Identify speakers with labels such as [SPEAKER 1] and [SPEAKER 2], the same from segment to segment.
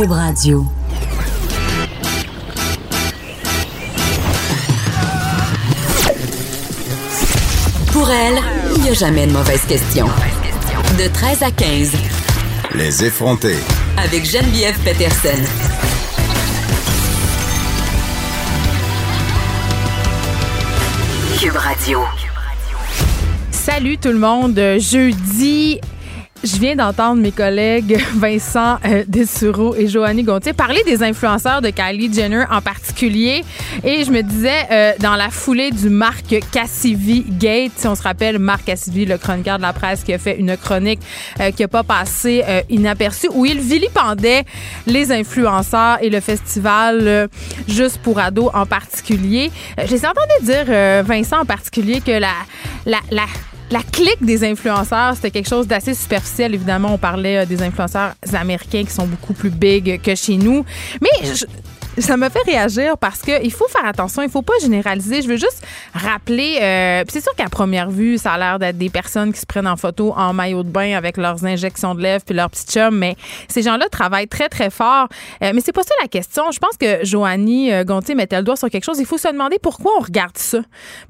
[SPEAKER 1] Cube Radio. Pour elle, il n'y a jamais de mauvaise question. De 13 à 15.
[SPEAKER 2] Les effronter.
[SPEAKER 1] Avec Geneviève Peterson. Cube Radio.
[SPEAKER 3] Salut tout le monde. Jeudi je viens d'entendre mes collègues Vincent euh, Dessureau et Joanny Gontier parler des influenceurs de Kylie Jenner en particulier. Et je me disais, euh, dans la foulée du Marc Cassivi Gate, si on se rappelle, Marc Cassivi, le chroniqueur de la presse, qui a fait une chronique euh, qui n'a pas passé euh, inaperçue, où il vilipendait les influenceurs et le festival euh, Juste pour ados en particulier. Euh, J'ai entendu dire, Vincent en particulier, que la, la, la la clique des influenceurs, c'était quelque chose d'assez superficiel. Évidemment, on parlait euh, des influenceurs américains qui sont beaucoup plus big que chez nous. Mais je- ça me fait réagir parce que il faut faire attention, il faut pas généraliser. Je veux juste rappeler, euh, c'est sûr qu'à première vue, ça a l'air d'être des personnes qui se prennent en photo en maillot de bain avec leurs injections de lèvres puis leurs petits chums, mais ces gens-là travaillent très très fort. Euh, mais c'est pas ça la question. Je pense que Joanie euh, Gontier mettait le doigt sur quelque chose. Il faut se demander pourquoi on regarde ça.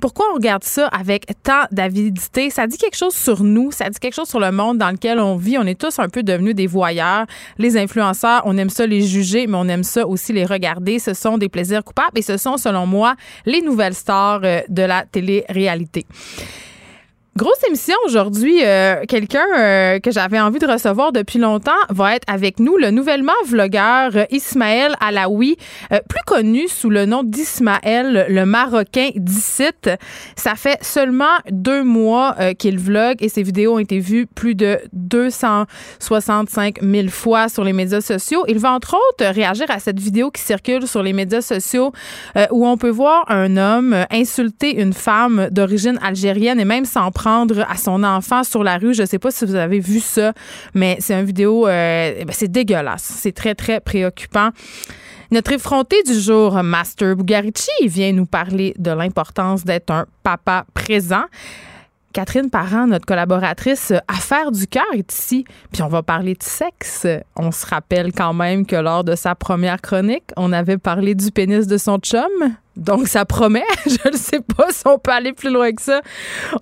[SPEAKER 3] Pourquoi on regarde ça avec tant d'avidité? Ça dit quelque chose sur nous, ça dit quelque chose sur le monde dans lequel on vit. On est tous un peu devenus des voyeurs. Les influenceurs, on aime ça les juger, mais on aime ça aussi les regarder. Ce sont des plaisirs coupables et ce sont, selon moi, les nouvelles stars euh, de la télé-réalité. Grosse émission aujourd'hui. Euh, Quelqu'un euh, que j'avais envie de recevoir depuis longtemps va être avec nous, le nouvellement vlogueur euh, Ismaël Alaoui, plus connu sous le nom d'Ismaël, le Marocain d'ici. Ça fait seulement deux mois qu'il vlogue et ses vidéos ont été vues plus de 265 000 fois sur les médias sociaux. Il va entre autres réagir à cette vidéo qui circule sur les médias sociaux où on peut voir un homme insulter une femme d'origine algérienne et même s'en prendre à son enfant sur la rue. Je sais pas si vous avez vu ça, mais c'est une vidéo, euh, eh ben, c'est dégueulasse. C'est très, très préoccupant. Notre effronté du jour, Master Bugarici, vient nous parler de l'importance d'être un papa présent. Catherine Parent, notre collaboratrice Affaires du cœur, est ici. Puis on va parler de sexe. On se rappelle quand même que lors de sa première chronique, on avait parlé du pénis de son chum. Donc, ça promet. Je ne sais pas si on peut aller plus loin que ça.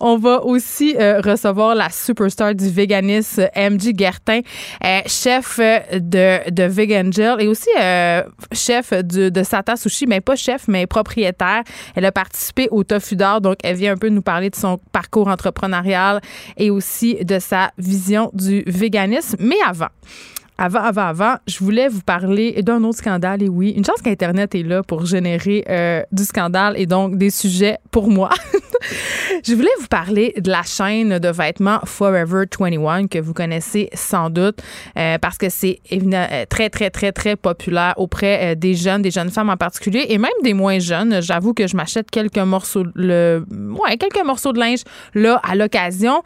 [SPEAKER 3] On va aussi euh, recevoir la superstar du véganisme, MJ Gertin, euh, chef euh, de, de Vegan Gel et aussi euh, chef de, de Sata Sushi, mais pas chef, mais propriétaire. Elle a participé au Tofu d'or, donc elle vient un peu nous parler de son parcours entrepreneurial et aussi de sa vision du véganisme. Mais avant, avant, avant, avant, je voulais vous parler d'un autre scandale. Et oui, une chance qu'Internet est là pour générer euh, du scandale et donc des sujets pour moi. je voulais vous parler de la chaîne de vêtements Forever 21 que vous connaissez sans doute euh, parce que c'est euh, très, très, très, très populaire auprès euh, des jeunes, des jeunes femmes en particulier et même des moins jeunes. J'avoue que je m'achète quelques morceaux, ouais, quelques morceaux de linge là à l'occasion.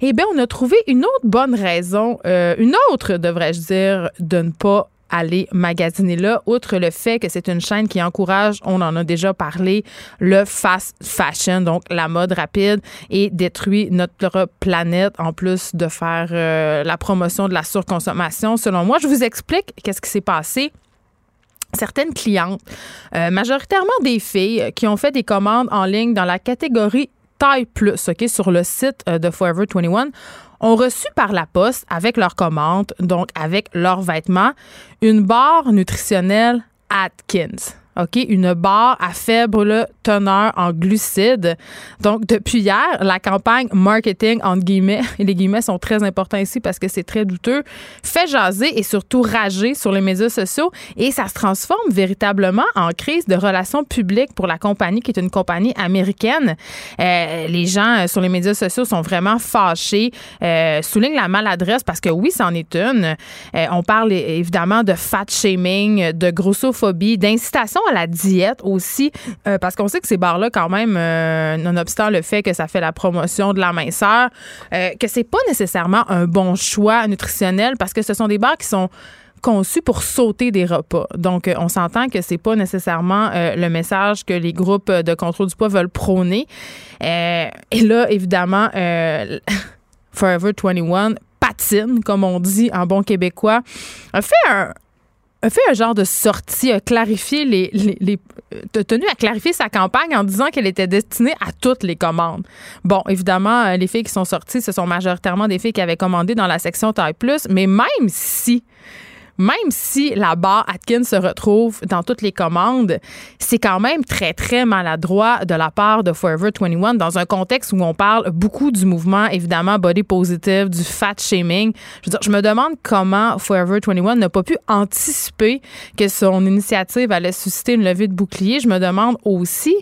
[SPEAKER 3] Eh bien, on a trouvé une autre bonne raison, une autre, devrais-je dire, de ne pas aller magasiner là, outre le fait que c'est une chaîne qui encourage, on en a déjà parlé, le fast fashion, donc la mode rapide, et détruit notre planète en plus de faire euh, la promotion de la surconsommation. Selon moi, je vous explique qu'est-ce qui s'est passé certaines clientes, euh, majoritairement des filles, qui ont fait des commandes en ligne dans la catégorie taille plus, OK, sur le site euh, de Forever 21, ont reçu par la poste, avec leur commande, donc avec leurs vêtements, une barre nutritionnelle Atkins. OK, une barre à faible teneur en glucides. Donc, depuis hier, la campagne marketing, entre guillemets, et les guillemets sont très importants ici parce que c'est très douteux, fait jaser et surtout rager sur les médias sociaux et ça se transforme véritablement en crise de relations publiques pour la compagnie qui est une compagnie américaine. Euh, les gens euh, sur les médias sociaux sont vraiment fâchés, euh, soulignent la maladresse parce que oui, c'en est une. Euh, on parle évidemment de fat shaming, de grossophobie, d'incitation à la diète aussi, euh, parce qu'on sait que ces bars-là, quand même, euh, nonobstant le fait que ça fait la promotion de la minceur, euh, que c'est pas nécessairement un bon choix nutritionnel parce que ce sont des bars qui sont conçus pour sauter des repas. Donc, euh, on s'entend que c'est pas nécessairement le message que les groupes de contrôle du poids veulent prôner. Et là, évidemment, Forever 21 patine, comme on dit en bon québécois, a fait un, a fait un genre de sortie, a clarifié les, les, a tenu à clarifier sa campagne en disant qu'elle était destinée à toutes les commandes. Bon, évidemment, les filles qui sont sorties, ce sont majoritairement des filles qui avaient commandé dans la section taille plus, mais même si même si la barre Atkins se retrouve dans toutes les commandes, c'est quand même très, très maladroit de la part de Forever 21 dans un contexte où on parle beaucoup du mouvement, évidemment, body positive, du fat shaming. Je veux dire, je me demande comment Forever 21 n'a pas pu anticiper que son initiative allait susciter une levée de bouclier. Je me demande aussi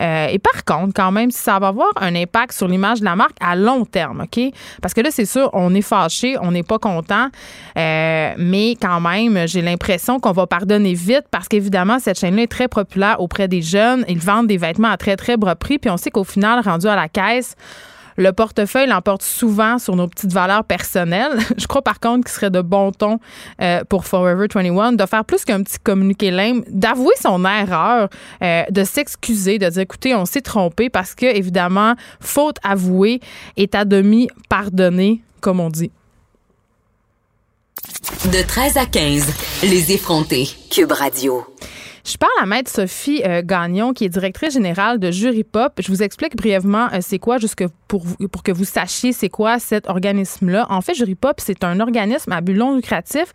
[SPEAKER 3] euh, et par contre, quand même, ça va avoir un impact sur l'image de la marque à long terme, OK? Parce que là, c'est sûr, on est fâché, on n'est pas content, euh, mais quand même, j'ai l'impression qu'on va pardonner vite parce qu'évidemment, cette chaîne-là est très populaire auprès des jeunes. Ils vendent des vêtements à très, très bas prix, puis on sait qu'au final, rendu à la caisse, le portefeuille l'emporte souvent sur nos petites valeurs personnelles. Je crois par contre qu'il serait de bon ton euh, pour Forever 21 de faire plus qu'un petit communiqué lame, d'avouer son erreur, euh, de s'excuser, de dire écoutez, on s'est trompé parce que évidemment, faute avouée est à demi pardonnée, comme on dit.
[SPEAKER 1] De 13 à 15, les effrontés. Cube Radio.
[SPEAKER 3] Je parle à Maître Sophie euh, Gagnon, qui est directrice générale de Jury Pop. Je vous explique brièvement euh, c'est quoi, pour que vous sachiez c'est quoi cet organisme-là. En fait, Jury Pop, c'est un organisme à but non lucratif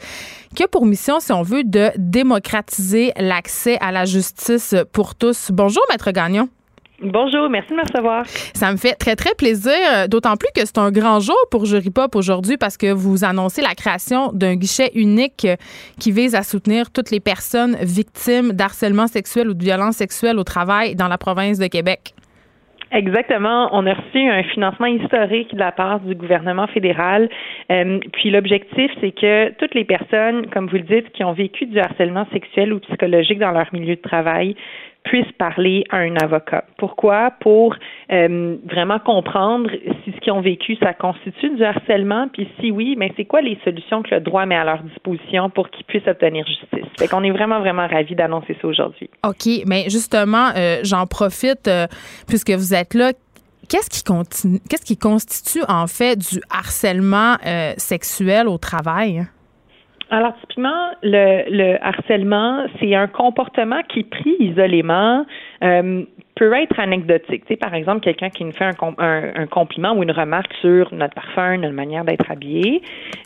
[SPEAKER 3] qui a pour mission, si on veut, de démocratiser l'accès à la justice pour tous. Bonjour, Maître Gagnon.
[SPEAKER 4] Bonjour, merci de me recevoir.
[SPEAKER 3] Ça me fait très, très plaisir, euh, d'autant plus que c'est un grand jour pour Jury Pop aujourd'hui parce que vous annoncez la création d'un guichet unique euh, qui vise à soutenir toutes les personnes victimes d'harcèlement sexuel ou de violence sexuelle au travail dans la province de Québec.
[SPEAKER 4] Exactement. On a reçu un financement historique de la part du gouvernement fédéral. Euh, puis l'objectif, c'est que toutes les personnes, comme vous le dites, qui ont vécu du harcèlement sexuel ou psychologique dans leur milieu de travail puissent parler à un avocat. Pourquoi? Pour euh, vraiment comprendre si ce qu'ils ont vécu, ça constitue du harcèlement, puis si oui, mais c'est quoi les solutions que le droit met à leur disposition pour qu'ils puissent obtenir justice? Fait qu'on est vraiment, vraiment ravis d'annoncer ça aujourd'hui.
[SPEAKER 3] OK, mais justement, euh, j'en profite, euh, puisque vous êtes là, Qu'est-ce qui, continue, qu'est-ce qui constitue en fait du harcèlement sexuel au travail?
[SPEAKER 4] Alors, typiquement, le, le harcèlement, c'est un comportement qui, pris isolément, euh, peut être anecdotique. Tu sais, par exemple, quelqu'un qui nous fait un, un, compliment ou une remarque sur notre parfum, notre manière d'être habillé,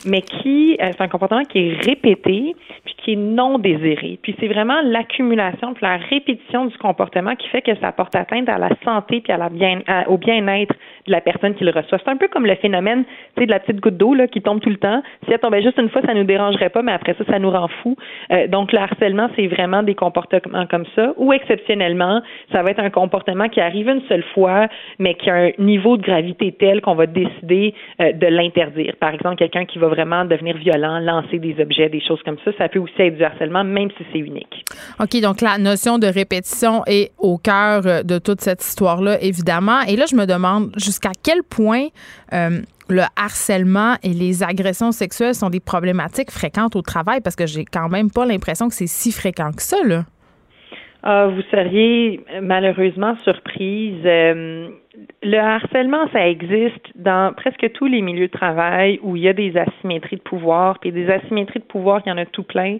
[SPEAKER 4] mais qui, euh, c'est un comportement qui est répété puis qui est non désiré. Puis c'est vraiment l'accumulation puis la répétition du comportement qui fait que ça porte atteinte à la santé puis à la bien, au bien-être de la personne qui le reçoit. C'est un peu comme le phénomène, de la petite goutte d'eau là qui tombe tout le temps. Si elle tombait juste une fois, ça nous dérangerait pas, mais après ça, ça nous rend fou. Euh, donc le harcèlement, c'est vraiment des comportements comme ça. Ou exceptionnellement, ça va être un comportement qui arrive une seule fois, mais qui a un niveau de gravité tel qu'on va décider euh, de l'interdire. Par exemple, quelqu'un qui va vraiment devenir violent, lancer des objets, des choses comme ça, ça peut aussi être du harcèlement, même si c'est unique.
[SPEAKER 3] OK, donc la notion de répétition est au cœur euh, de toute cette histoire-là, évidemment. Et là, je me demande jusqu'à quel point euh, le harcèlement et les agressions sexuelles sont des problématiques fréquentes au travail, parce que j'ai quand même pas l'impression que c'est si fréquent que ça, là.
[SPEAKER 4] Ah, vous seriez malheureusement surprise. Euh, le harcèlement, ça existe dans presque tous les milieux de travail où il y a des asymétries de pouvoir. Puis des asymétries de pouvoir, il y en a tout plein.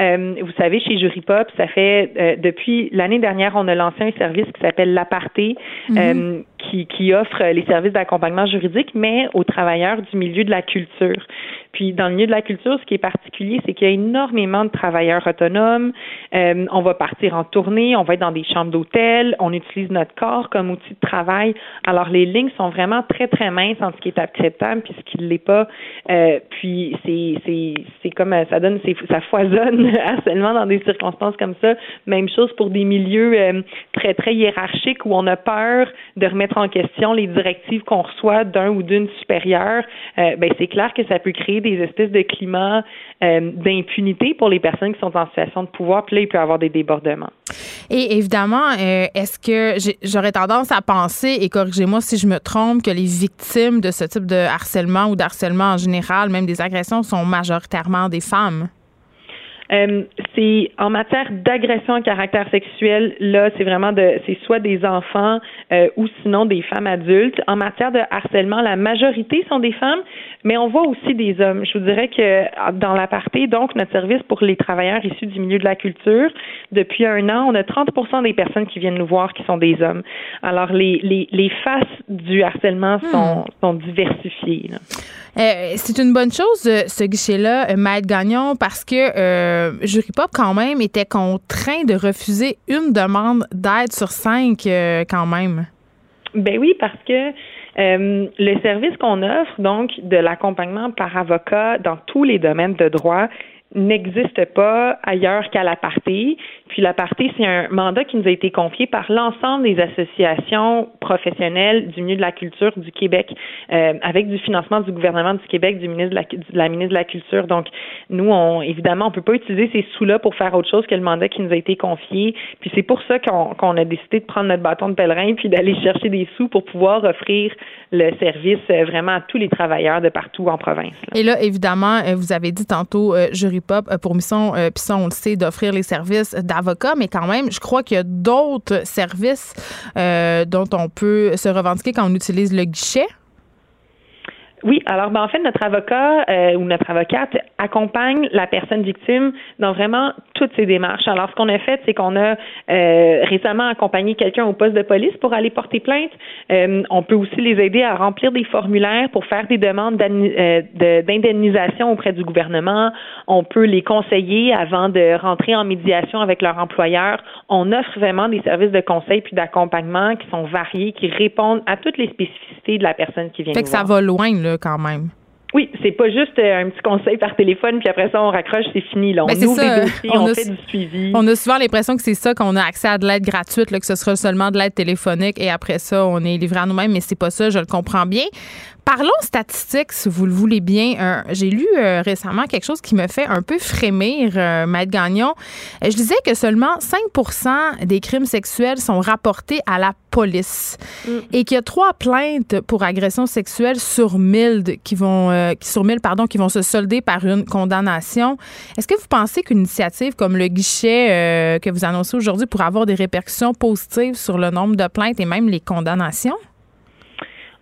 [SPEAKER 4] Euh, vous savez, chez Jury Pop, ça fait euh, depuis l'année dernière, on a lancé un service qui s'appelle l'aparté, mm-hmm. qui, qui offre les services d'accompagnement juridique, mais aux travailleurs du milieu de la culture. Puis dans le milieu de la culture, ce qui est particulier, c'est qu'il y a énormément de travailleurs autonomes. Euh, on va partir en tournée, on va être dans des chambres d'hôtel, on utilise notre corps comme outil de travail. Alors les lignes sont vraiment très très minces entre ce qui est acceptable puis ce qui ne l'est pas. Euh, puis c'est c'est c'est comme ça donne ça foisonne harcèlement dans des circonstances comme ça. Même chose pour des milieux euh, très très hiérarchiques où on a peur de remettre en question les directives qu'on reçoit d'un ou d'une supérieure. ben c'est clair que ça peut créer des espèces de climats euh, d'impunité pour les personnes qui sont en situation de pouvoir. Puis là, il peut y avoir des débordements.
[SPEAKER 3] Et évidemment, euh, est-ce que j'aurais tendance à penser, et corrigez-moi si je me trompe, que les victimes de ce type de harcèlement ou d'harcèlement en général, même des agressions, sont majoritairement des femmes?
[SPEAKER 4] Euh, c'est en matière d'agression à caractère sexuel, là, c'est vraiment de, c'est soit des enfants euh, ou sinon des femmes adultes. En matière de harcèlement, la majorité sont des femmes, mais on voit aussi des hommes. Je vous dirais que dans l'aparté, donc notre service pour les travailleurs issus du milieu de la culture, depuis un an, on a 30% des personnes qui viennent nous voir qui sont des hommes. Alors les les, les faces du harcèlement sont, hmm. sont diversifiées. Là.
[SPEAKER 3] Euh, c'est une bonne chose, euh, ce guichet-là, euh, Maître Gagnon, parce que euh, Jury Pop, quand même, était contraint de refuser une demande d'aide sur cinq, quand même.
[SPEAKER 4] Ben oui, parce que le service qu'on offre, donc, de l'accompagnement par avocat dans tous les domaines de droit, n'existe pas ailleurs qu'à l'aparté. Puis l'aparté, c'est un mandat qui nous a été confié par l'ensemble des associations professionnelles du milieu de la culture du Québec, euh, avec du financement du gouvernement du Québec, du ministre de la, la ministre de la Culture. Donc, nous, évidemment, on peut pas utiliser ces sous-là pour faire autre chose que le mandat qui nous a été confié. Puis c'est pour ça qu'on a décidé de prendre notre bâton de pèlerin puis d'aller chercher des sous pour pouvoir offrir le service euh, vraiment à tous les travailleurs de partout en province.
[SPEAKER 3] Et là, évidemment, euh, vous avez dit tantôt, jury pop, pour mission, puis ça, on le sait, d'offrir les services avocat, mais quand même, je crois qu'il y a d'autres services euh, dont on peut se revendiquer quand on utilise le guichet.
[SPEAKER 4] Oui, alors ben, en fait, notre avocat euh, ou notre avocate accompagne la personne victime dans vraiment toutes ses démarches. Alors, ce qu'on a fait, c'est qu'on a euh, récemment accompagné quelqu'un au poste de police pour aller porter plainte. Euh, on peut aussi les aider à remplir des formulaires pour faire des demandes d'indemnisation auprès du gouvernement. On peut les conseiller avant de rentrer en médiation avec leur employeur. On offre vraiment des services de conseil puis d'accompagnement qui sont variés, qui répondent à toutes les spécificités de la personne qui vient.
[SPEAKER 3] Fait que ça va loin, là quand même.
[SPEAKER 4] Oui, c'est pas juste euh, un petit conseil par téléphone, puis après ça, on raccroche, c'est fini. Là. On ben, ouvre des dossiers, on, fait du suivi.
[SPEAKER 3] On a souvent l'impression que c'est ça, qu'on a accès à de l'aide gratuite, là, que ce sera seulement de l'aide téléphonique, et après ça, on est livré à nous-mêmes, mais c'est pas ça, je le comprends bien. Parlons statistiques, si vous le voulez bien. J'ai lu euh, récemment quelque chose qui me fait un peu frémir, euh, Maître Gagnon. Je disais que seulement 5% des crimes sexuels sont rapportés à la police mm. et qu'il y a trois plaintes pour agression sexuelle sur 1000 qui vont, euh, sur 1000, pardon, qui vont se solder par une condamnation. Est-ce que vous pensez qu'une initiative comme le guichet que vous annoncez aujourd'hui pourrait avoir des répercussions positives sur le nombre de plaintes et même les condamnations?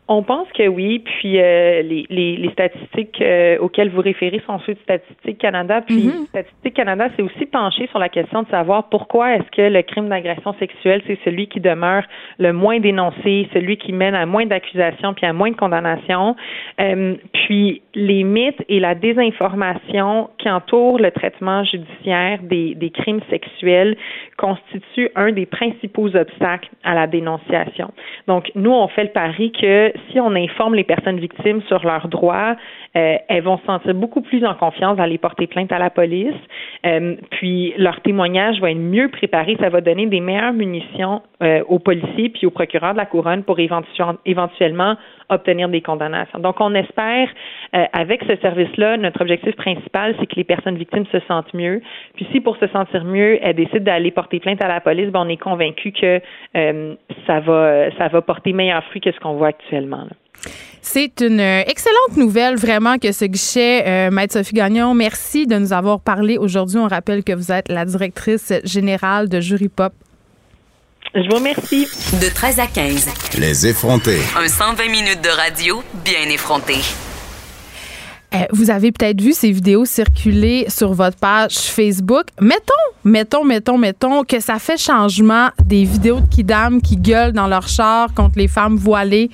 [SPEAKER 4] On pense que oui, puis euh, les, les, les, statistiques euh, auxquelles vous référez sont ceux de Statistique Canada. Puis mm-hmm. Statistique Canada s'est aussi penché sur la question de savoir pourquoi est-ce que le crime d'agression sexuelle, c'est celui qui demeure le moins dénoncé, celui qui mène à moins d'accusations puis à moins de condamnations. Euh, puis les mythes et la désinformation qui entourent le traitement judiciaire des, des crimes sexuels constituent un des principaux obstacles à la dénonciation. Donc, nous, on fait le pari que si on informe les personnes victimes sur leurs droits, euh, elles vont se sentir beaucoup plus en confiance d'aller porter plainte à la police. Euh, puis leur témoignage va être mieux préparé. Ça va donner des meilleures munitions euh, aux policiers puis aux procureurs de la couronne pour éventuellement obtenir des condamnations. Donc, on espère, avec ce service-là, notre objectif principal, c'est que les personnes victimes se sentent mieux. Puis si pour se sentir mieux, elles décident d'aller porter plainte à la police, ben, on est convaincu que ça va ça va porter meilleur fruit que ce qu'on voit actuellement. Là.
[SPEAKER 3] C'est une excellente nouvelle, vraiment, que ce guichet, euh, Maître Sophie Gagnon, merci de nous avoir parlé aujourd'hui. On rappelle que vous êtes la directrice générale de Jury Pop.
[SPEAKER 4] Je vous remercie.
[SPEAKER 1] De 13 à 15.
[SPEAKER 2] Les effrontés.
[SPEAKER 1] Un 120 minutes de radio bien effronté.
[SPEAKER 3] Euh, vous avez peut-être vu ces vidéos circuler sur votre page Facebook. Mettons, mettons, mettons, mettons que ça fait changement des vidéos de kidam qui gueulent dans leur char contre les femmes voilées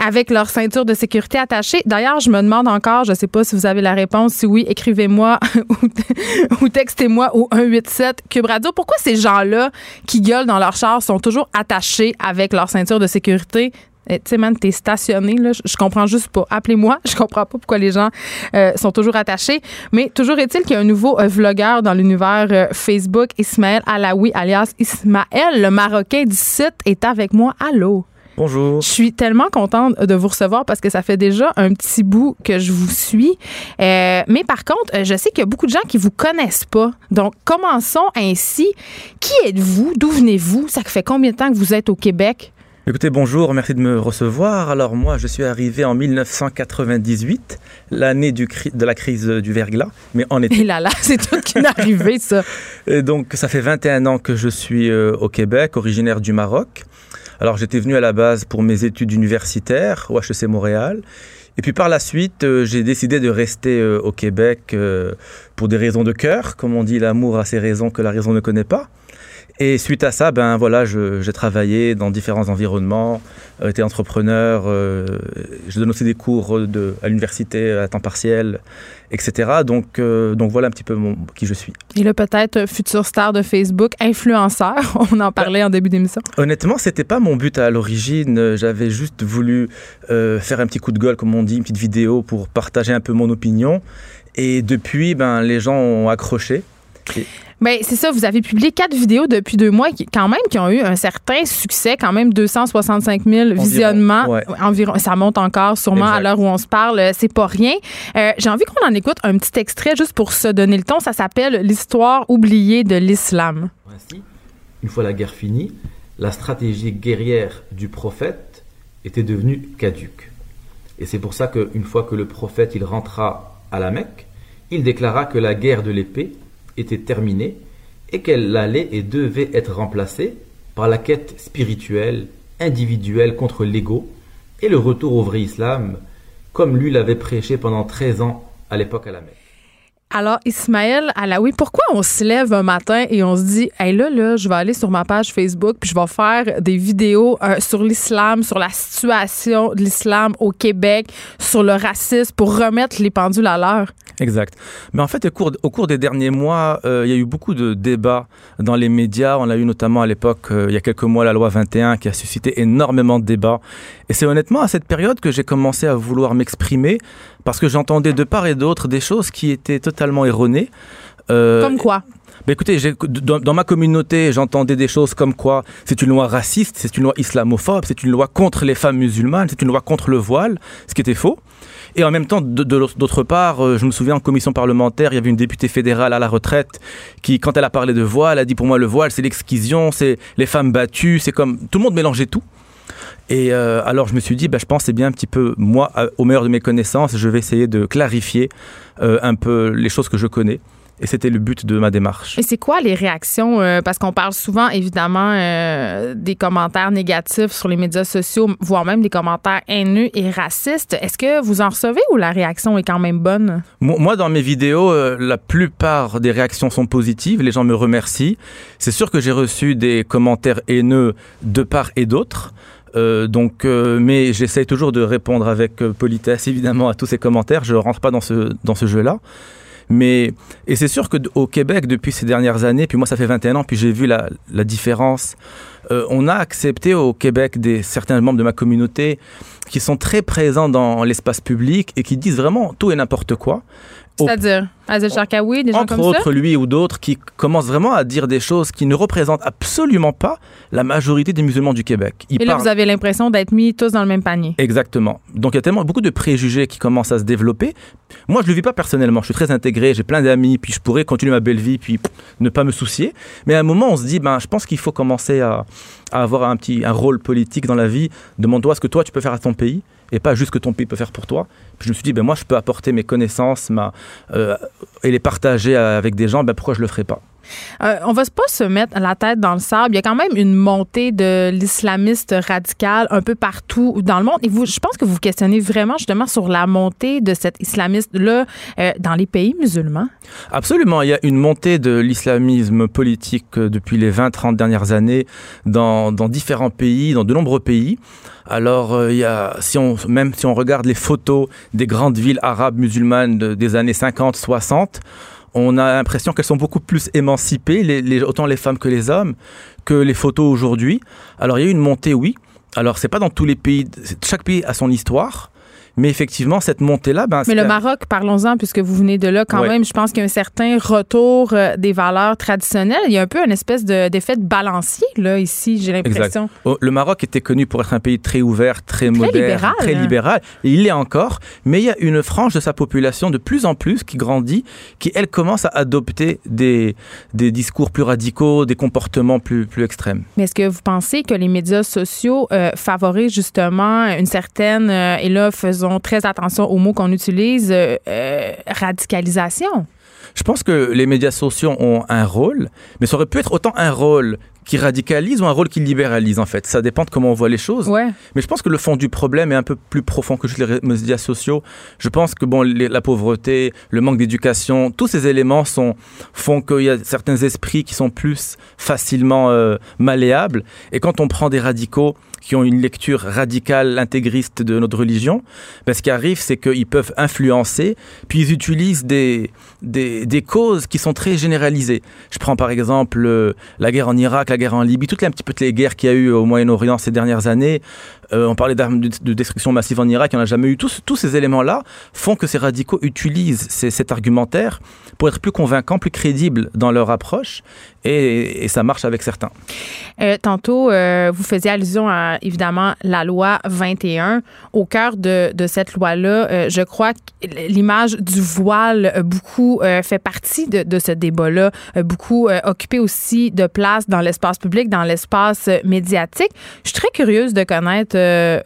[SPEAKER 3] avec leur ceinture de sécurité attachée. D'ailleurs, je me demande encore, je ne sais pas si vous avez la réponse. Si oui, écrivez-moi ou, textez-moi au 187 Cube Radio. Pourquoi ces gens-là qui gueulent dans leur char sont toujours attachés avec leur ceinture de sécurité? Eh, tu sais, man, t'es stationné, là. Je, comprends juste pas. Appelez-moi. Je comprends pas pourquoi les gens euh, sont toujours attachés. Mais toujours est-il qu'il y a un nouveau euh, vlogueur dans l'univers euh, Facebook, Ismaël Alaoui, alias Ismaël, le Marocain du site, est avec moi. Allô?
[SPEAKER 5] Bonjour.
[SPEAKER 3] Je suis tellement contente de vous recevoir parce que ça fait déjà un petit bout que je vous suis. Euh, mais par contre, je sais qu'il y a beaucoup de gens qui vous connaissent pas. Donc, commençons ainsi. Qui êtes-vous? D'où venez-vous? Ça fait combien de temps que vous êtes au Québec?
[SPEAKER 5] Écoutez, bonjour, merci de me recevoir. Alors moi, je suis arrivé en 1998, l'année de la crise du verglas, mais en été.
[SPEAKER 3] Et là là, c'est tout qui est arrivé, ça.
[SPEAKER 5] Et donc, ça fait 21 ans que je suis euh, au Québec, originaire du Maroc. Alors j'étais venu à la base pour mes études universitaires au HEC Montréal. Et puis par la suite, euh, j'ai décidé de rester euh, au Québec pour des raisons de cœur. Comme on dit, l'amour a ses raisons que la raison ne connaît pas. Et suite à ça, ben voilà, j'ai travaillé dans différents environnements, euh, été entrepreneur, euh, je donne aussi des cours de, à l'université à temps partiel, etc. Donc, euh, donc voilà un petit peu mon, qui je suis.
[SPEAKER 3] Et là, peut-être futur star de Facebook, influenceur. On en parlait en début d'émission.
[SPEAKER 5] Honnêtement, c'était pas mon but à l'origine. J'avais juste voulu faire un petit coup de gueule, comme on dit, une petite vidéo pour partager un peu mon opinion. Et depuis, ben les gens ont accroché.
[SPEAKER 3] Bien, c'est ça. Vous avez publié quatre vidéos depuis deux mois, qui, quand même, qui ont eu un certain succès, quand même 265 000 visionnements. Environ. Ça monte encore, sûrement, à l'heure où on se parle. C'est pas rien. Euh, j'ai envie qu'on en écoute un petit extrait juste pour se donner le ton. Ça s'appelle L'histoire oubliée de l'islam.
[SPEAKER 6] Ainsi, une fois la guerre finie, la stratégie guerrière du prophète était devenue caduque. Et c'est pour ça qu'une fois que le prophète il rentra à la Mecque, il déclara que la guerre de l'épée était terminée et qu'elle allait et devait être remplacée par la quête spirituelle, individuelle contre l'ego et le retour au vrai islam, comme lui l'avait prêché pendant 13 ans à l'époque à la Mecque.
[SPEAKER 3] Alors, Ismaël Alaoui, pourquoi on se lève un matin et on se dit, hey là, là, je vais aller sur ma page Facebook puis je vais faire des vidéos euh, sur l'islam, sur la situation de l'islam au Québec, sur le racisme pour remettre les pendules à l'heure?
[SPEAKER 5] Exact. Mais en fait, au cours, des derniers mois, euh, il y a eu beaucoup de débats dans les médias. On a eu notamment à l'époque, euh, il y a quelques mois, la loi 21 qui a suscité énormément de débats. Et c'est honnêtement à cette période que j'ai commencé à vouloir m'exprimer parce que j'entendais de part et d'autre des choses qui étaient totalement erronées.
[SPEAKER 3] Euh, comme quoi
[SPEAKER 5] écoutez, dans, dans, ma communauté, j'entendais des choses comme quoi c'est une loi raciste, c'est une loi islamophobe, c'est une loi contre les femmes musulmanes, c'est une loi contre le voile, ce qui était faux. Et en même temps, d'autre part, euh, je me souviens en commission parlementaire, il y avait une députée fédérale à la retraite qui, quand elle a parlé de voile, a dit pour moi le voile, c'est l'exquisition, c'est les femmes battues, c'est comme tout le monde mélangeait tout. Et euh, alors je me suis dit, bah, je pense c'est bien un petit peu moi, au meilleur de mes connaissances, je vais essayer de clarifier euh, un peu les choses que je connais. Et c'était le but de ma démarche.
[SPEAKER 3] Et c'est quoi les réactions? Euh, parce qu'on parle souvent, évidemment, euh, des commentaires négatifs sur les médias sociaux, voire même des commentaires haineux et racistes. Est-ce que vous en recevez ou la réaction est quand même bonne?
[SPEAKER 5] Moi, dans mes vidéos, euh, la plupart des réactions sont positives. Les gens me remercient. C'est sûr que j'ai reçu des commentaires haineux de part et d'autre. Donc, mais j'essaie toujours de répondre avec politesse, évidemment, à tous ces commentaires. Je ne rentre pas dans ce, dans ce jeu-là. Mais, et c'est sûr qu'au Québec, depuis ces dernières années, puis moi, ça fait 21 ans, puis j'ai vu la, la différence. Euh, on a accepté au Québec des, certains membres de ma communauté qui sont très présents dans l'espace public et qui disent vraiment tout et n'importe quoi.
[SPEAKER 3] C'est-à-dire Azel Sharkawi, des gens
[SPEAKER 5] Entre autres, lui ou d'autres qui commencent vraiment à dire des choses qui ne représentent absolument pas la majorité des musulmans du Québec.
[SPEAKER 3] Et là, vous avez l'impression d'être mis tous dans le même panier.
[SPEAKER 5] Exactement. Donc, il y a tellement beaucoup de préjugés qui commencent à se développer. Moi, je ne le vis pas personnellement. Je suis très intégré, j'ai plein d'amis, puis je pourrais continuer ma belle vie, puis ne pas me soucier. Mais à un moment, on se dit, ben, je pense qu'il faut commencer à, à avoir un petit un rôle politique dans la vie. Demande-toi ce que toi, tu peux faire à ton pays et pas juste ce que ton pays peut faire pour toi. Je me suis dit, ben moi, je peux apporter mes connaissances euh, et les partager avec des gens, ben pourquoi je le ferais pas?
[SPEAKER 3] Euh, on va pas se mettre la tête dans le sable. Il y a quand même une montée de l'islamiste radical un peu partout dans le monde. Et vous, je pense que vous questionnez vraiment justement sur la montée de cet islamiste-là euh, dans les pays musulmans.
[SPEAKER 5] Absolument. Il y a une montée de l'islamisme politique depuis les 20-30 dernières années dans, différents pays, dans de nombreux pays. Alors, euh, il y a, même si on regarde les photos des grandes villes arabes musulmanes des années 50-60, on a l'impression qu'elles sont beaucoup plus émancipées, autant les femmes que les hommes, que les photos aujourd'hui. Alors, il y a eu une montée, oui. Alors, c'est pas dans tous les pays, chaque pays a son histoire. Mais effectivement, cette montée-là, ben,
[SPEAKER 3] Mais le Maroc, parlons-en, puisque vous venez de là quand
[SPEAKER 5] Ouais.
[SPEAKER 3] même, je pense qu'il y a un certain retour euh, des valeurs traditionnelles. Il y a un peu une espèce de- d'effet de balancier, là, ici, j'ai l'impression.
[SPEAKER 5] Oh, Le Maroc était connu pour être un pays très ouvert, très, moderne,
[SPEAKER 3] libéral,
[SPEAKER 5] très
[SPEAKER 3] hein.
[SPEAKER 5] libéral. Et il l'est encore. Mais il y a une frange de sa population de plus en plus qui grandit, qui elle commence à adopter des, des discours plus radicaux, des comportements plus, plus extrêmes.
[SPEAKER 3] Mais est-ce que vous pensez que les médias sociaux euh, favorisent justement une certaine, euh, et là, faisons très attention aux mots qu'on utilise, euh, euh, radicalisation?
[SPEAKER 5] Je pense que les médias sociaux ont un rôle, mais ça aurait pu être autant un rôle qui radicalise ou un rôle qui libéralise en fait. Ça dépend de comment on voit les choses.
[SPEAKER 3] Ouais.
[SPEAKER 5] Mais je pense que le fond du problème est un peu plus profond que juste les médias sociaux. Je pense que bon, les- la pauvreté, le manque d'éducation, tous ces éléments sont, font qu'il y a certains esprits qui sont plus facilement euh, malléables. Et quand on prend des radicaux qui ont une lecture radicale, intégriste de notre religion, ben, ce qui arrive, c'est qu'ils peuvent influencer, puis ils utilisent des, des, causes qui sont très généralisées. Je prends par exemple euh, la guerre en Irak, la guerre en Libye, toutes les, un petit peu les guerres qu'il y a eu au Moyen-Orient ces dernières années. Euh, on parlait d'armes de, de destruction massive en Irak, il n'y en a jamais eu. Tous, tous ces éléments-là font que ces radicaux utilisent cet argumentaire pour être plus convaincants, plus crédibles dans leur approche, et, et ça marche avec certains.
[SPEAKER 3] Euh, tantôt, euh, vous faisiez allusion à, évidemment, la loi 21. Au cœur de, de cette loi-là, euh, je crois que l'image du voile beaucoup fait partie de, de ce débat-là, beaucoup occupé aussi de place dans l'espace public, dans l'espace médiatique. Je suis très curieuse de connaître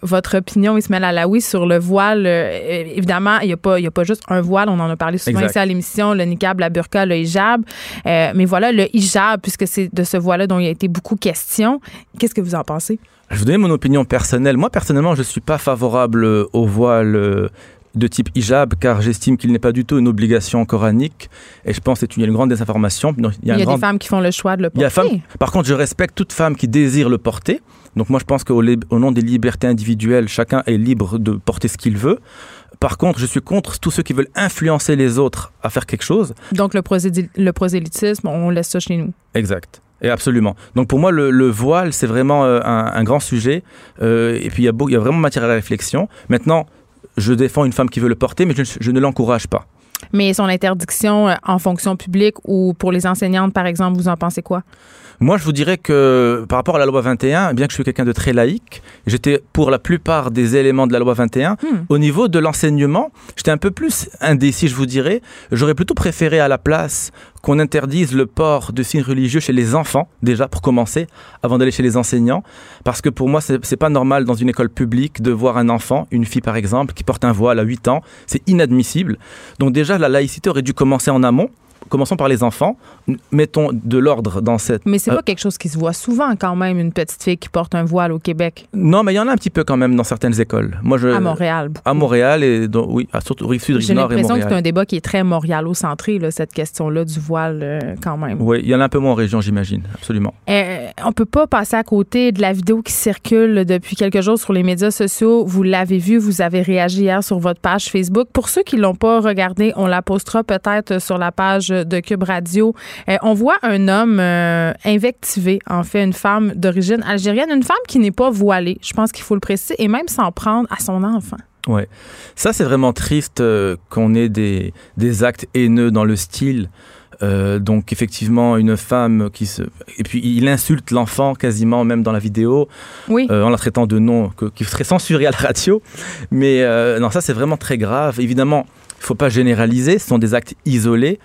[SPEAKER 3] votre opinion, Ismaël Alaoui, sur le voile. Évidemment, il n'y a, pas- y a pas juste un voile, on en a parlé souvent
[SPEAKER 5] Exact.
[SPEAKER 3] ici à l'émission, le niqab, la burqa, le hijab. Mais voilà, le hijab, puisque c'est de ce voile-là dont il y a été beaucoup question. Qu'est-ce que vous en pensez?
[SPEAKER 5] Je vous donner mon opinion personnelle. Moi, personnellement, je ne suis pas favorable au voile euh, de type hijab, car j'estime qu'il n'est pas du tout une obligation coranique. Et je pense qu'il y a une grande désinformation.
[SPEAKER 3] Il y a, des femmes qui font le choix de le porter.
[SPEAKER 5] femme- Par contre, je respecte toute femme qui désire le porter. Donc moi, je pense qu'au lib- au nom des libertés individuelles, chacun est libre de porter ce qu'il veut. Par contre, je suis contre tous ceux qui veulent influencer les autres à faire quelque chose.
[SPEAKER 3] Donc, le, le prosélytisme, on laisse ça chez nous.
[SPEAKER 5] Exact. Et absolument. Donc pour moi, le, le voile, c'est vraiment euh, un, un grand sujet. Euh, et puis il y, a beau- il y a vraiment matière à la réflexion. Maintenant, je défends une femme qui veut le porter, mais je, je ne l'encourage pas.
[SPEAKER 3] Mais son interdiction euh, en fonction publique ou pour les enseignantes, par exemple, vous en pensez quoi?
[SPEAKER 5] Moi, je vous dirais que par rapport à la loi 21, bien que je suis quelqu'un de très laïque, j'étais pour la plupart des éléments de la loi 21.
[SPEAKER 3] Hmm.
[SPEAKER 5] Au niveau de l'enseignement, j'étais un peu plus indécis, je vous dirais. J'aurais plutôt préféré à la place qu'on interdise le port de signes religieux chez les enfants, déjà pour commencer, avant d'aller chez les enseignants. Parce que pour moi, c'est pas normal dans une école publique de voir un enfant, une fille par exemple, qui porte un voile à 8 ans. C'est inadmissible. Donc déjà, la laïcité aurait dû commencer en amont. Commençons par les enfants. Mettons de l'ordre dans cette
[SPEAKER 3] Mais c'est
[SPEAKER 5] Euh,
[SPEAKER 3] pas quelque chose qui se voit souvent quand même, une petite fille qui porte un voile au Québec,
[SPEAKER 5] Non, mais il y en a un petit peu quand même dans certaines écoles. Moi, je,
[SPEAKER 3] à Montréal. beaucoup.
[SPEAKER 5] À Montréal et dans- oui, surtout rive sud, rive
[SPEAKER 3] J'ai
[SPEAKER 5] nord et
[SPEAKER 3] l'impression que c'est un débat qui est très montréalo-centré, là, cette question-là du voile, euh, quand même.
[SPEAKER 5] Oui, il y en a un peu moins en région, j'imagine, absolument.
[SPEAKER 3] Euh, on peut pas passer à côté de la vidéo qui circule depuis quelques jours sur les médias sociaux. Vous l'avez vu, vous avez réagi hier sur votre page Facebook. Pour ceux qui l'ont pas regardé, on la postera peut-être sur la page de Cube Radio. Euh, on voit un homme euh, invectiver, en fait, une femme d'origine algérienne, une femme qui n'est pas voilée. Je pense qu'il faut le préciser et même s'en prendre à son enfant.
[SPEAKER 5] Ouais. Ça, c'est vraiment triste euh, qu'on ait des, des actes haineux dans le style. Euh, donc effectivement, une femme qui se... Et puis il insulte l'enfant quasiment, même dans la vidéo,
[SPEAKER 3] Oui.
[SPEAKER 5] euh, en la traitant de nom que- qui serait censuré à la radio. Mais euh, non, ça c'est vraiment très grave. Évidemment, il faut pas généraliser, ce sont des actes isolés.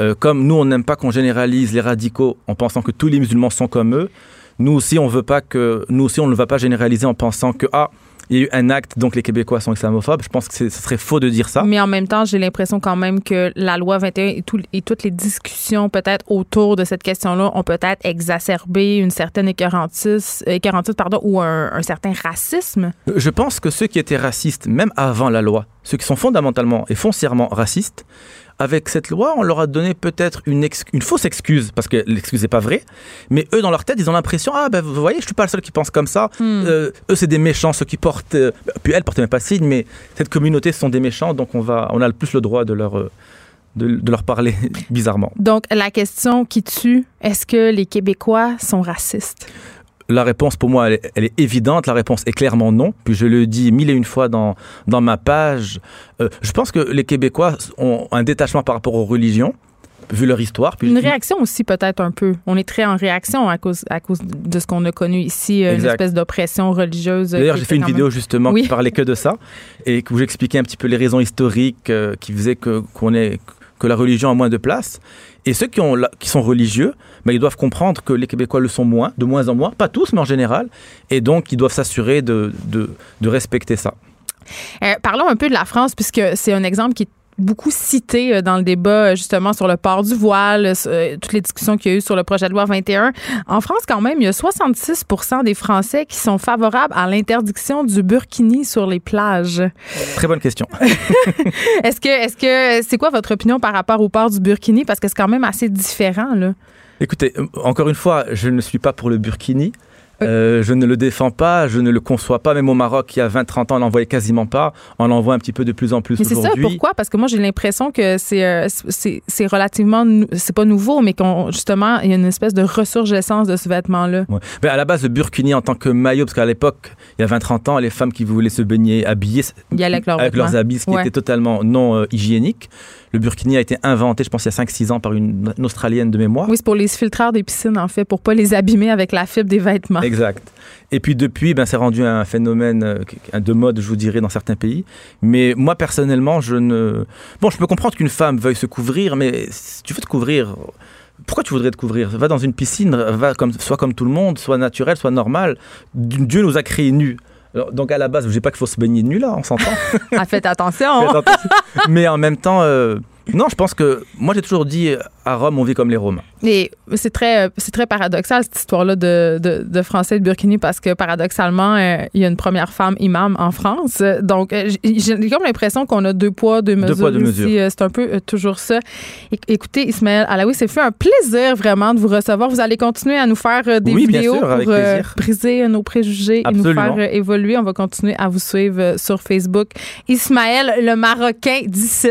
[SPEAKER 5] Euh, comme nous, on n'aime pas qu'on généralise les radicaux en pensant que tous les musulmans sont comme eux. Nous aussi, on veut pas que, nous aussi, on ne va pas généraliser en pensant que ah, il y a eu un acte, donc les Québécois sont islamophobes. Je pense que ce serait faux de dire ça.
[SPEAKER 3] Mais en même temps, j'ai l'impression quand même que la loi 21 et, tout- et toutes les discussions peut-être autour de cette question-là ont peut-être exacerbé une certaine écœurantise, écœurantise, pardon, ou un, un certain racisme.
[SPEAKER 5] Je pense que ceux qui étaient racistes, même avant la loi, ceux qui sont fondamentalement et foncièrement racistes, avec cette loi, on leur a donné peut-être une, fausse excuse, parce que l'excuse n'est pas vraie, mais eux, dans leur tête, ils ont l'impression, ah ben vous voyez, je suis pas le seul qui pense comme ça, Euh, eux, c'est des méchants, ceux qui portent, euh, puis elle portait même pas signe, mais cette communauté, ce sont des méchants, donc on, va, on a le plus le droit de leur, euh, de, de leur parler bizarrement.
[SPEAKER 3] Donc, la question qui tue, est-ce que les Québécois sont racistes?
[SPEAKER 5] La réponse pour moi, elle est, elle est évidente. La réponse est clairement non. Puis je le dis mille et une fois dans, dans ma page. Euh, je pense que les Québécois ont un détachement par rapport aux religions, vu leur histoire. Puis
[SPEAKER 3] Une réaction aussi peut-être un peu. On est très en réaction à cause, à cause de ce qu'on a connu ici, euh, une espèce d'oppression religieuse. euh,
[SPEAKER 5] D'ailleurs, j'ai fait une
[SPEAKER 3] même-
[SPEAKER 5] vidéo justement
[SPEAKER 3] Oui.
[SPEAKER 5] qui parlait que de ça et où j'expliquais un petit peu les raisons historiques qui faisaient que qu'on est que la religion a moins de place. Et ceux qui, sont religieux, ben, ils doivent comprendre que les Québécois le sont moins, de moins en moins, pas tous, mais en général, et donc ils doivent s'assurer de respecter ça.
[SPEAKER 3] Euh, parlons un peu de la France, puisque c'est un exemple qui est beaucoup cité euh, dans le débat euh, justement sur le port du voile, euh, toutes les discussions qu'il y a eu sur le projet de loi 21. En France, quand même, il y a 66 des Français qui sont favorables à l'interdiction du burkini sur les plages.
[SPEAKER 5] Très bonne question.
[SPEAKER 3] Est-ce que, est-ce que, c'est quoi votre opinion par rapport au port du burkini? Parce que c'est quand même assez différent, là.
[SPEAKER 5] Écoutez, encore une fois, je ne suis pas pour le burkini. Euh, je ne le défends pas, je ne le conçois pas. Même au Maroc, il y a 20-30 ans, on n'en voyait quasiment pas. On en voit un petit peu de plus en plus
[SPEAKER 3] Mais c'est ça,
[SPEAKER 5] aujourd'hui.
[SPEAKER 3] pourquoi? Parce que moi, j'ai l'impression que c'est, euh, c'est, c'est relativement, c'est pas nouveau, mais qu'on, justement, il y a une espèce de ressurgescence de ce vêtement-là.
[SPEAKER 5] Ouais. Ben, à la base, le burkini en tant que maillot, parce qu'à l'époque, il y a 20-30 ans, les femmes qui voulaient se baigner habillées
[SPEAKER 3] avec leurs
[SPEAKER 5] habits, ce qui
[SPEAKER 3] Ouais.
[SPEAKER 5] était totalement non euh, hygiénique. Le burkini a été inventé, je pense, il y a 5-6 ans par une, une Australienne de mémoire.
[SPEAKER 3] Oui, c'est pour les filtreurs des piscines, en fait, pour pas les abîmer avec la fibre des vêtements.
[SPEAKER 5] Exact. Et puis depuis, ben, c'est rendu un phénomène euh, de mode, je vous dirais, dans certains pays. Mais moi, personnellement, je ne... Bon, je peux comprendre qu'une femme veuille se couvrir, mais si tu veux te couvrir... Pourquoi tu voudrais te couvrir? Va dans une piscine, va comme, soit comme tout le monde, soit naturel, soit normal. Dieu nous a créés nus. Alors, donc à la base, je ne dis pas qu'il faut se baigner nu là, on s'entend.
[SPEAKER 3] Ah, faites attention.
[SPEAKER 5] Faites attention. Mais en même temps, euh, non, je pense que moi j'ai toujours dit à Rome, on vit comme les Romains.
[SPEAKER 3] Et c'est très, c'est très paradoxal, cette histoire-là de, de, de Français de Burkini, parce que paradoxalement, euh, il y a une première femme imam en France. Donc, euh, j'ai comme l'impression qu'on a deux poids, deux mesures.
[SPEAKER 5] poids, deux mesures.
[SPEAKER 3] Euh, C'est un peu euh, toujours ça. Écoutez, Ismaël Alaoui, c'est fait un plaisir vraiment de vous recevoir. Vous allez continuer à nous faire euh, des
[SPEAKER 5] Oui,
[SPEAKER 3] vidéos
[SPEAKER 5] sûr,
[SPEAKER 3] pour briser nos préjugés et nous faire évoluer. On va continuer à vous suivre sur Facebook. Ismaël, le Marocain d'ici.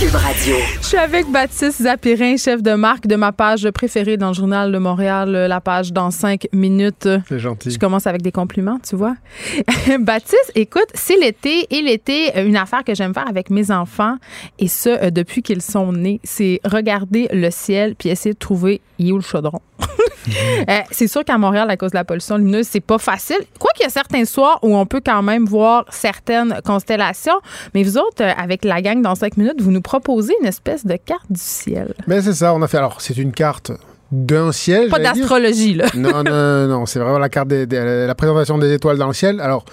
[SPEAKER 1] Cube Radio.
[SPEAKER 3] Je suis avec Baptiste Zapirin, chef de marque de ma page préférée dans le journal de Montréal, euh, la page dans cinq minutes.
[SPEAKER 7] C'est gentil.
[SPEAKER 3] Je commence avec des compliments, tu vois. Baptiste, écoute, c'est l'été et l'été, euh, une affaire que j'aime faire avec mes enfants et ce euh, depuis qu'ils sont nés, c'est regarder le ciel puis essayer de trouver il est où le chaudron? Euh, c'est sûr qu'à Montréal, à cause de la pollution lumineuse, c'est pas facile. Quoi qu'il y a certains soirs où on peut quand même voir certaines constellations, mais vous autres, euh, avec la gang dans cinq minutes, vous nous proposez une espèce de carte du ciel.
[SPEAKER 7] Mais c'est ça, on a fait. Alors, c'est une carte d'un ciel.
[SPEAKER 3] Pas d'astrologie, là.
[SPEAKER 7] Non, non, non, non, c'est vraiment la carte des- la présentation des étoiles dans le ciel. Alors,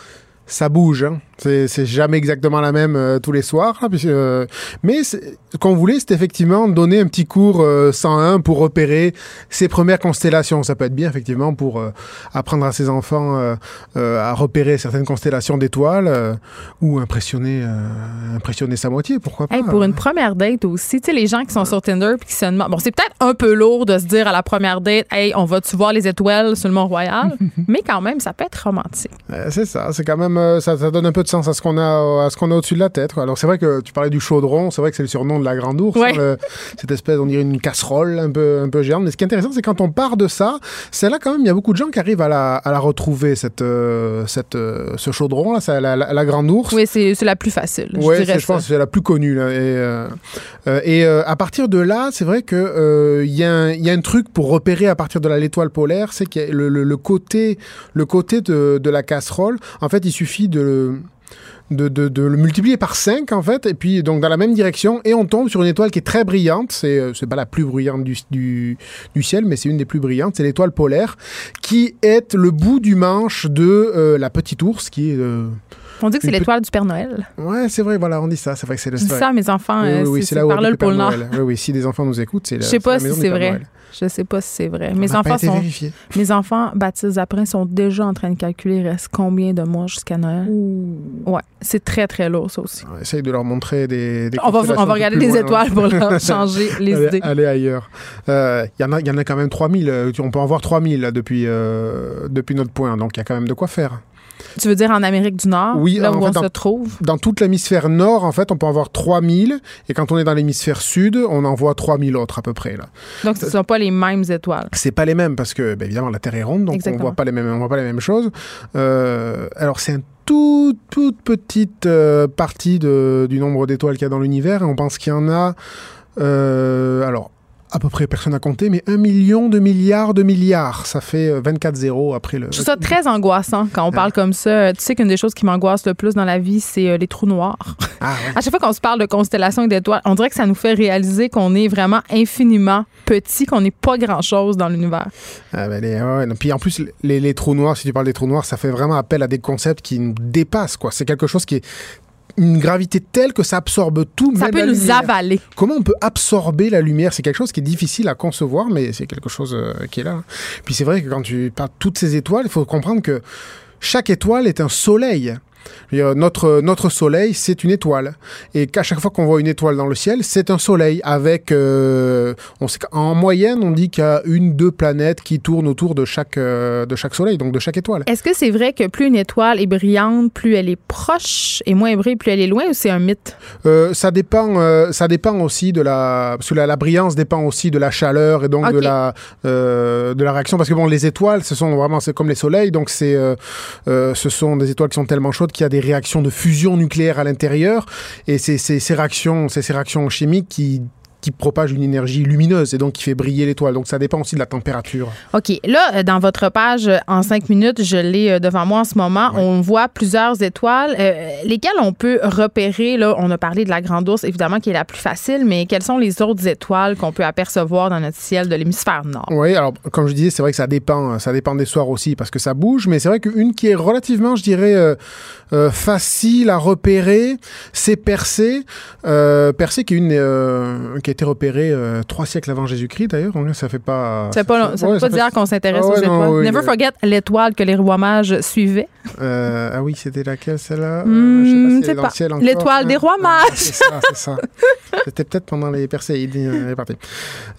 [SPEAKER 7] ça bouge, hein. C'est, c'est jamais exactement la même euh, tous les soirs. là, puisque, euh, mais ce qu'on voulait, c'est effectivement donner un petit cours euh, 101 pour repérer ces premières constellations. Ça peut être bien, effectivement, pour euh, apprendre à ses enfants euh, euh, à repérer certaines constellations d'étoiles euh, ou impressionner, euh, impressionner sa moitié, pourquoi pas.
[SPEAKER 3] Hey, pour une première date aussi, tu sais, les gens qui sont sur Tinder puis qui se demandent. Bon, c'est peut-être un peu lourd de se dire à la première date, hey, on va-tu voir les étoiles sur le Mont-Royal? mais quand même, ça peut être romantique.
[SPEAKER 7] Euh, c'est ça, c'est quand même euh, ça, ça donne un peu de sens à ce qu'on a à ce qu'on a au-dessus de la tête. quoi. Alors c'est vrai que tu parlais du chaudron, c'est vrai que c'est le surnom de la grande ours,
[SPEAKER 3] Ouais.
[SPEAKER 7] hein, le- cette espèce on dirait une casserole un peu un peu géante. Mais ce qui est intéressant, c'est quand on part de ça, c'est là quand même il y a beaucoup de gens qui arrivent à la, à la retrouver cette euh, cette euh, ce chaudron là, la, la, la grande ours.
[SPEAKER 3] Oui, c'est c'est la plus facile. Je
[SPEAKER 7] Ouais,
[SPEAKER 3] dirais
[SPEAKER 7] je pense c'est la plus connue. Là, et euh, euh, et euh, à partir de là, c'est vrai que euh, il y, a un- y a un truc pour repérer à partir de la l'étoile polaire, c'est que le, le, le côté, le côté de, de la casserole, en fait, il suffit de le- de, de, de le multiplier par 5 en fait et puis donc dans la même direction et on tombe sur une étoile qui est très brillante c'est euh, pas la plus brillante du, du, du ciel mais c'est une des plus brillantes c'est l'étoile polaire qui est le bout du manche de euh, la petite ours qui est euh,
[SPEAKER 3] On dit que c'est l'étoile du Père Noël.
[SPEAKER 7] Ouais, c'est vrai, voilà, on dit ça. C'est vrai que c'est le
[SPEAKER 3] Je dis ça à mes enfants.
[SPEAKER 7] Oui,
[SPEAKER 3] euh,
[SPEAKER 7] oui,
[SPEAKER 3] c'est
[SPEAKER 7] là où
[SPEAKER 3] par là
[SPEAKER 7] habite
[SPEAKER 3] le pôle Nord.
[SPEAKER 7] Oui, oui, si des enfants nous écoutent, c'est
[SPEAKER 3] Je sais pas si c'est vrai.
[SPEAKER 7] Noël.
[SPEAKER 3] Je sais pas si c'est vrai. Mes enfants sont
[SPEAKER 7] vérifié.
[SPEAKER 3] mes enfants baptisés après sont déjà en train de calculer il reste combien de mois jusqu'à Noël. Ouais, c'est très très lourd ça aussi.
[SPEAKER 7] On essaye de leur montrer des. des
[SPEAKER 3] On va, on va regarder des
[SPEAKER 7] loin,
[SPEAKER 3] étoiles pour leur changer les
[SPEAKER 7] Allez,
[SPEAKER 3] idées.
[SPEAKER 7] allez ailleurs. Euh, Il y, en a- il y en a quand même 3000. euh, On peut en voir 3000 là, depuis, euh, depuis notre point. Donc il y a quand même de quoi faire.
[SPEAKER 3] Tu veux dire en Amérique du Nord,
[SPEAKER 7] Oui,
[SPEAKER 3] là
[SPEAKER 7] en
[SPEAKER 3] où
[SPEAKER 7] fait,
[SPEAKER 3] on
[SPEAKER 7] dans-
[SPEAKER 3] se trouve?
[SPEAKER 7] Dans toute l'hémisphère nord, en fait, on peut en voir 3000. Et quand on est dans l'hémisphère sud, on en voit 3000 autres à peu près. Là.
[SPEAKER 3] Donc ce ne sont pas les mêmes étoiles.
[SPEAKER 7] C'est pas les mêmes parce que, ben, évidemment, la Terre est ronde, donc
[SPEAKER 3] Exactement.
[SPEAKER 7] on voit pas les mêmes, on voit pas les mêmes choses. Euh, alors c'est un tout, toute petite euh, partie de- du nombre d'étoiles qu'il y a dans l'univers et on pense qu'il y en a, euh, alors à peu près personne à compter, mais un million de milliards de milliards. Ça fait euh, 24 zéros après le.
[SPEAKER 3] Je trouve ça très angoissant quand on parle comme ça. Tu sais qu'une des choses qui m'angoisse le plus dans la vie, c'est euh, les trous noirs.
[SPEAKER 7] Ah.
[SPEAKER 3] À chaque fois qu'on se parle de constellations et d'étoiles, on dirait que ça nous fait réaliser qu'on est vraiment infiniment petit, qu'on n'est pas grand-chose dans l'univers.
[SPEAKER 7] Ah ben, les- ouais. Puis en plus, les, les trous noirs, si tu parles des trous noirs, ça fait vraiment appel à des concepts qui nous dépassent. quoi. C'est quelque chose qui est une gravité telle que ça absorbe tout.
[SPEAKER 3] Ça
[SPEAKER 7] même
[SPEAKER 3] peut
[SPEAKER 7] la
[SPEAKER 3] nous
[SPEAKER 7] lumière.
[SPEAKER 3] avaler.
[SPEAKER 7] Comment on peut absorber la lumière? C'est quelque chose qui est difficile à concevoir, mais c'est quelque chose euh, qui est là. Puis c'est vrai que quand tu parles de toutes ces étoiles, il faut comprendre que chaque étoile est un soleil. Dire, Notre, notre soleil, c'est une étoile. Et qu'à chaque fois qu'on voit une étoile dans le ciel, c'est un soleil. Avec, euh, on sait qu'en moyenne, on dit qu'il y a une, deux planètes qui tournent autour de chaque, euh, de chaque soleil, donc de chaque étoile.
[SPEAKER 3] Est-ce que c'est vrai que plus une étoile est brillante, plus elle est proche et moins brillante, plus elle est loin ou c'est un mythe?
[SPEAKER 7] Euh, ça dépend, euh, ça dépend aussi de la, parce que la, la brillance dépend aussi de la chaleur et donc de la, euh, de la réaction. Parce que bon, les étoiles, ce sont vraiment, c'est comme les soleils, donc c'est, euh, euh, ce sont des étoiles qui sont tellement chaudes qu'il y a des réactions de fusion nucléaire à l'intérieur. Et c'est ces réactions, ces réactions chimiques qui qui propagent une énergie lumineuse et donc qui fait briller l'étoile. Donc ça dépend aussi de la température.
[SPEAKER 3] OK. Là, euh, dans votre page, euh, en cinq minutes, je l'ai euh, devant moi en ce moment, on voit plusieurs étoiles, euh, lesquelles on peut repérer. Là, on a parlé de la Grande Ourse, évidemment, qui est la plus facile, mais quelles sont les autres étoiles qu'on peut apercevoir dans notre ciel de l'hémisphère nord?
[SPEAKER 7] Oui, alors comme je disais, c'est vrai que ça dépend, ça dépend des soirs aussi parce que ça bouge, mais c'est vrai qu'une qui est relativement, je dirais, euh, euh, facile à repérer, c'est Persée. Euh, Persée qui est une qui a été repérée euh, trois siècles avant Jésus-Christ d'ailleurs, donc ça fait pas.
[SPEAKER 3] Ça ne veut pas, ça
[SPEAKER 7] ouais,
[SPEAKER 3] veut pas
[SPEAKER 7] fait-
[SPEAKER 3] dire qu'on s'intéresse
[SPEAKER 7] Ah ouais,
[SPEAKER 3] aux étoiles.
[SPEAKER 7] oui,
[SPEAKER 3] Never forget l'étoile que les rois mages suivaient.
[SPEAKER 7] Euh, ah oui, c'était laquelle celle-là?
[SPEAKER 3] Hmm,
[SPEAKER 7] Je sais pas si
[SPEAKER 3] pas. L'étoile des rois
[SPEAKER 7] Ah,
[SPEAKER 3] mages.
[SPEAKER 7] c'est ça, c'est ça. C'était peut-être pendant les Perséides.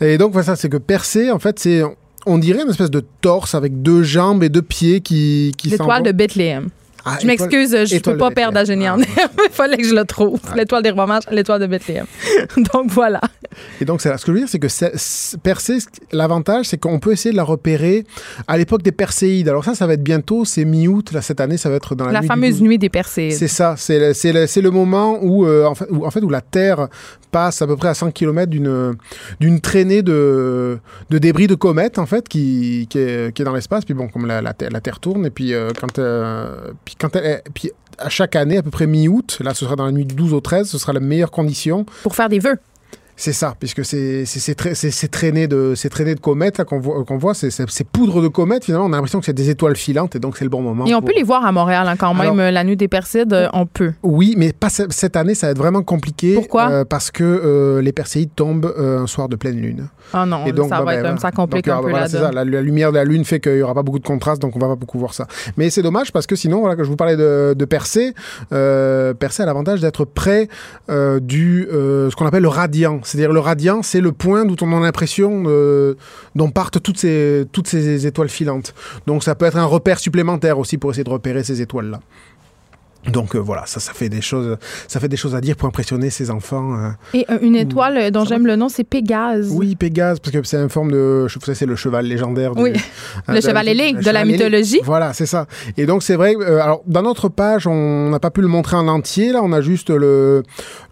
[SPEAKER 7] Et donc voilà, ça, c'est que Persée, en fait, c'est on dirait une espèce de torse avec deux jambes et deux pieds qui qui
[SPEAKER 3] L'étoile de Bethléem.
[SPEAKER 7] Ah,
[SPEAKER 3] Je m'excuse, je
[SPEAKER 7] étoile
[SPEAKER 3] peux pas perdre la
[SPEAKER 7] Bethléem.
[SPEAKER 3] génie
[SPEAKER 7] Ah.
[SPEAKER 3] Il fallait que je le trouve. L'étoile des rois mages, l'étoile de Bethléem. Donc voilà.
[SPEAKER 7] Et donc, c'est ce que je veux dire, c'est que c'est- c'est- Persée, ce- l'avantage, c'est qu'on peut essayer de la repérer à l'époque des Perséides. Alors ça, ça va être bientôt, c'est mi-août, là, cette année, ça va être dans la,
[SPEAKER 3] La
[SPEAKER 7] nuit
[SPEAKER 3] fameuse
[SPEAKER 7] 12.
[SPEAKER 3] nuit des Perséides.
[SPEAKER 7] C'est ça, c'est le, c'est le- c'est le moment où, euh, en, fait, où, en fait, où la Terre passe à peu près à 100 km d'une d'une traînée de, de débris de comètes, en fait, qui, qui, est, qui est dans l'espace. Puis bon, comme la, la, Terre, la Terre tourne, et puis, euh, quand, euh, puis quand elle... Puis, à chaque année, à peu près mi-août, là ce sera dans la nuit du 12 au 13, ce sera la meilleure condition
[SPEAKER 3] Pour faire des vœux.
[SPEAKER 7] C'est ça, puisque c'est c'est- c'est tra- c'est- c'est traîné de c'est traîné de comètes qu'on voit qu'on voit, c'est c'est- c'est poudre de comètes finalement. On a l'impression que c'est des étoiles filantes et donc c'est le bon moment.
[SPEAKER 3] Et on
[SPEAKER 7] pour-
[SPEAKER 3] peut les voir à Montréal hein, quand même,
[SPEAKER 7] Alors-
[SPEAKER 3] euh, la nuit des Perséides, euh, on peut.
[SPEAKER 7] Oui, mais pas ce- cette année, ça va être vraiment compliqué.
[SPEAKER 3] Pourquoi
[SPEAKER 7] euh, Parce que euh, les Perséides tombent un soir de pleine lune.
[SPEAKER 3] Ah non,
[SPEAKER 7] Et donc,
[SPEAKER 3] ça
[SPEAKER 7] bah,
[SPEAKER 3] va
[SPEAKER 7] ben,
[SPEAKER 3] être
[SPEAKER 7] voilà.
[SPEAKER 3] ça complique
[SPEAKER 7] Donc,
[SPEAKER 3] un peu
[SPEAKER 7] voilà,
[SPEAKER 3] la
[SPEAKER 7] c'est ça. La, la lumière de la lune fait qu'il n'y aura pas beaucoup de contraste, donc on va pas beaucoup voir ça. Mais c'est dommage parce que sinon, voilà, que je vous parlais de, de Persée, Persée a l'avantage d'être près du ce qu'on appelle le radiant. C'est-à-dire le radiant, c'est le point d'où on a l'impression euh, dont partent toutes ces toutes ces étoiles filantes. Donc ça peut être un repère supplémentaire aussi pour essayer de repérer ces étoiles là. Donc euh, voilà, ça, ça fait des choses, ça fait des choses à dire pour impressionner ses enfants. euh.
[SPEAKER 3] Et euh, une étoile euh, dont j'aime le nom, c'est Pégase.
[SPEAKER 7] Oui, Pégase, parce que c'est une forme de, je sais, c'est le cheval légendaire. du-
[SPEAKER 3] Oui.
[SPEAKER 7] euh,
[SPEAKER 3] Le
[SPEAKER 7] de-
[SPEAKER 3] cheval ailé de la mythologie.
[SPEAKER 7] Voilà, c'est ça. Et donc c'est vrai. alors dans notre page, on n'a pas pu le montrer en entier. Là, on a juste le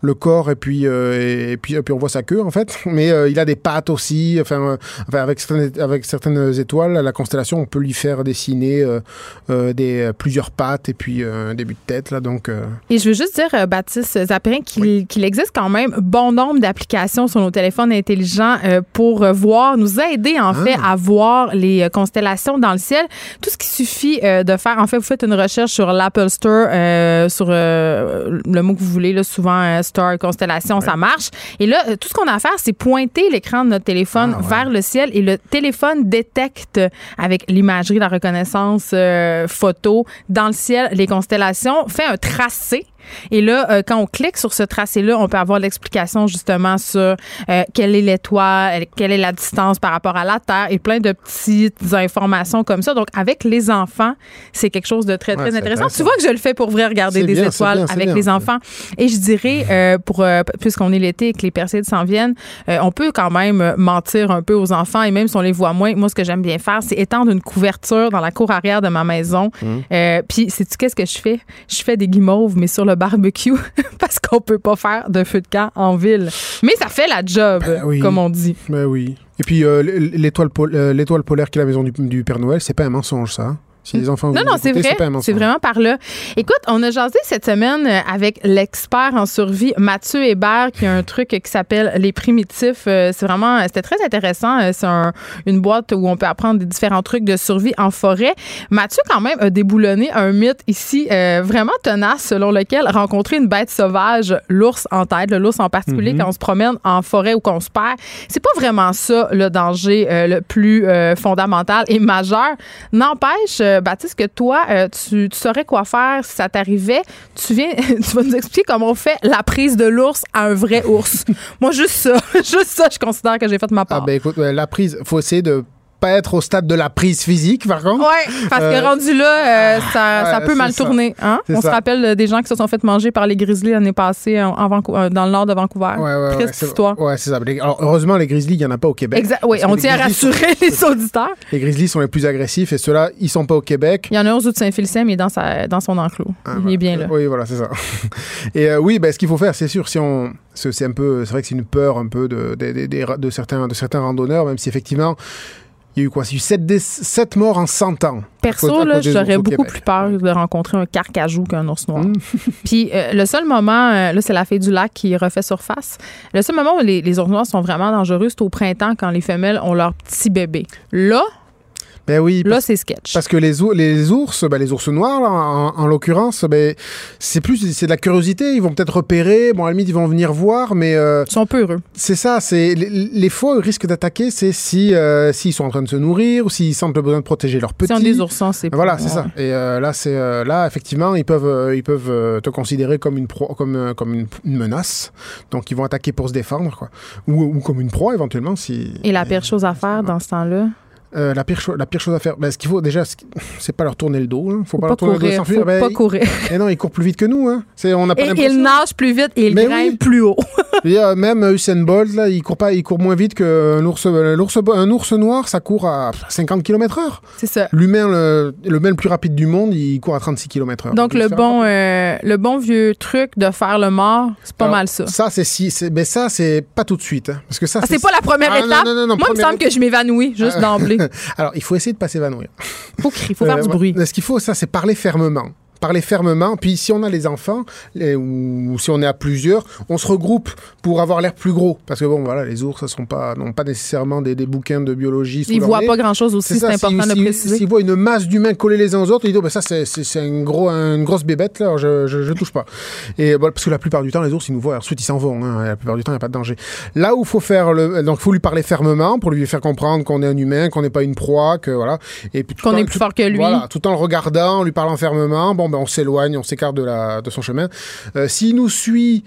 [SPEAKER 7] le corps et puis et puis et puis on voit sa queue en fait. Mais il a des pattes aussi. Enfin, enfin, avec certaines avec certaines étoiles, la constellation, on peut lui faire dessiner des plusieurs pattes et puis un début de tête tête. Là, donc, euh,
[SPEAKER 3] Et je veux juste dire, euh, Baptiste Zapperin, qu'il existe quand même bon nombre d'applications sur nos téléphones intelligents euh, pour euh, voir, nous aider en
[SPEAKER 7] Ah.
[SPEAKER 3] fait à voir les constellations dans le ciel. Tout ce qu'il suffit de faire, en fait, vous faites une recherche sur l'Apple Store, sur le mot que vous voulez, là, souvent Star, constellation, ça marche. Et là, tout ce qu'on a à faire, c'est pointer l'écran de notre téléphone
[SPEAKER 7] Ah, ouais.
[SPEAKER 3] vers le ciel et le téléphone détecte avec l'imagerie, la reconnaissance photo dans le ciel, les constellations, fait un tracé. Et là, euh, quand on clique sur ce tracé-là, on peut avoir l'explication justement sur euh, quelle est l'étoile, quelle est la distance par rapport à la Terre et plein de petites informations comme ça. Donc, avec les enfants, c'est quelque chose de très, très intéressant. Tu vois que je le fais pour vrai regarder des
[SPEAKER 7] bien,
[SPEAKER 3] étoiles
[SPEAKER 7] bien,
[SPEAKER 3] avec
[SPEAKER 7] bien.
[SPEAKER 3] les enfants. Et je dirais, euh, pour puisqu'on est l'été et que les Perséides s'en viennent, on peut quand même mentir un peu aux enfants et même si on les voit moins, moi, ce que j'aime bien faire, c'est étendre une couverture dans la cour arrière de ma maison. Euh, Puis, sais-tu qu'est-ce que je fais? Je fais des guimauves, mais sur le barbecue, parce qu'on peut pas faire de feu de camp en ville. Mais ça fait la job,
[SPEAKER 7] Ben oui.
[SPEAKER 3] comme on dit.
[SPEAKER 7] ben oui. Et puis, euh, l'étoile euh, l'étoile polaire qui est la maison du, du Père Noël, c'est pas un mensonge, ça. Si les enfants
[SPEAKER 3] Non, non, c'est vrai. C'est vraiment par là. Écoute, on a jasé cette semaine euh, avec l'expert en survie Mathieu Hébert qui a un truc qui s'appelle les primitifs. Euh, C'est vraiment, c'était très intéressant. Euh, C'est un- une boîte où on peut apprendre des différents trucs de survie en forêt. Mathieu, quand même, a déboulonné un mythe ici euh, vraiment tenace selon lequel rencontrer une bête sauvage, l'ours en tête, le l'ours en particulier,
[SPEAKER 7] Mhm.
[SPEAKER 3] quand on se promène en forêt ou qu'on se perd, c'est pas vraiment ça le danger euh, le plus euh, fondamental et majeur. N'empêche, euh, Baptiste, que toi, euh, tu, tu saurais quoi faire si ça t'arrivait. Tu viens, tu vas nous expliquer comment on fait la prise de l'ours à un vrai ours. Moi, juste ça, juste ça, je considère que j'ai fait ma
[SPEAKER 7] Ah
[SPEAKER 3] part.
[SPEAKER 7] ben écoute, la prise, faut essayer de pas être au stade de la prise physique, par contre.
[SPEAKER 3] Ouais, parce que
[SPEAKER 7] Euh,
[SPEAKER 3] rendu là, euh, ça, peut mal
[SPEAKER 7] ça.
[SPEAKER 3] tourner. Hein? On se rappelle euh, des gens qui se sont fait manger par les grizzlies l'année passée en, dans le nord de Vancouver. Triste histoire.
[SPEAKER 7] Ouais, c'est ça. Alors, heureusement, les grizzlies, il n'y en a pas au Québec.
[SPEAKER 3] Exact. Oui, on tient à
[SPEAKER 7] sont-
[SPEAKER 3] rassurer les auditeurs.
[SPEAKER 7] Les grizzlies sont les plus agressifs et ceux-là, ils sont pas au Québec.
[SPEAKER 3] Il y en a un aux de Saint-Félicien, mais il est dans, sa, dans son enclos.
[SPEAKER 7] Ah,
[SPEAKER 3] il
[SPEAKER 7] voilà.
[SPEAKER 3] est bien là.
[SPEAKER 7] Oui, voilà, c'est ça. Et euh, oui, ben, ce qu'il faut faire, c'est sûr, si on, c'est un peu, c'est vrai que c'est une peur un peu de- de- de certains, de certains randonneurs, même si effectivement, il y a eu quoi? Il y a eu 7, dé- sept morts en 100 ans.
[SPEAKER 3] Perso, j'aurais beaucoup plus peur de rencontrer un carcajou qu'un ours noir.
[SPEAKER 7] Mm.
[SPEAKER 3] Puis euh, le seul moment, euh, là, c'est la fée du lac qui refait surface. Le seul moment où les, les ours noirs sont vraiment dangereux, c'est au printemps quand les femelles ont leur petit bébé. Là,
[SPEAKER 7] Ben oui,
[SPEAKER 3] là, c'est sketch.
[SPEAKER 7] Parce que les, ours- les ours, ben, les ours noirs, là, en, en l'occurrence, ben, c'est plus c'est de la curiosité. Ils vont peut-être repérer. Bon, à la limite, ils vont venir voir, mais euh,
[SPEAKER 3] Ils sont peu heureux.
[SPEAKER 7] c'est ça. C'est les, les ils risquent d'attaquer, c'est si euh, s'ils sont en train de se nourrir ou s'ils sentent le besoin de protéger leurs petits.
[SPEAKER 3] On des oursons, c'est
[SPEAKER 7] Voilà, c'est ça. Et euh, là, c'est euh, là, effectivement, ils peuvent, ils peuvent te considérer comme une proie, comme, comme une, une menace. Donc, ils vont attaquer pour se défendre, quoi. Ou, ou comme une proie, éventuellement, si.
[SPEAKER 3] Et la pire chose à faire dans ce temps-là,
[SPEAKER 7] Euh, la pire la pire chose à faire, ben, ce qu'il faut déjà, c'est pas leur tourner le dos. Hein. Faut,
[SPEAKER 3] faut
[SPEAKER 7] pas leur tourner le dos,
[SPEAKER 3] courir.
[SPEAKER 7] s'enfuir.
[SPEAKER 3] Faut
[SPEAKER 7] Ben,
[SPEAKER 3] pas
[SPEAKER 7] ils-
[SPEAKER 3] courir.
[SPEAKER 7] Et non, ils courent plus vite que nous. Hein. On n'a pas
[SPEAKER 3] Et
[SPEAKER 7] l'impression.
[SPEAKER 3] il nage plus vite et il
[SPEAKER 7] Mais
[SPEAKER 3] grimpe
[SPEAKER 7] oui.
[SPEAKER 3] plus haut.
[SPEAKER 7] Dire, même Usain Bolt, là, il court pas, il court moins vite qu'un ours, euh, l'ours, un ours noir, ça court à 50 km heure.
[SPEAKER 3] C'est ça.
[SPEAKER 7] L'humain, le, le plus rapide du monde, il court à 36 km heure.
[SPEAKER 3] Donc, le bon, euh, le bon vieux truc de faire le mort, c'est pas
[SPEAKER 7] Alors,
[SPEAKER 3] mal ça.
[SPEAKER 7] Ça, c'est si, c'est, ben ça, c'est pas tout de suite, hein, parce que ça,
[SPEAKER 3] Ah, c'est pas la première
[SPEAKER 7] Ah,
[SPEAKER 3] étape?
[SPEAKER 7] non, non, non,
[SPEAKER 3] Moi, il me semble que je m'évanouis juste d'emblée.
[SPEAKER 7] Alors, il faut essayer de pas s'évanouir.
[SPEAKER 3] Crier, faut faire
[SPEAKER 7] Euh,
[SPEAKER 3] du
[SPEAKER 7] ouais.
[SPEAKER 3] bruit.
[SPEAKER 7] Ce qu'il faut, ça, c'est parler fermement. Parler fermement. Puis si on a les enfants, les- ou si on est à plusieurs, on se regroupe pour avoir l'air plus gros. Parce que bon, voilà, les ours, ça sont pas, n'ont pas nécessairement des, des bouquins de biologie.
[SPEAKER 3] Ils voient pas grand-chose aussi, c'est important
[SPEAKER 7] si-
[SPEAKER 3] de
[SPEAKER 7] si-
[SPEAKER 3] préciser.
[SPEAKER 7] S'ils voient une masse d'humains collés les uns aux autres, ils disent, oh, ben ça, c'est, un gros, une grosse bébête, là, je, je, je touche pas. Et bon, parce que la plupart du temps, les ours, ils nous voient, ensuite, ils s'en vont. hein. la plupart du temps, il n'y a pas de danger. Là où faut faire le, donc, faut lui parler fermement pour lui faire comprendre qu'on est un humain, qu'on n'est pas une proie, que voilà. Et puis,
[SPEAKER 3] Qu'on est plus fort que lui.
[SPEAKER 7] Voilà, tout en le regardant, en lui parlant fermement. Bon, ben, on s'éloigne, on s'écarte de la, de son chemin. Euh, s'il nous suit,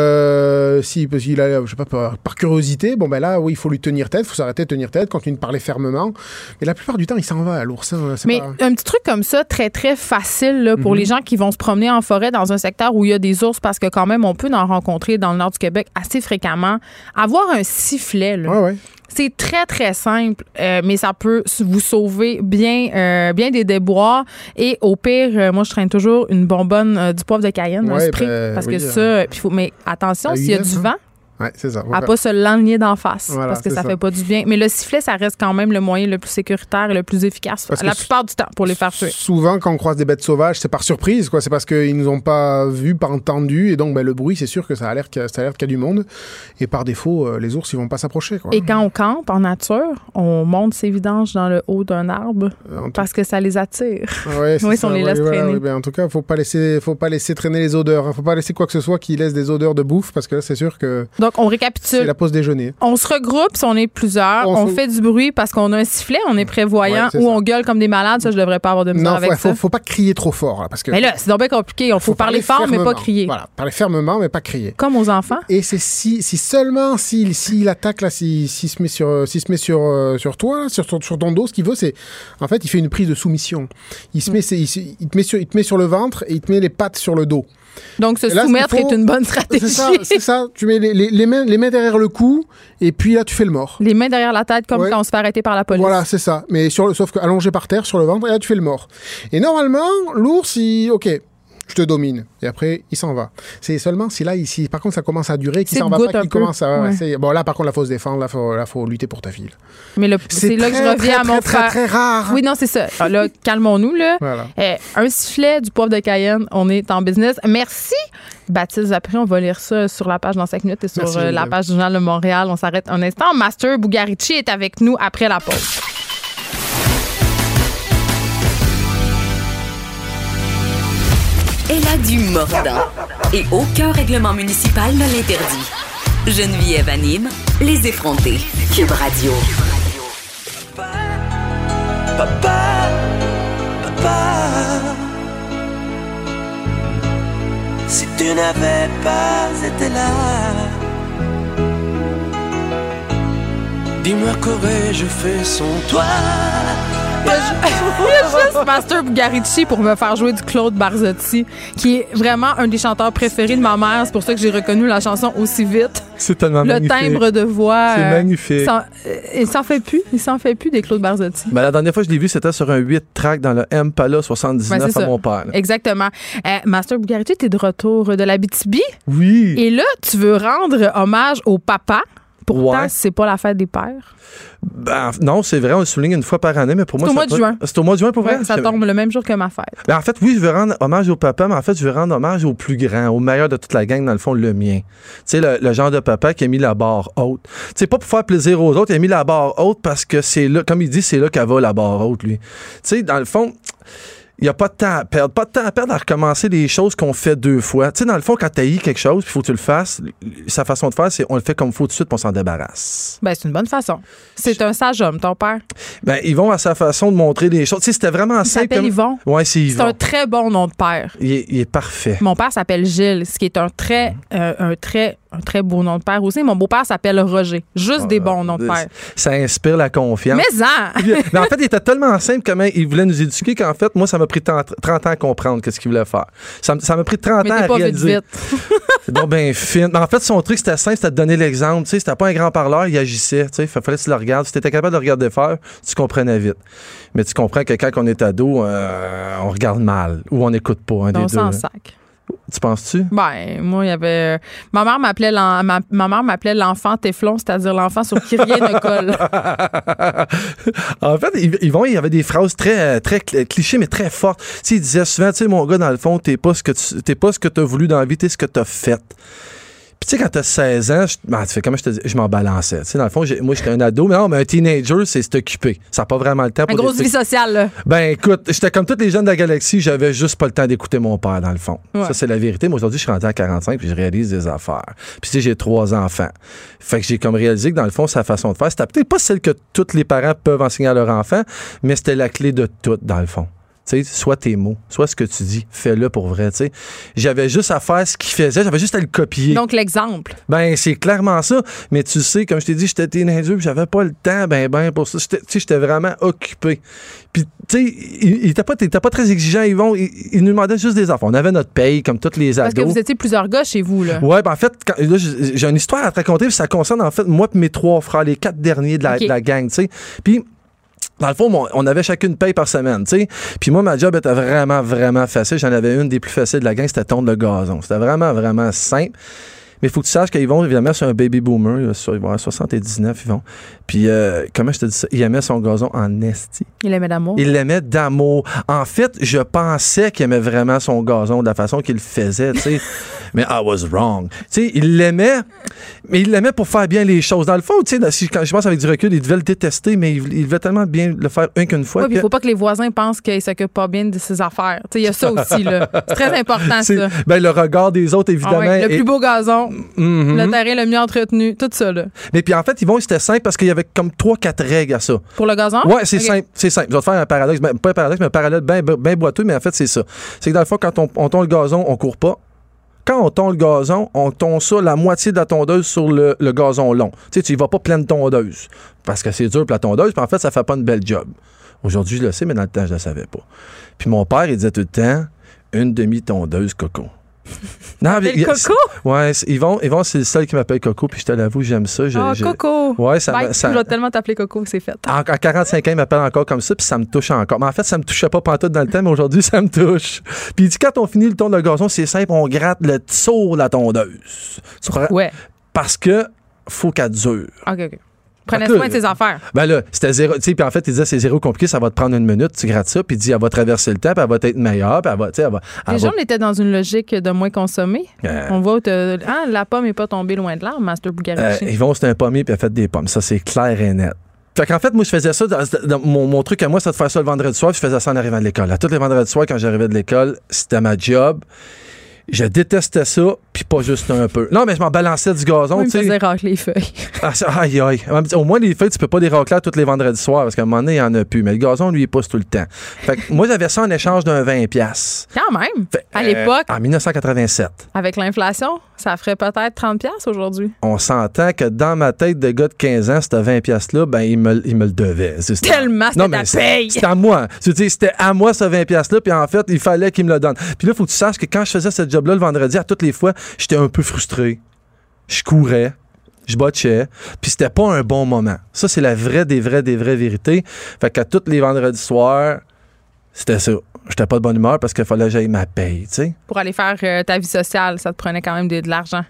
[SPEAKER 7] euh, si, parce qu'il a, je sais pas, par, par curiosité, bon, ben là, oui, il faut lui tenir tête, il faut s'arrêter de tenir tête, continuer de parler fermement. Mais la plupart du temps, il s'en va, l'ours. hein, c'est
[SPEAKER 3] Mais
[SPEAKER 7] pas-
[SPEAKER 3] un petit truc comme ça, très, très facile là, pour
[SPEAKER 7] Mhm.
[SPEAKER 3] les gens qui vont se promener en forêt dans un secteur où il y a des ours, parce que quand même, on peut en rencontrer dans le nord du Québec assez fréquemment. Avoir un sifflet, là,
[SPEAKER 7] Ouais, ouais.
[SPEAKER 3] C'est très, très simple, euh, mais ça peut vous sauver bien, euh, bien des déboires. Et au pire, euh, moi, je traîne toujours une bonbonne du poivre de Cayenne, un spray,
[SPEAKER 7] ben,
[SPEAKER 3] parce
[SPEAKER 7] oui,
[SPEAKER 3] que ça, puis faut, mais attention, s'il y a du
[SPEAKER 7] hein.
[SPEAKER 3] vent,
[SPEAKER 7] Ouais, c'est ça.
[SPEAKER 3] À pas se l'enligner d'en face
[SPEAKER 7] Voilà,
[SPEAKER 3] parce que ça,
[SPEAKER 7] ça.
[SPEAKER 3] fait pas du bien. Mais le sifflet, ça reste quand même le moyen le plus sécuritaire et le plus efficace
[SPEAKER 7] Parce
[SPEAKER 3] la plupart du temps pour les faire tuer.
[SPEAKER 7] Souvent, quand on croise des bêtes sauvages, c'est par surprise, quoi. C'est parce qu'ils nous ont pas vus, pas entendus, et donc ben, le bruit, c'est sûr que ça alerte qu'il y a, alerte qu'il y a du monde. Et par défaut, euh, les ours, ils vont pas s'approcher.
[SPEAKER 3] Et quand on campe en nature, on monte ses vidanges dans le haut d'un arbre
[SPEAKER 7] tout-
[SPEAKER 3] parce que ça les attire.
[SPEAKER 7] Ouais, c'est
[SPEAKER 3] Oui,
[SPEAKER 7] ça,
[SPEAKER 3] on les
[SPEAKER 7] ouais,
[SPEAKER 3] laisse traîner.
[SPEAKER 7] ouais, ben, en tout cas, faut pas laisser, faut pas laisser traîner les odeurs. hein. Faut pas laisser quoi que ce soit qui laisse des odeurs de bouffe, parce que là, c'est sûr que
[SPEAKER 3] Donc, on
[SPEAKER 7] c'est
[SPEAKER 3] récapitule.
[SPEAKER 7] la pause déjeuner.
[SPEAKER 3] On se regroupe si on est plusieurs.
[SPEAKER 7] On
[SPEAKER 3] On, fait du bruit parce qu'on a un sifflet, on est prévoyant
[SPEAKER 7] Ouais, c'est
[SPEAKER 3] ou
[SPEAKER 7] ça.
[SPEAKER 3] on gueule comme des malades. Ça, je devrais pas avoir de misère
[SPEAKER 7] Non,
[SPEAKER 3] avec
[SPEAKER 7] faut,
[SPEAKER 3] ça.
[SPEAKER 7] faut, faut pas crier trop fort, là, parce que
[SPEAKER 3] Mais là, c'est donc bien compliqué. Il faut, parler fort, mais pas crier.
[SPEAKER 7] Voilà, parler fermement, mais pas crier.
[SPEAKER 3] Comme aux enfants.
[SPEAKER 7] Et c'est si, si seulement s'il s'il attaque là, s'il s'il se met sur, s'il se met sur, euh, sur toi, là, sur, ton- sur ton dos, ce qu'il veut, c'est en fait, il fait une prise de soumission. Il se met, c'est- il, se- il te met sur, il te met sur le ventre et il te met les pattes sur le dos.
[SPEAKER 3] Donc, se
[SPEAKER 7] là,
[SPEAKER 3] soumettre
[SPEAKER 7] faut-
[SPEAKER 3] est une bonne
[SPEAKER 7] C'est
[SPEAKER 3] stratégie.
[SPEAKER 7] ça, c'est ça. Tu mets les, les- les mains, les mains derrière le cou et puis là, tu fais le mort.
[SPEAKER 3] Les mains derrière la tête, comme
[SPEAKER 7] Ouais.
[SPEAKER 3] quand on se fait arrêter par la police.
[SPEAKER 7] Voilà, c'est ça. Mais sur le, sauf que allongé par terre sur le ventre et là, tu fais le mort. Et normalement, l'ours, il, ok. Je te domine. Et après, il s'en va. C'est seulement si là, si par contre ça commence à durer, qu'il s'en va pas, qu'il commence à.
[SPEAKER 3] Ouais.
[SPEAKER 7] Bon, là, par contre, là, faut se défendre. Là, faut, là, faut lutter pour ta fille.
[SPEAKER 3] Mais le- c'est là que je reviens
[SPEAKER 7] très,
[SPEAKER 3] à mon
[SPEAKER 7] très,
[SPEAKER 3] frère.
[SPEAKER 7] Très, très rare.
[SPEAKER 3] Oui, non, c'est ça. Ah, Là, calmons-nous, là.
[SPEAKER 7] Voilà.
[SPEAKER 3] Eh, un sifflet, du poivre de Cayenne, on est en business. Merci, Baptiste. Après, on va lire ça sur la page dans 5 minutes et sur
[SPEAKER 7] Merci,
[SPEAKER 3] euh, la page du Journal de Montréal. On s'arrête un instant. Master Bugarici est avec nous après la pause.
[SPEAKER 1] Elle a du mordant. Et aucun règlement municipal ne l'interdit. Geneviève anime Les effrontés. Cube Radio.
[SPEAKER 8] Papa, papa, si tu n'avais pas été là, dis-moi qu'aurais-je fait sans toi?
[SPEAKER 3] Il y a juste Master Bugarici pour me faire jouer du Claude Barzotti, qui est vraiment un des chanteurs préférés de ma mère. C'est pour ça que j'ai reconnu la chanson aussi vite.
[SPEAKER 9] C'est tellement
[SPEAKER 3] Le
[SPEAKER 9] magnifique.
[SPEAKER 3] timbre de voix.
[SPEAKER 9] C'est
[SPEAKER 3] euh,
[SPEAKER 9] magnifique.
[SPEAKER 3] euh, il s'en fait plus. Il s'en fait plus des Claude Barzotti.
[SPEAKER 9] Ben, la dernière fois que je l'ai vu, c'était sur un 8 track dans le Impala 79
[SPEAKER 3] Ouais, c'est
[SPEAKER 9] à
[SPEAKER 3] ça.
[SPEAKER 9] mon père. là.
[SPEAKER 3] Exactement. Euh, Master Bugarici, tu es de retour de la BTB.
[SPEAKER 9] Oui.
[SPEAKER 3] Et là, tu veux rendre hommage au papa. Pourtant,
[SPEAKER 9] Ouais.
[SPEAKER 3] c'est pas la fête des pères.
[SPEAKER 9] Ben, non, c'est vrai, on le souligne une fois par année, mais pour moi,
[SPEAKER 3] C'est au mois de juin.
[SPEAKER 9] C'est au mois de juin pour vrai?
[SPEAKER 3] Ça tombe le même jour que ma fête.
[SPEAKER 9] Ben, en fait, oui, je veux rendre hommage au papa, mais en fait, je veux rendre hommage au plus grand, au meilleur de toute la gang, dans le fond, le mien. Tu sais, le, le genre de papa qui a mis la barre haute. Tu sais, pas pour faire plaisir aux autres, il a mis la barre haute parce que c'est là, comme il dit, c'est là qu'elle va la barre haute, lui. Tu sais, dans le fond, il n'y a pas de temps à perdre. Pas de temps à perdre à recommencer des choses qu'on fait deux fois. Tu sais, dans le fond, quand tu quelque chose, il faut que tu le fasses, sa façon de faire, c'est on le fait comme il faut tout de suite, puis on s'en débarrasse.
[SPEAKER 3] Ben, c'est une bonne façon. C'est un sage homme, ton père.
[SPEAKER 9] Ben, ils vont à sa façon de montrer des choses. Tu sais, c'était vraiment
[SPEAKER 3] Il
[SPEAKER 9] simple.
[SPEAKER 3] s'appelle
[SPEAKER 9] comme-
[SPEAKER 3] Yvon.
[SPEAKER 9] Ouais, c'est
[SPEAKER 3] C'est un
[SPEAKER 9] Yvon.
[SPEAKER 3] très bon nom de père.
[SPEAKER 9] Il est, il est parfait.
[SPEAKER 3] Mon père s'appelle Gilles, ce qui est un très, euh, un très, un très beau nom de père aussi. Mon beau-père s'appelle Roger. Juste des bons noms de père.
[SPEAKER 9] Ça inspire la confiance.
[SPEAKER 3] Mais en!
[SPEAKER 9] Mais en fait, il était tellement simple comment il voulait nous éduquer qu'en fait, moi, ça m'a pris 30 30 ans à comprendre qu'est-ce qu'il voulait faire. Ça ça m'a pris 30
[SPEAKER 3] Mais
[SPEAKER 9] ans à
[SPEAKER 3] pas vite
[SPEAKER 9] réaliser.
[SPEAKER 3] vite.
[SPEAKER 9] C'est donc bien fin. Mais en fait, son truc, c'était simple, c'était de donner l'exemple. Tu sais, c'était pas un grand parleur, il agissait. Tu sais, fallait que tu le regardes. Si t'étais capable de le regarder faire, tu comprenais vite. Mais tu comprends que quand on est ado, euh, on regarde mal ou on n'écoute pas. Un des deux.
[SPEAKER 3] s'en sac.
[SPEAKER 9] Tu penses-tu?
[SPEAKER 3] Ben, moi, il y avait. Ma mère m'appelait ma, ma mère m'appelait l'enfant téflon, c'est-à-dire l'enfant sur qui rien ne colle.
[SPEAKER 9] en fait, Yv- Yvon, il y avait des phrases très, très cl- clichés, mais très fortes. Tu sais, il disait souvent, tu sais, mon gars, dans le fond, t'es pas ce que tu t'es pas ce que t'as voulu dans la vie, t'es ce que t'as fait. Puis tu sais, quand t'as 16 ans, je, ben, tu fais comment je te dis, je m'en balançais. Tu sais, dans le fond, moi, j'étais un ado, mais non, mais un teenager, c'est s'occuper. Ça n'a pas vraiment le temps
[SPEAKER 3] Une
[SPEAKER 9] pour
[SPEAKER 3] grosse
[SPEAKER 9] des-
[SPEAKER 3] vie sociale, là.
[SPEAKER 9] Ben écoute, j'étais comme tous les jeunes de la galaxie, j'avais juste pas le temps d'écouter mon père, dans le fond.
[SPEAKER 3] Ouais.
[SPEAKER 9] Ça, c'est la vérité. Moi, aujourd'hui, je suis rendu à 45 puis je réalise des affaires. Puis tu sais, j'ai trois enfants. Fait que j'ai comme réalisé que, dans le fond, sa façon de faire, c'était peut-être pas celle que tous les parents peuvent enseigner à leur enfant, mais c'était la clé de tout, dans le fond. Soit tes mots, soit ce que tu dis, fais-le pour vrai. J'avais juste à faire ce qu'il faisait, j'avais juste à le copier.
[SPEAKER 3] Donc, l'exemple.
[SPEAKER 9] Ben, c'est clairement ça. Mais tu sais, comme je t'ai dit, j'étais puis j'avais pas le temps, ben, ben, pour ça. J'étais- Tu sais, j'étais vraiment occupé. Puis, tu sais, il, il était pas, pas très exigeant, Yvon. Il, il nous demandait juste des enfants. On avait notre paye, comme tous les
[SPEAKER 3] Parce que
[SPEAKER 9] ados.
[SPEAKER 3] vous étiez plusieurs gars chez vous, là.
[SPEAKER 9] Ouais, ben en fait, j'ai une histoire à te raconter, puis ça concerne en fait moi et mes trois frères, les quatre derniers de la,
[SPEAKER 3] Ok.
[SPEAKER 9] de la gang, tu sais. Puis dans le fond, on avait chacune paye par semaine, tu sais. Puis moi, ma job était vraiment, vraiment facile. J'en avais une des plus faciles de la gang, c'était tondre le gazon. C'était vraiment, vraiment simple. Mais il faut que tu saches qu'ils vont, évidemment, c'est un baby boomer. Ils vont à 79, ils vont. Puis, euh, comment je te dis ça? Il aimait son gazon en esti.
[SPEAKER 3] Il aimait l'amour.
[SPEAKER 9] Il l'aimait d'amour. En fait, je pensais qu'il aimait vraiment son gazon de la façon qu'il le faisait, tu sais. mais I was wrong. Tu sais, il l'aimait, mais il l'aimait pour faire bien les choses. Dans le fond, tu sais, quand je pense avec du recul, il devait le détester, mais il, il devait tellement bien le faire un qu'une fois.
[SPEAKER 3] Oui, puis il faut pas que les voisins pensent qu'il s'occupe pas bien de ses affaires. Tu sais, Il y a ça aussi, là. C'est très important, ça.
[SPEAKER 9] ben, le regard des autres,
[SPEAKER 3] Ah
[SPEAKER 9] évidemment.
[SPEAKER 3] Le plus beau gazon,
[SPEAKER 9] Mhm.
[SPEAKER 3] le terrain le mieux entretenu, tout ça, là.
[SPEAKER 9] Mais puis en fait, Yvon, c'était simple parce qu'il y avait comme trois, quatre règles à ça.
[SPEAKER 3] Pour le gazon?
[SPEAKER 9] Ouais, c'est simple. C'est simple. Je vais te faire un paradoxe. Ben, pas un paradoxe, mais un parallèle bien ben boiteux, mais en fait, c'est ça. C'est que dans le fond, quand on, on tond le gazon, on court pas. Quand on tond le gazon, on tond ça la moitié de la tondeuse sur le, gazon long. Tu sais, tu y vas pas pleine tondeuse. Parce que c'est dur pour la tondeuse, puis en fait, ça fait pas une belle job. Aujourd'hui, je le sais, mais dans le temps, je le savais pas. Puis mon père, il disait tout le temps, une demi-tondeuse coco. Non, il-
[SPEAKER 3] Coco?
[SPEAKER 9] Ouais, c'est- Yvon, Yvon c'est le seul qui m'appelle Coco, puis je te l'avoue, j'aime ça. Je-
[SPEAKER 3] Ah,
[SPEAKER 9] je-
[SPEAKER 3] Coco!
[SPEAKER 9] Ouais, ça, ça-
[SPEAKER 3] Je vais tellement t'appeler Coco, c'est fait.
[SPEAKER 9] en, en 45 ans, il m'appelle encore comme ça, puis ça me touche encore. Mais en fait, ça me touchait pas pantoute dans le temps, mais aujourd'hui, ça me touche. Puis il dit, quand on finit le tour de gazon, c'est simple, on gratte le saut de la tondeuse. Tu comprends?
[SPEAKER 3] Ouais.
[SPEAKER 9] Parce que faut qu'elle dure.
[SPEAKER 3] OK, OK. Prenez soin de ses affaires.
[SPEAKER 9] Ben là, c'était zéro. Tu sais, puis en fait, il disait, c'est zéro compliqué, ça va te prendre une minute, tu grattes ça, puis il dit, elle va traverser le temps, puis elle va être meilleure, puis elle va, tu sais, elle va. elle
[SPEAKER 3] Déjà,
[SPEAKER 9] va-
[SPEAKER 3] on était dans une logique de moins consommer.
[SPEAKER 9] Euh,
[SPEAKER 3] On voit, te- ah, la pomme n'est pas tombée loin de l'arbre, Master
[SPEAKER 9] Euh,
[SPEAKER 3] Bugarici.
[SPEAKER 9] Yvon, c'était un pommier, puis elle fait des pommes. Ça, c'est clair et net. Fait qu'en fait, moi, je faisais ça. dans- dans- mon, mon truc à moi, c'était de faire ça le vendredi soir, puis je faisais ça en arrivant de l'école. À tous les vendredis soirs, quand j'arrivais de l'école, c'était ma job. Je détestais ça, puis pas juste un peu. Non, mais je m'en balançais du gazon, tu
[SPEAKER 3] me
[SPEAKER 9] sais.
[SPEAKER 3] faisait racler les feuilles.
[SPEAKER 9] Ah, ça- aïe, aïe. Au moins, les feuilles, tu peux pas les racler tous les vendredis soirs, parce qu'à un moment donné, il y en a plus. Mais le gazon, lui, il pousse tout le temps. Fait que moi, j'avais ça en échange d'un 20$. piastres.
[SPEAKER 3] Quand même.
[SPEAKER 9] Fait,
[SPEAKER 3] À
[SPEAKER 9] euh,
[SPEAKER 3] l'époque,
[SPEAKER 9] En 1987.
[SPEAKER 3] avec l'inflation, ça ferait peut-être 30$ piastres aujourd'hui.
[SPEAKER 9] on s'entend que dans ma tête de gars de 15 ans, cette 20 pièces-là, ben, il me, il me le devait.
[SPEAKER 3] Tellement, c'était
[SPEAKER 9] Non,
[SPEAKER 3] ta paye.
[SPEAKER 9] C'était à moi. C'était à moi, ce 20 pièces-là, puis en fait, il fallait qu'il me le donne. Puis là, il faut que tu saches que quand je faisais ce job-là le vendredi, à toutes les fois, j'étais un peu frustré. Je courais. Je botchais, puis c'était pas un bon moment. Ça, c'est la vraie des vraies des vraies vérités. Fait qu'à tous les vendredis soirs, c'était ça. J'étais pas de bonne humeur parce qu'il fallait que j'aille ma paye, tu sais.
[SPEAKER 3] Pour aller faire euh, ta vie sociale, ça te prenait quand même de, de l'argent.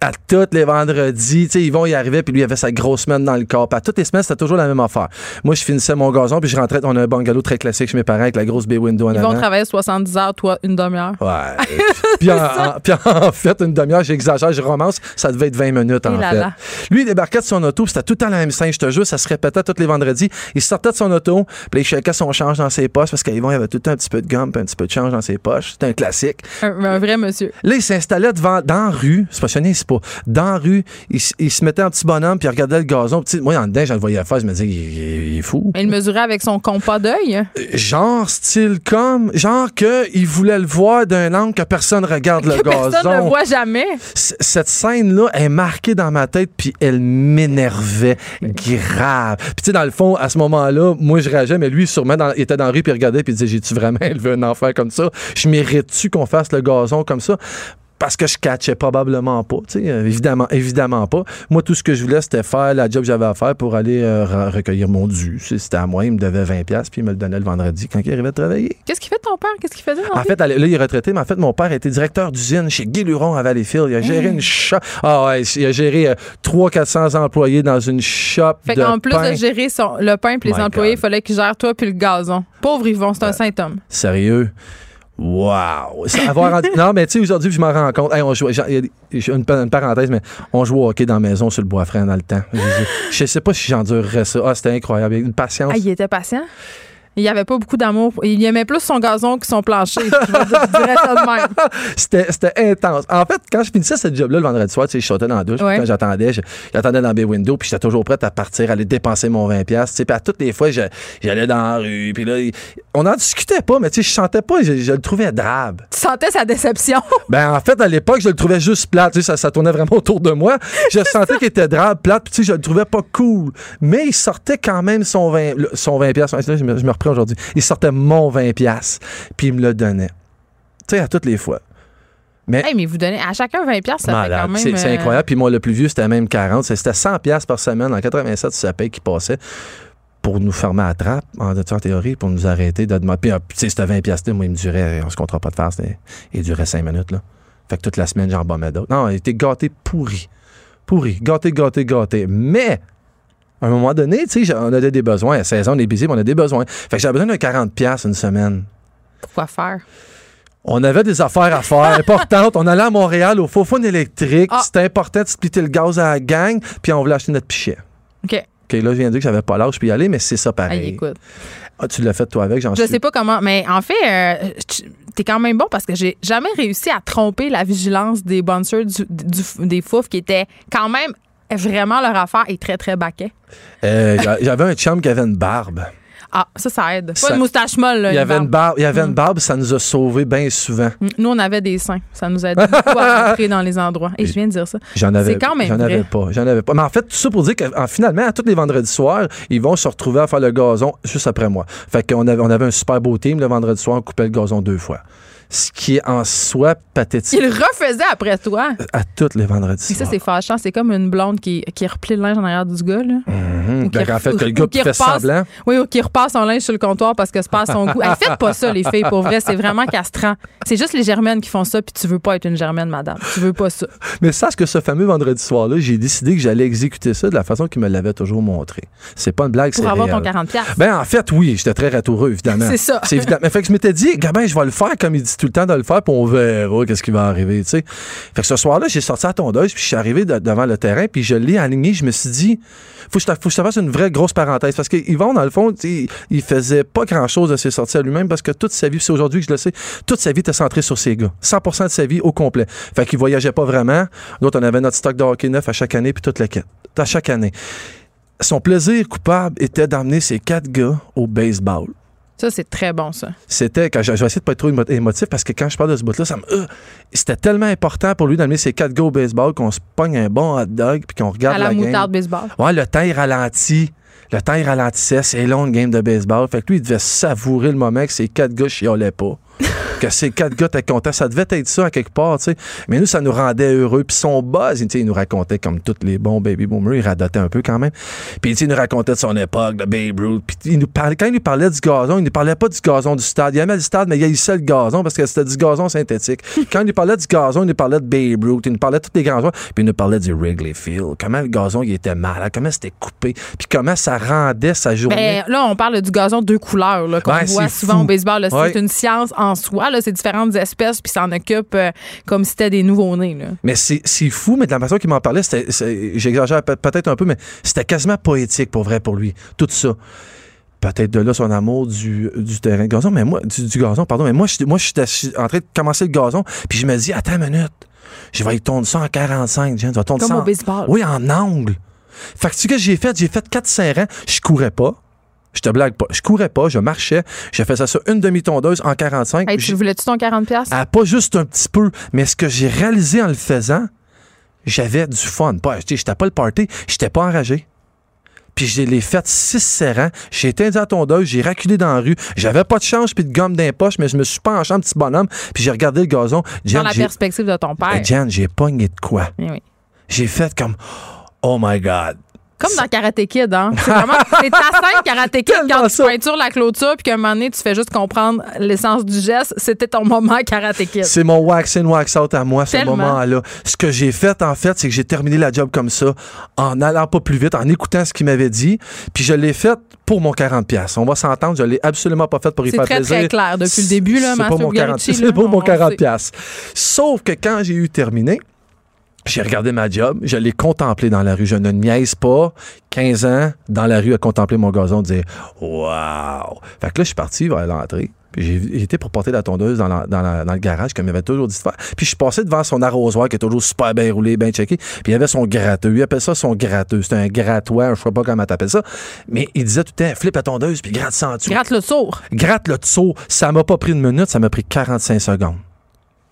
[SPEAKER 9] À tous les vendredis, tu sais, Yvon y arrivait, puis lui il avait sa grosse semaine dans le corps. Puis à toutes les semaines, c'était toujours la même affaire. Moi, je finissais mon gazon, puis je rentrais, on a un bungalow très classique chez mes parents avec la grosse bay window en
[SPEAKER 3] Ils vont
[SPEAKER 9] avant.
[SPEAKER 3] travailler 70 heures, toi, une demi-heure.
[SPEAKER 9] Ouais. puis, en, en- puis en fait, une demi-heure, j'exagère, je romance, ça devait être 20 minutes en
[SPEAKER 3] là
[SPEAKER 9] fait.
[SPEAKER 3] là.
[SPEAKER 9] Lui, il débarquait de son auto, c'était tout le temps la même scène, je te jure, ça se répétait tous les vendredis. Il sortait de son auto, puis il shakeait son change dans ses poches, parce qu'Yvon, il avait tout le temps un petit peu de gomme, puis un petit peu de change dans ses poches. C'était un classique.
[SPEAKER 3] Un, un vrai monsieur.
[SPEAKER 9] Là, il s'installait devant, dans la rue. Sonné, c'est pas. Dans la rue, il, se mettait un petit bonhomme, puis il regardait le gazon. Moi, en dedans, je le voyais faire, je me disais, il, il- il est fou.
[SPEAKER 3] Mais il mesurait avec son compas d'œil?
[SPEAKER 9] Genre, style comme, genre que il voulait le voir d'un angle que personne regarde le
[SPEAKER 3] que personne ne
[SPEAKER 9] gazon.
[SPEAKER 3] le voit jamais.
[SPEAKER 9] C- Cette scène-là est marquée dans ma tête, puis elle m'énervait grave. Puis, tu sais, dans le fond, à ce moment-là, moi, je réageais, mais lui, sûrement, dans- il était dans la rue, puis il regardait, puis il disait J'ai-tu vraiment élevé un enfant comme ça? Je mérite-tu qu'on fasse le gazon comme ça? Parce que je catchais probablement pas, tu sais, euh, évidemment, évidemment pas. Moi, tout ce que je voulais, c'était faire la job que j'avais à faire pour aller euh, re- recueillir mon dû. C'était à moi, il me devait 20$, piastres, puis il me le donnait le vendredi quand il arrivait de travailler.
[SPEAKER 3] Qu'est-ce qu'il fait ton père? Qu'est-ce qu'il faisait
[SPEAKER 9] En fait, là, il est retraité, mais en fait, mon père était directeur d'usine chez Guy Luron à Valleyfield. Il a géré une shop. Ah ouais, il a géré euh, 300-400 employés dans une shop
[SPEAKER 3] Fait qu'en plus
[SPEAKER 9] pain.
[SPEAKER 3] de gérer son- le pain et les
[SPEAKER 9] My
[SPEAKER 3] employés, il fallait qu'il gère toi puis le gazon. Pauvre Yvon, c'est un saint homme.
[SPEAKER 9] Sérieux? Wow! Ça, avoir non, mais tu sais, aujourd'hui, je m'en rends compte. Hey, on j'ai une, une parenthèse, mais on jouait au hockey dans la maison sur le bois franc dans le temps. Je, sais pas si j'endurerais ça. Ah, c'était incroyable. Il y a Une patience.
[SPEAKER 3] Ah, il était patient? Il avait pas beaucoup d'amour. Il aimait plus son gazon que son plancher. Je, vais dire- je dirais ça de même.
[SPEAKER 9] C'était, intense. En fait, quand je finissais ce job-là le vendredi soir, tu sais, je sautais dans la douche.
[SPEAKER 3] Ouais.
[SPEAKER 9] Quand j'attendais, j'attendais dans mes windows, puis j'étais toujours prête à partir, aller dépenser mon 20$. piastres, tu sais. Puis à toutes les fois, j'allais dans la rue, puis là, on n'en discutait pas, mais tu sais, je sentais pas, je, je le trouvais drabe.
[SPEAKER 3] Tu sentais sa déception?
[SPEAKER 9] Ben, en fait, à l'époque, je le trouvais juste plate. Tu sais, ça, ça tournait vraiment autour de moi. Je sentais qu'il était drabe, plate, puis tu sais, je le trouvais pas cool. Mais il sortait quand même son 20, le- son 20 piastres. Là, Je me, je me aujourd'hui. Il sortait mon 20 piastres, puis il me le donnait. Tu sais, à toutes les fois. Mais
[SPEAKER 3] Hey, mais vous donnez à chacun 20 pièces, ça fait
[SPEAKER 9] Malade.
[SPEAKER 3] quand même.
[SPEAKER 9] C'est
[SPEAKER 3] euh,
[SPEAKER 9] incroyable. Puis moi, le plus vieux, c'était même 40. C'était 100 pièces par semaine. En 87, c'est sa paye qui passait pour nous fermer à la trappe, en, en théorie, pour nous arrêter de demander. Puis, ah, tu sais, c'était 20 pièces moi, il me durait, on se comptera pas de faire, c'était- il durait 5 minutes, là. Fait que toute la semaine, j'en bombais d'autres. Non, il était gâté pourri. Pourri. Gâté, gâté, gâté. Mais, à un moment donné, tu sais, on a des besoins. À 16 ans, on est busy, mais on a des besoins. Fait que j'avais besoin de 40$ une semaine.
[SPEAKER 3] Quoi faire?
[SPEAKER 9] On avait des affaires à faire importantes. On allait à Montréal au faux électrique.
[SPEAKER 3] Ah.
[SPEAKER 9] C'était important de splitter le gaz à la gang, puis on voulait acheter notre pichet.
[SPEAKER 3] OK.
[SPEAKER 9] OK, là, je viens de dire que j'avais pas l'âge puis y aller, mais c'est ça pareil.
[SPEAKER 3] écoute.
[SPEAKER 9] Ah, tu l'as fait toi avec, j'en
[SPEAKER 3] Je
[SPEAKER 9] suis.
[SPEAKER 3] sais pas comment, mais en fait, euh, tu- t'es quand même bon parce que j'ai jamais réussi à tromper la vigilance des bouncers du, du- des fouf qui étaient quand même vraiment leur affaire et très, très baquet.
[SPEAKER 9] Euh, j'a- J'avais un chum qui avait une barbe.
[SPEAKER 3] Ah, ça, ça aide. Pas
[SPEAKER 9] Ça-
[SPEAKER 3] une moustache molle, là.
[SPEAKER 9] Il y avait une
[SPEAKER 3] barbe.
[SPEAKER 9] il y avait une barbe, ça nous a sauvés bien souvent.
[SPEAKER 3] Mm, Nous, on avait des seins. Ça nous aide beaucoup à rentrer dans les endroits. Et je viens de dire ça.
[SPEAKER 9] J'en avais,
[SPEAKER 3] C'est quand même
[SPEAKER 9] j'en avais pas, j'en avais pas. Mais en fait, tout ça pour dire que en- finalement, à tous les vendredis soirs, ils vont se retrouver à faire le gazon juste après moi. Fait qu'on avait, on avait un super beau team le vendredi soir, on coupait le gazon deux fois. Ce qui est en soi pathétique
[SPEAKER 3] Il refaisait après toi.
[SPEAKER 9] à tous les vendredis
[SPEAKER 3] Et ça, c'est fâchant. C'est comme une blonde qui, qui replie le linge en arrière du gars, là.
[SPEAKER 9] Mhm.
[SPEAKER 3] Ou qui ref-
[SPEAKER 9] fait, que le gars
[SPEAKER 3] qui
[SPEAKER 9] fait
[SPEAKER 3] repasse-
[SPEAKER 9] semblant.
[SPEAKER 3] Oui, ou qui repasse son linge sur le comptoir parce que c'est pas à son goût. Hey, faites pas ça, les filles, pour vrai. C'est vraiment castrant. C'est juste les germaines qui font ça, puis tu veux pas être une germaine, madame. Tu veux pas ça.
[SPEAKER 9] Mais sache que ce fameux vendredi soir-là, j'ai décidé que j'allais exécuter ça de la façon qu'il me l'avait toujours montré. C'est pas une blague, c'est
[SPEAKER 3] Pour avoir ton
[SPEAKER 9] réel.
[SPEAKER 3] 40$. piastres.
[SPEAKER 9] Ben, en fait, oui, j'étais très ratoureux, évidemment.
[SPEAKER 3] C'est ça.
[SPEAKER 9] C'est évident. Mais fait que je m'étais dit, Gabin, je vais le faire comme il dit tout le temps de le faire, puis on verra qu'est-ce qui va arriver, tu sais. Fait que ce soir-là, j'ai sorti la tondeuse, puis je suis arrivé de- devant le terrain, puis je l'ai aligné. Je me suis dit, faut que je faut que je te fasse une vraie grosse parenthèse. Parce qu'Yvon, dans le fond, sais, il faisait pas grand-chose de ses sorties à lui-même, parce que toute sa vie, c'est aujourd'hui que je le sais, toute sa vie était centrée sur ses gars. 100% de sa vie au complet. Fait qu'il voyageait pas vraiment. D'autres, on avait notre stock de hockey neuf à chaque année, puis toute la quête. À chaque année. Son plaisir coupable était d'emmener ses quatre gars au baseball
[SPEAKER 3] Ça, c'est très bon, ça.
[SPEAKER 9] c'était quand je, je vais essayer de pas être trop émo- émotif parce que quand je parle de ce bout-là, ça me euh, c'était tellement important pour lui d'amener ses quatre gars au baseball qu'on se pogne un bon hot dog puis qu'on regarde
[SPEAKER 3] à la,
[SPEAKER 9] la, game.
[SPEAKER 3] moutarde baseball.
[SPEAKER 9] Ouais, le temps il ralentit. Le temps il ralentissait, c'est long une game de baseball. Fait que lui, il devait savourer le moment que ses quatre gars chiolaient pas. que ces quatre gars étaient contents. Ça devait être ça à quelque part, tu sais. Mais nous, ça nous rendait heureux. Puis son buzz, tu sais, il nous racontait comme tous les bons baby boomers, il radotait un peu quand même. Puis tu sais, il nous racontait de son époque, de Babe Ruth. Puis il nous parlait, quand il nous parlait du gazon, il nous parlait pas du gazon du stade. Il aimait le stade, mais il haïssait le gazon parce que c'était du gazon synthétique. quand il nous parlait du gazon, il nous parlait de Babe Ruth, il nous parlait de tous les grands joueurs. Puis il nous parlait du Wrigley Field. Comment le gazon, il était mal, comment c'était coupé. Puis comment ça rendait sa journée.
[SPEAKER 3] Ben, là, on parle du gazon deux couleurs qu'on
[SPEAKER 9] Ouais,
[SPEAKER 3] voit souvent
[SPEAKER 9] fou.
[SPEAKER 3] au baseball. C'est
[SPEAKER 9] Ouais.
[SPEAKER 3] une science en soi. là. C'est différentes espèces, puis ça en occupe euh, comme si c'était des nouveaux-nés. là.
[SPEAKER 9] Mais c'est c'est fou, mais de la façon qu'il m'en parlait, j'exagère peut- peut-être un peu, mais c'était quasiment poétique pour vrai pour lui. Tout ça. Peut-être de là son amour du, du terrain de gazon, mais moi, du, du gazon, pardon, mais moi, j'étais- moi, j'étais en train de commencer le gazon, puis je me dis, attends une minute, je vais y tourner ça en 45, Jen, je vais tourner
[SPEAKER 3] Comme
[SPEAKER 9] ça
[SPEAKER 3] au
[SPEAKER 9] en-
[SPEAKER 3] baseball.
[SPEAKER 9] Oui, en angle. Fait que tu sais ce que j'ai fait? J'ai fait 4 serrants, je courais pas. Je te blague pas. Je courais pas, je marchais. J'ai fait ça sur une demi-tondeuse en 45.
[SPEAKER 3] Hey, tu voulais-tu ton 40$? piastres?
[SPEAKER 9] ah, pas juste un petit peu, mais ce que j'ai réalisé en le faisant, j'avais du fun. Pas, j'étais pas le party, j'étais pas enragé. Puis je l'ai fait six serrants. J'ai éteint la tondeuse, j'ai raculé dans la rue. J'avais pas de change puis de gomme dans les poches, mais je me suis penché en petit bonhomme, puis j'ai regardé le gazon.
[SPEAKER 3] Dans
[SPEAKER 9] Jen,
[SPEAKER 3] la perspective de ton père.
[SPEAKER 9] Jen, j'ai pogné de quoi?
[SPEAKER 3] Eh oui.
[SPEAKER 9] J'ai fait comme Oh my God.
[SPEAKER 3] Comme dans Karate Kid, hein? C'est vraiment c'est ta scène Karate Kid quand tu peintures la clôture puis qu'à un moment donné, tu fais juste comprendre l'essence du geste. C'était ton moment Karate Kid.
[SPEAKER 9] C'est mon wax in, wax out à moi, ce moment-là. Ce que j'ai fait, en fait, c'est que j'ai terminé la job comme ça, en allant pas plus vite, en écoutant ce qu'il m'avait dit. Puis je l'ai fait pour mon 40$. pièces. On va s'entendre, je l'ai absolument pas fait pour y
[SPEAKER 3] C'est
[SPEAKER 9] faire
[SPEAKER 3] très,
[SPEAKER 9] plaisir.
[SPEAKER 3] très clair depuis le début, là,
[SPEAKER 9] C'est pour mon 40
[SPEAKER 3] Bugarici, là,
[SPEAKER 9] C'est pour
[SPEAKER 3] on-
[SPEAKER 9] mon
[SPEAKER 3] on le
[SPEAKER 9] 40$.
[SPEAKER 3] sait.
[SPEAKER 9] piastres. Sauf que quand j'ai eu terminé, j'ai regardé ma job, je l'ai contemplé dans la rue. Je ne niaise pas. 15 ans, dans la rue, à contempler mon gazon, dire Waouh! Fait que là, je suis parti vers l'entrée. Puis j'ai été pour porter la tondeuse dans, la- dans la- dans le garage, comme il avait toujours dit de faire. Puis je suis passé devant son arrosoir qui est toujours super bien roulé, bien checké. Puis il y avait son gratteux. Il appelle ça son gratteux. C'était un grattoir, je sais pas comment t'appelles ça. Mais il disait tout le temps, flip la tondeuse, puis gratte ça en dessous.
[SPEAKER 3] Gratte le sourd.
[SPEAKER 9] Gratte le dessous. Ça m'a pas pris une minute, ça m'a pris 45 secondes.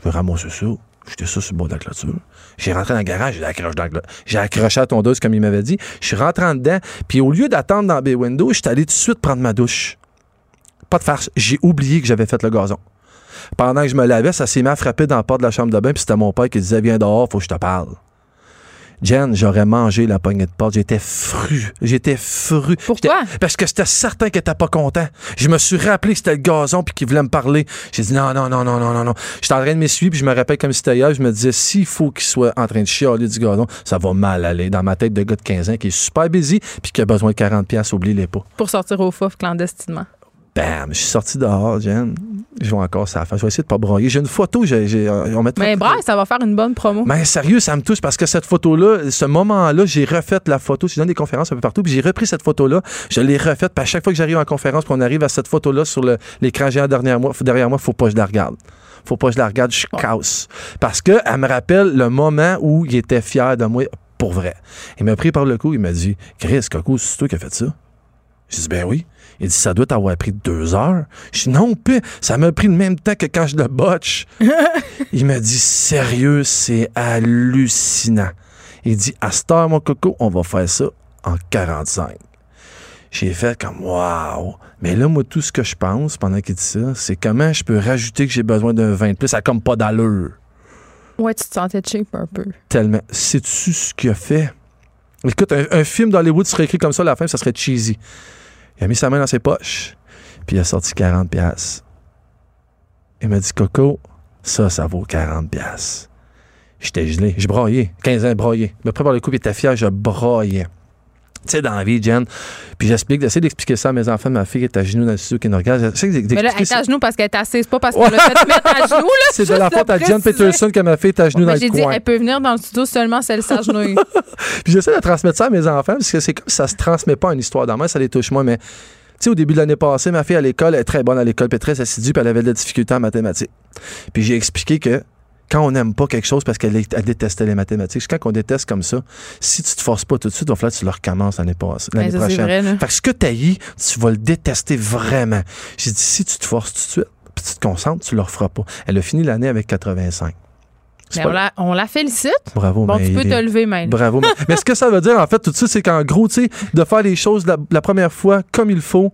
[SPEAKER 9] Je vais ramasser ça. J'étais ça sur le bord de la clôture. J'ai rentré dans le garage, j'ai accroché, dans le- à la tondeuse comme il m'avait dit. Je suis rentré en dedans, puis au lieu d'attendre dans mes windows, je suis allé tout de suite prendre ma douche. Pas de farce. J'ai oublié que j'avais fait le gazon. Pendant que je me lavais, ça s'est mis à frapper dans la porte de la chambre de bain, puis c'était mon père qui disait Viens dehors, faut que je te parle. Jen, j'aurais mangé la poignée de porte. J'étais fru. J'étais fru.
[SPEAKER 3] Pourquoi?
[SPEAKER 9] Parce que j'étais certain qu'il était pas content. Je me suis rappelé que c'était le gazon puis qu'il voulait me parler. J'ai dit non, non, non, non, non, non, non. J'étais en train de m'essuyer puis je me rappelle comme si c'était hier. Je me disais, s'il faut qu'il soit en train de chialer du gazon, ça va mal aller dans ma tête de gars de 15 ans qui est super busy puis qui a besoin de 40 pièces oublie-les pas.
[SPEAKER 3] Pour sortir au fouf clandestinement.
[SPEAKER 9] Bam! Je suis sorti dehors, Jen. Je vois encore ça. Je vais essayer de pas broyer. J'ai une photo. J'ai, j'ai- on mettra-
[SPEAKER 3] Mais bref, ça va faire une bonne promo.
[SPEAKER 9] mais sérieux, ça me touche parce que cette photo-là, ce moment-là, j'ai refait la photo. Je donne des conférences un peu partout, puis j'ai repris cette photo-là. Je l'ai refaite. Puis à chaque fois que j'arrive en conférence, puis on arrive à cette photo-là sur le- l'écran géant derrière moi, derrière moi, faut pas que je la regarde. Faut pas que je la regarde, je casse. Parce que elle me rappelle le moment où il était fier de moi pour vrai. Il m'a pris par le cou, il m'a dit Chris, Coco, c'est toi qui as fait ça? J'ai dit Ben oui. Il dit Ça doit t'avoir pris deux heures. Je dis Non, pis, ça m'a pris le même temps que quand je le botche. il m'a dit Sérieux, c'est hallucinant. Il dit À cette heure, mon coco, on va faire ça en 45. J'ai fait comme Waouh! Mais là, moi, tout ce que je pense pendant qu'il dit ça, c'est comment je peux rajouter que j'ai besoin d'un 20 de plus. Ça a comme pas d'allure.
[SPEAKER 3] Ouais, tu te sentais cheap un peu.
[SPEAKER 9] Tellement. Sais-tu ce qu'il a fait? Écoute, un, un film d'Hollywood serait écrit comme ça à la fin, ça serait cheesy. Il a mis sa main dans ses poches, puis il a sorti 40 pièces. Il m'a dit, Coco, ça, ça vaut 40 pièces. J'étais gelé. Je broyais. 15 ans, broyé. M'a pris par le coup, il était fier, je broyais. Tu sais, dans la vie, Jen. Puis j'explique, j'essaie d'expliquer ça à mes enfants. Ma fille est à genoux dans le studio qui nous regarde.
[SPEAKER 3] Mais là, elle est à genoux parce qu'elle est assise, pas parce qu'on l'a fait mettre à genoux. Là,
[SPEAKER 9] C'est de la faute à Jen. Peterson que ma fille est à genoux dans
[SPEAKER 3] J'ai
[SPEAKER 9] le
[SPEAKER 3] dit,
[SPEAKER 9] coin.
[SPEAKER 3] elle peut venir dans le studio seulement si elle s'agenouille.
[SPEAKER 9] Puis j'essaie de transmettre ça à mes enfants parce que c'est comme si ça se transmet pas en histoire dans moi, ça les touche moi, mais tu sais, au début de l'année passée, ma fille à l'école elle est très bonne à l'école, puis très assidue, puis elle avait de la difficulté en mathématiques. Puis j'ai expliqué que quand on n'aime pas quelque chose parce qu'elle est- elle détestait les mathématiques, quand on déteste comme ça, si tu te forces pas tout de suite, il va falloir que tu le recommences l'année prochaine.
[SPEAKER 3] vrai.
[SPEAKER 9] Fait que ce que tu haïs, tu vas le détester vraiment. J'ai dit, si tu te forces tout de suite, puis tu te concentres, tu le referas pas. Elle a fini l'année avec 85. C'est
[SPEAKER 3] Mais
[SPEAKER 9] pas-
[SPEAKER 3] on la, on la félicite.
[SPEAKER 9] Bravo,
[SPEAKER 3] Bon,
[SPEAKER 9] mais
[SPEAKER 3] tu peux te lever, même.
[SPEAKER 9] Bravo. Mais, mais ce que ça veut dire, en fait, tout ça, c'est qu'en gros, tu sais, de faire les choses la, la première fois comme il faut,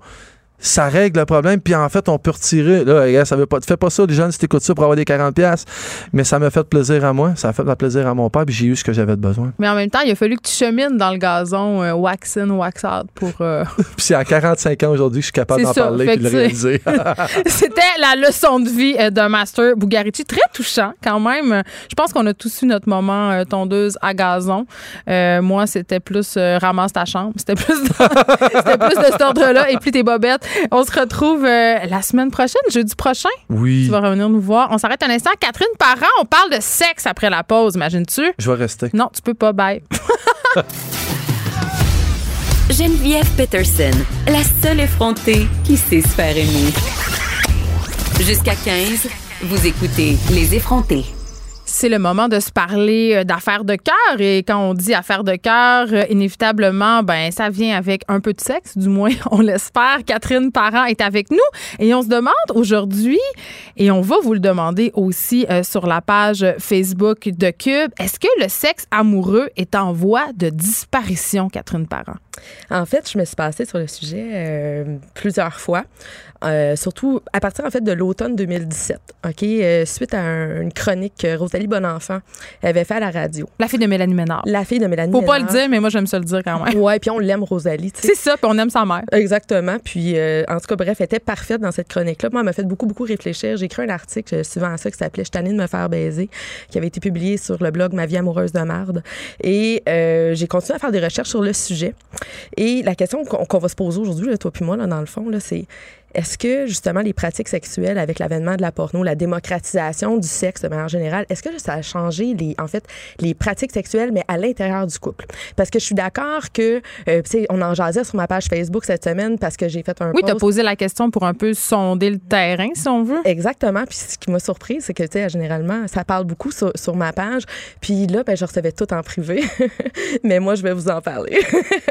[SPEAKER 9] ça règle le problème. Puis en fait, on peut retirer. Là, ça veut pas. Fais pas ça, les jeunes, si t'écoutes ça pour avoir des 40$. piastres. Mais ça m'a fait plaisir à moi. Ça a fait plaisir à mon père. Puis j'ai eu ce que j'avais de besoin.
[SPEAKER 3] Mais en même temps, il a fallu que tu chemines dans le gazon euh, wax in, wax out pour. euh,
[SPEAKER 9] Puis c'est à 45 ans aujourd'hui que je suis capable d'en parler et de le réaliser.
[SPEAKER 3] C'était la leçon de vie euh, d'un master Bugarici. Très touchant, quand même. Je pense qu'on a tous eu notre moment euh, tondeuse à gazon. Euh, moi, c'était plus ramasse ta chambre. C'était plus, c'était plus de cet ordre-là. Et puis tes bobettes. On se retrouve euh, la semaine prochaine, jeudi prochain.
[SPEAKER 9] oui.
[SPEAKER 3] Tu vas revenir nous voir. On s'arrête un instant. Catherine Parent, on parle de sexe après la pause, imagines-tu?
[SPEAKER 9] Je vais rester.
[SPEAKER 3] Non, tu peux pas. Bye.
[SPEAKER 1] Geneviève Peterson, la seule effrontée qui sait se faire aimer. Jusqu'à 15, vous écoutez Les effrontés.
[SPEAKER 3] C'est le moment de se parler euh, d'affaires de cœur et quand on dit affaires de cœur, euh, inévitablement, ben ça vient avec un peu de sexe, du moins on l'espère. Catherine Parent est avec nous et on se demande aujourd'hui et on va vous le demander aussi euh, sur la page Facebook de Cube, est-ce que le sexe amoureux est en voie de disparition, Catherine Parent?
[SPEAKER 10] En fait, je me suis passée sur le sujet euh, plusieurs fois, euh, surtout à partir en fait de l'automne 2017. Ok, Euh, suite à un- une chronique que Rosalie Bonenfant avait fait à la radio.
[SPEAKER 3] La fille de Mélanie Ménard.
[SPEAKER 10] La fille de Mélanie.
[SPEAKER 3] Faut pas le
[SPEAKER 10] Ménard.
[SPEAKER 3] dire, mais moi j'aime ça le dire quand même.
[SPEAKER 10] Ouais, puis on l'aime Rosalie.
[SPEAKER 3] C'est ça, puis on aime sa mère.
[SPEAKER 10] Exactement. Puis, en tout cas, bref, elle était parfaite dans cette chronique-là. Moi, elle m'a fait beaucoup, beaucoup réfléchir. J'ai écrit un article suivant ça qui s'appelait Je de me faire baiser, qui avait été publié sur le blog Ma vie amoureuse de marde. Et j'ai continué à faire des recherches sur le sujet. Et la question qu'on va se poser aujourd'hui, toi puis moi, là, dans le fond, c'est est-ce que justement les pratiques sexuelles avec l'avènement de la porno, la démocratisation du sexe de manière générale, est-ce que ça a changé les, en fait, les pratiques sexuelles, mais à l'intérieur du couple? Parce que je suis d'accord que, euh, tu sais, on en jasait sur ma page Facebook cette semaine parce que j'ai fait un
[SPEAKER 3] Oui, tu as posé la question pour un peu sonder le terrain, si on veut.
[SPEAKER 10] Exactement. Puis ce qui m'a surpris, c'est que, tu sais, généralement, ça parle beaucoup sur, sur ma page. Puis là, ben, je recevais tout en privé. Mais moi, je vais vous en parler.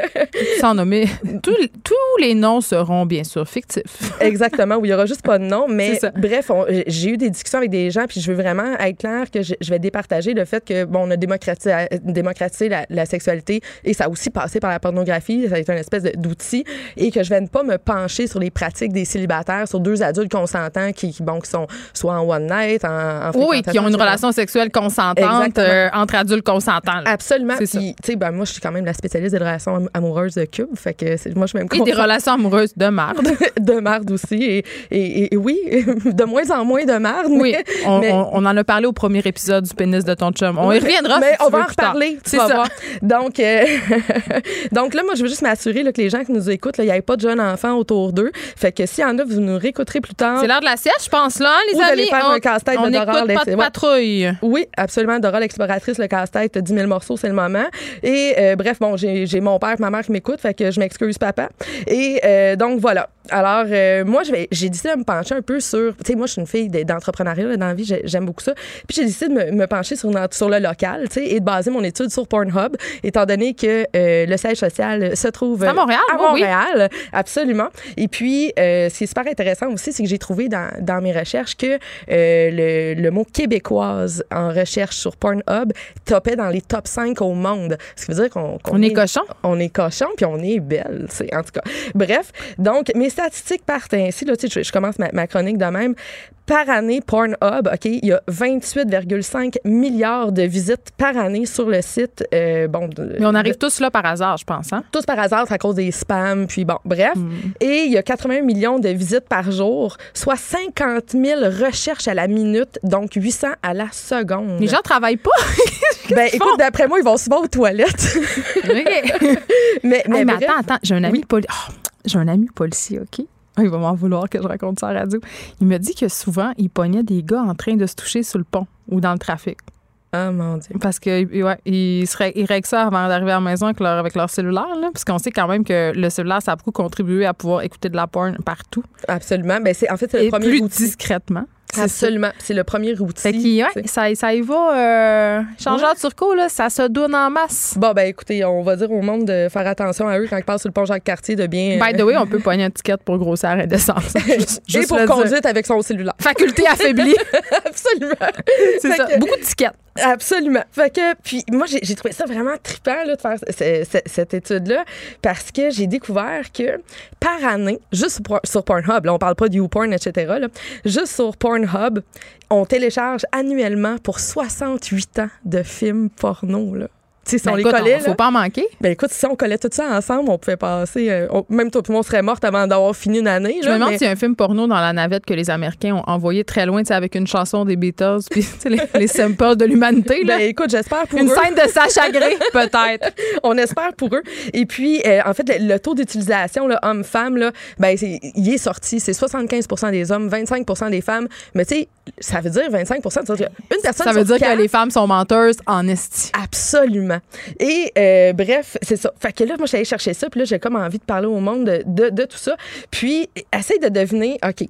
[SPEAKER 3] Sans nommer. Tous les noms seront bien sûr fictifs.
[SPEAKER 10] Exactement, où il y aura juste pas de nom. Mais bref, j'ai eu des discussions avec des gens, puis je veux vraiment être clair que je, je vais départager le fait que bon, on a démocratisé, démocratisé la, la sexualité et ça a aussi passé par la pornographie. Ça a été une espèce d'outil et que je vais ne pas me pencher sur les pratiques des célibataires, sur deux adultes consentants qui, qui, bon, qui sont soit en one night, en, en
[SPEAKER 3] Oui, qui ont une relation sexuelle consentante euh, entre adultes consentants. là.
[SPEAKER 10] Absolument. Puis, tu sais, ben, moi, je suis quand même la spécialiste des relations am- amoureuses de Cube. Fait que moi, je même
[SPEAKER 3] Et des relations amoureuses de marde.
[SPEAKER 10] de marde aussi. Et, et- et oui, de moins en moins de marde.
[SPEAKER 3] Oui,
[SPEAKER 10] mais-
[SPEAKER 3] on,
[SPEAKER 10] mais-
[SPEAKER 3] on- on en a parlé au premier épisode du pénis de ton chum. On y reviendra.
[SPEAKER 10] Mais
[SPEAKER 3] si
[SPEAKER 10] on va en reparler.
[SPEAKER 3] C'est ça.
[SPEAKER 10] voir. Donc, euh, donc là, moi, je veux juste m'assurer que les gens qui nous écoutent, il n'y ait pas de jeunes enfants autour d'eux. Fait que s'il y en a, vous nous réécouterez plus tard.
[SPEAKER 3] C'est l'heure de la sieste, je pense, là, les
[SPEAKER 10] Ou
[SPEAKER 3] amis.
[SPEAKER 10] faire
[SPEAKER 3] on,
[SPEAKER 10] un casse-tête de Dora
[SPEAKER 3] pas de patrouille.
[SPEAKER 10] Oui, absolument. Dora l'exploratrice, le casse-tête, 10 000 morceaux, c'est le moment. Et euh, bref, bon, j'ai mon père et ma mère qui m'écoutent, fait que je m'excuse, papa. Et euh, donc, voilà. Alors, euh, moi, j'ai décidé de me pencher un peu sur. Tu sais, moi, je suis une fille d'entrepreneuriat dans la vie, j'ai- j'aime beaucoup ça. Puis, j'ai décidé de me, me pencher sur, le local, tu sais, et de baser mon étude sur Pornhub, étant donné que euh, le siège social se trouve.
[SPEAKER 3] À Montréal,
[SPEAKER 10] À
[SPEAKER 3] oui, oui.
[SPEAKER 10] Montréal, absolument. Et puis, euh, ce qui est super intéressant aussi, c'est que j'ai trouvé dans, dans mes recherches que euh, le, le mot québécoise en recherche sur Pornhub topait dans les top 5 au monde. Ce qui veut dire qu'on
[SPEAKER 3] On est cochon.
[SPEAKER 10] On est cochon, puis on est belle, c'est en tout cas. Bref, donc, mes statistiques partent ainsi. Là, je, je commence ma, ma chronique de même. Par année, Pornhub, OK, il y a 28,5 milliards de visites par année sur le site. euh, bon,
[SPEAKER 3] Mais on arrive tous là par hasard, je pense. Hein?
[SPEAKER 10] tous par hasard, c'est à cause des spams, puis bon, bref. Et il y a 81 millions de visites par jour, soit 50 000 recherches à la minute, donc 800 à la seconde.
[SPEAKER 3] Les gens travaillent pas.
[SPEAKER 10] ben, écoute, d'après moi, ils vont souvent aux toilettes. Mais, mais
[SPEAKER 3] Hey, mais
[SPEAKER 10] bref,
[SPEAKER 3] attends, attends, j'ai un ami
[SPEAKER 10] Oui.
[SPEAKER 3] poli- oh, j'ai un ami policier, OK? Ah, Il va m'en vouloir que je raconte ça à la radio. Il me dit que souvent, il pognait des gars en train de se toucher sur le pont ou dans le trafic.
[SPEAKER 10] Ah, mon Dieu.
[SPEAKER 3] Parce que ouais, ils, seraient, ils règlent ça avant d'arriver à la maison avec leur, avec leur cellulaire. Là, parce qu'on sait quand même que le cellulaire, ça a beaucoup contribué à pouvoir écouter de la porn partout.
[SPEAKER 10] Absolument. Ben, c'est, en fait, c'est le
[SPEAKER 3] Et
[SPEAKER 10] premier
[SPEAKER 3] plus
[SPEAKER 10] outil.
[SPEAKER 3] discrètement.
[SPEAKER 10] Absolument. C'est le premier outil.
[SPEAKER 3] Ouais,
[SPEAKER 10] sais.
[SPEAKER 3] ça, ça y va. Euh, changeur de turco, là, ça se donne en masse.
[SPEAKER 10] Bon, ben écoutez, on va dire au monde de faire attention à eux quand ils passent sur le pont Jacques-Cartier de bien...
[SPEAKER 3] By the way, on peut pogner un ticket pour grossière indécence. Juste-
[SPEAKER 10] et pour
[SPEAKER 3] dire.
[SPEAKER 10] conduite avec son cellulaire.
[SPEAKER 3] Faculté affaiblie.
[SPEAKER 10] Absolument.
[SPEAKER 3] C'est ça.
[SPEAKER 10] que-
[SPEAKER 3] Beaucoup de tickets.
[SPEAKER 10] Absolument. Fait que, puis moi, j'ai trouvé ça vraiment trippant là, de faire ce- ce- cette étude-là parce que j'ai découvert que par année, juste sur Pornhub, là, on parle pas du YouPorn, etc., là, juste sur Pornhub, on télécharge annuellement pour 68 ans de films porno. Là. Si
[SPEAKER 3] Ben,
[SPEAKER 10] on les
[SPEAKER 3] écoute,
[SPEAKER 10] collait,
[SPEAKER 3] on- faut pas en manquer.
[SPEAKER 10] ben écoute, si on collait tout ça ensemble, on pouvait passer, euh, on- même toi, moi, on serait morte avant d'avoir fini une année.
[SPEAKER 3] Je me demande
[SPEAKER 10] mais-
[SPEAKER 3] s'il y a un film porno dans la navette que les Américains ont envoyé très loin, tu sais, avec une chanson des Beatles, puis les, les samples de l'humanité.
[SPEAKER 10] Ben écoute, j'espère pour
[SPEAKER 3] une
[SPEAKER 10] eux.
[SPEAKER 3] scène de Sacha peut-être.
[SPEAKER 10] on espère pour eux. Et puis, euh, en fait, le, le taux d'utilisation, là, homme-femme, là, ben, il est sorti. C'est 75% des hommes, 25% des femmes. Mais tu sais, ça veut dire 25 ça veut dire une personne
[SPEAKER 3] Ça veut
[SPEAKER 10] sur
[SPEAKER 3] dire
[SPEAKER 10] quatre-
[SPEAKER 3] que les femmes sont menteuses en esti.
[SPEAKER 10] Absolument. Et euh, bref, c'est ça. Fait que là, moi, j'allais chercher ça, puis là, j'ai comme envie de parler au monde de, de, de tout ça. Puis, essaye de deviner, OK,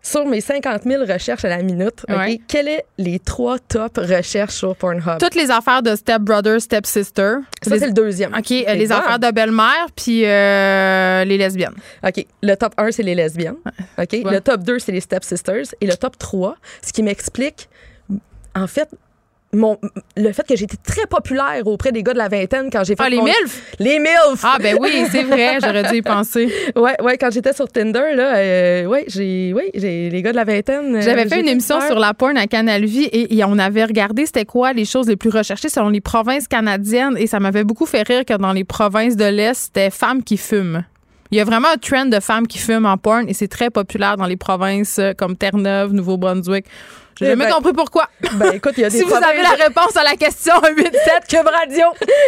[SPEAKER 10] sur mes 50 000 recherches à la minute, OK,
[SPEAKER 3] Ouais.
[SPEAKER 10] quelles sont les trois top recherches sur Pornhub?
[SPEAKER 3] Toutes les affaires de Step Brother, Step Sister.
[SPEAKER 10] ça,
[SPEAKER 3] Les-
[SPEAKER 10] c'est le deuxième.
[SPEAKER 3] OK, euh, les
[SPEAKER 10] bon.
[SPEAKER 3] affaires de belle-mère, puis euh, les lesbiennes.
[SPEAKER 10] OK. Le top 1, c'est les lesbiennes. OK. Le top 2, c'est les stepsisters. Et le top 3, ce qui m'explique, en fait, mon, le fait que été très populaire auprès des gars de la vingtaine quand j'ai fait
[SPEAKER 3] Ah, les
[SPEAKER 10] mon-
[SPEAKER 3] MILF?
[SPEAKER 10] Les MILF!
[SPEAKER 3] Ah, ben oui, c'est vrai, j'aurais dû y penser.
[SPEAKER 10] Ouais, ouais, quand j'étais sur Tinder, là, euh, ouais, j'ai, ouais, j'ai les gars de la vingtaine. euh,
[SPEAKER 3] J'avais fait une émission
[SPEAKER 10] peur.
[SPEAKER 3] sur la porn à Canal Vie et, et on avait regardé c'était quoi les choses les plus recherchées selon les provinces canadiennes et ça m'avait beaucoup fait rire que dans les provinces de l'Est, c'était femmes qui fument. Il y a vraiment un trend de femmes qui fument en porn et c'est très populaire dans les provinces euh, comme Terre-Neuve, Nouveau-Brunswick. J'ai
[SPEAKER 10] Eh
[SPEAKER 3] jamais
[SPEAKER 10] ben-
[SPEAKER 3] compris pourquoi.
[SPEAKER 10] Ben, écoute, il y a des
[SPEAKER 3] si vous avez la réponse à la question 87 Cube Radio.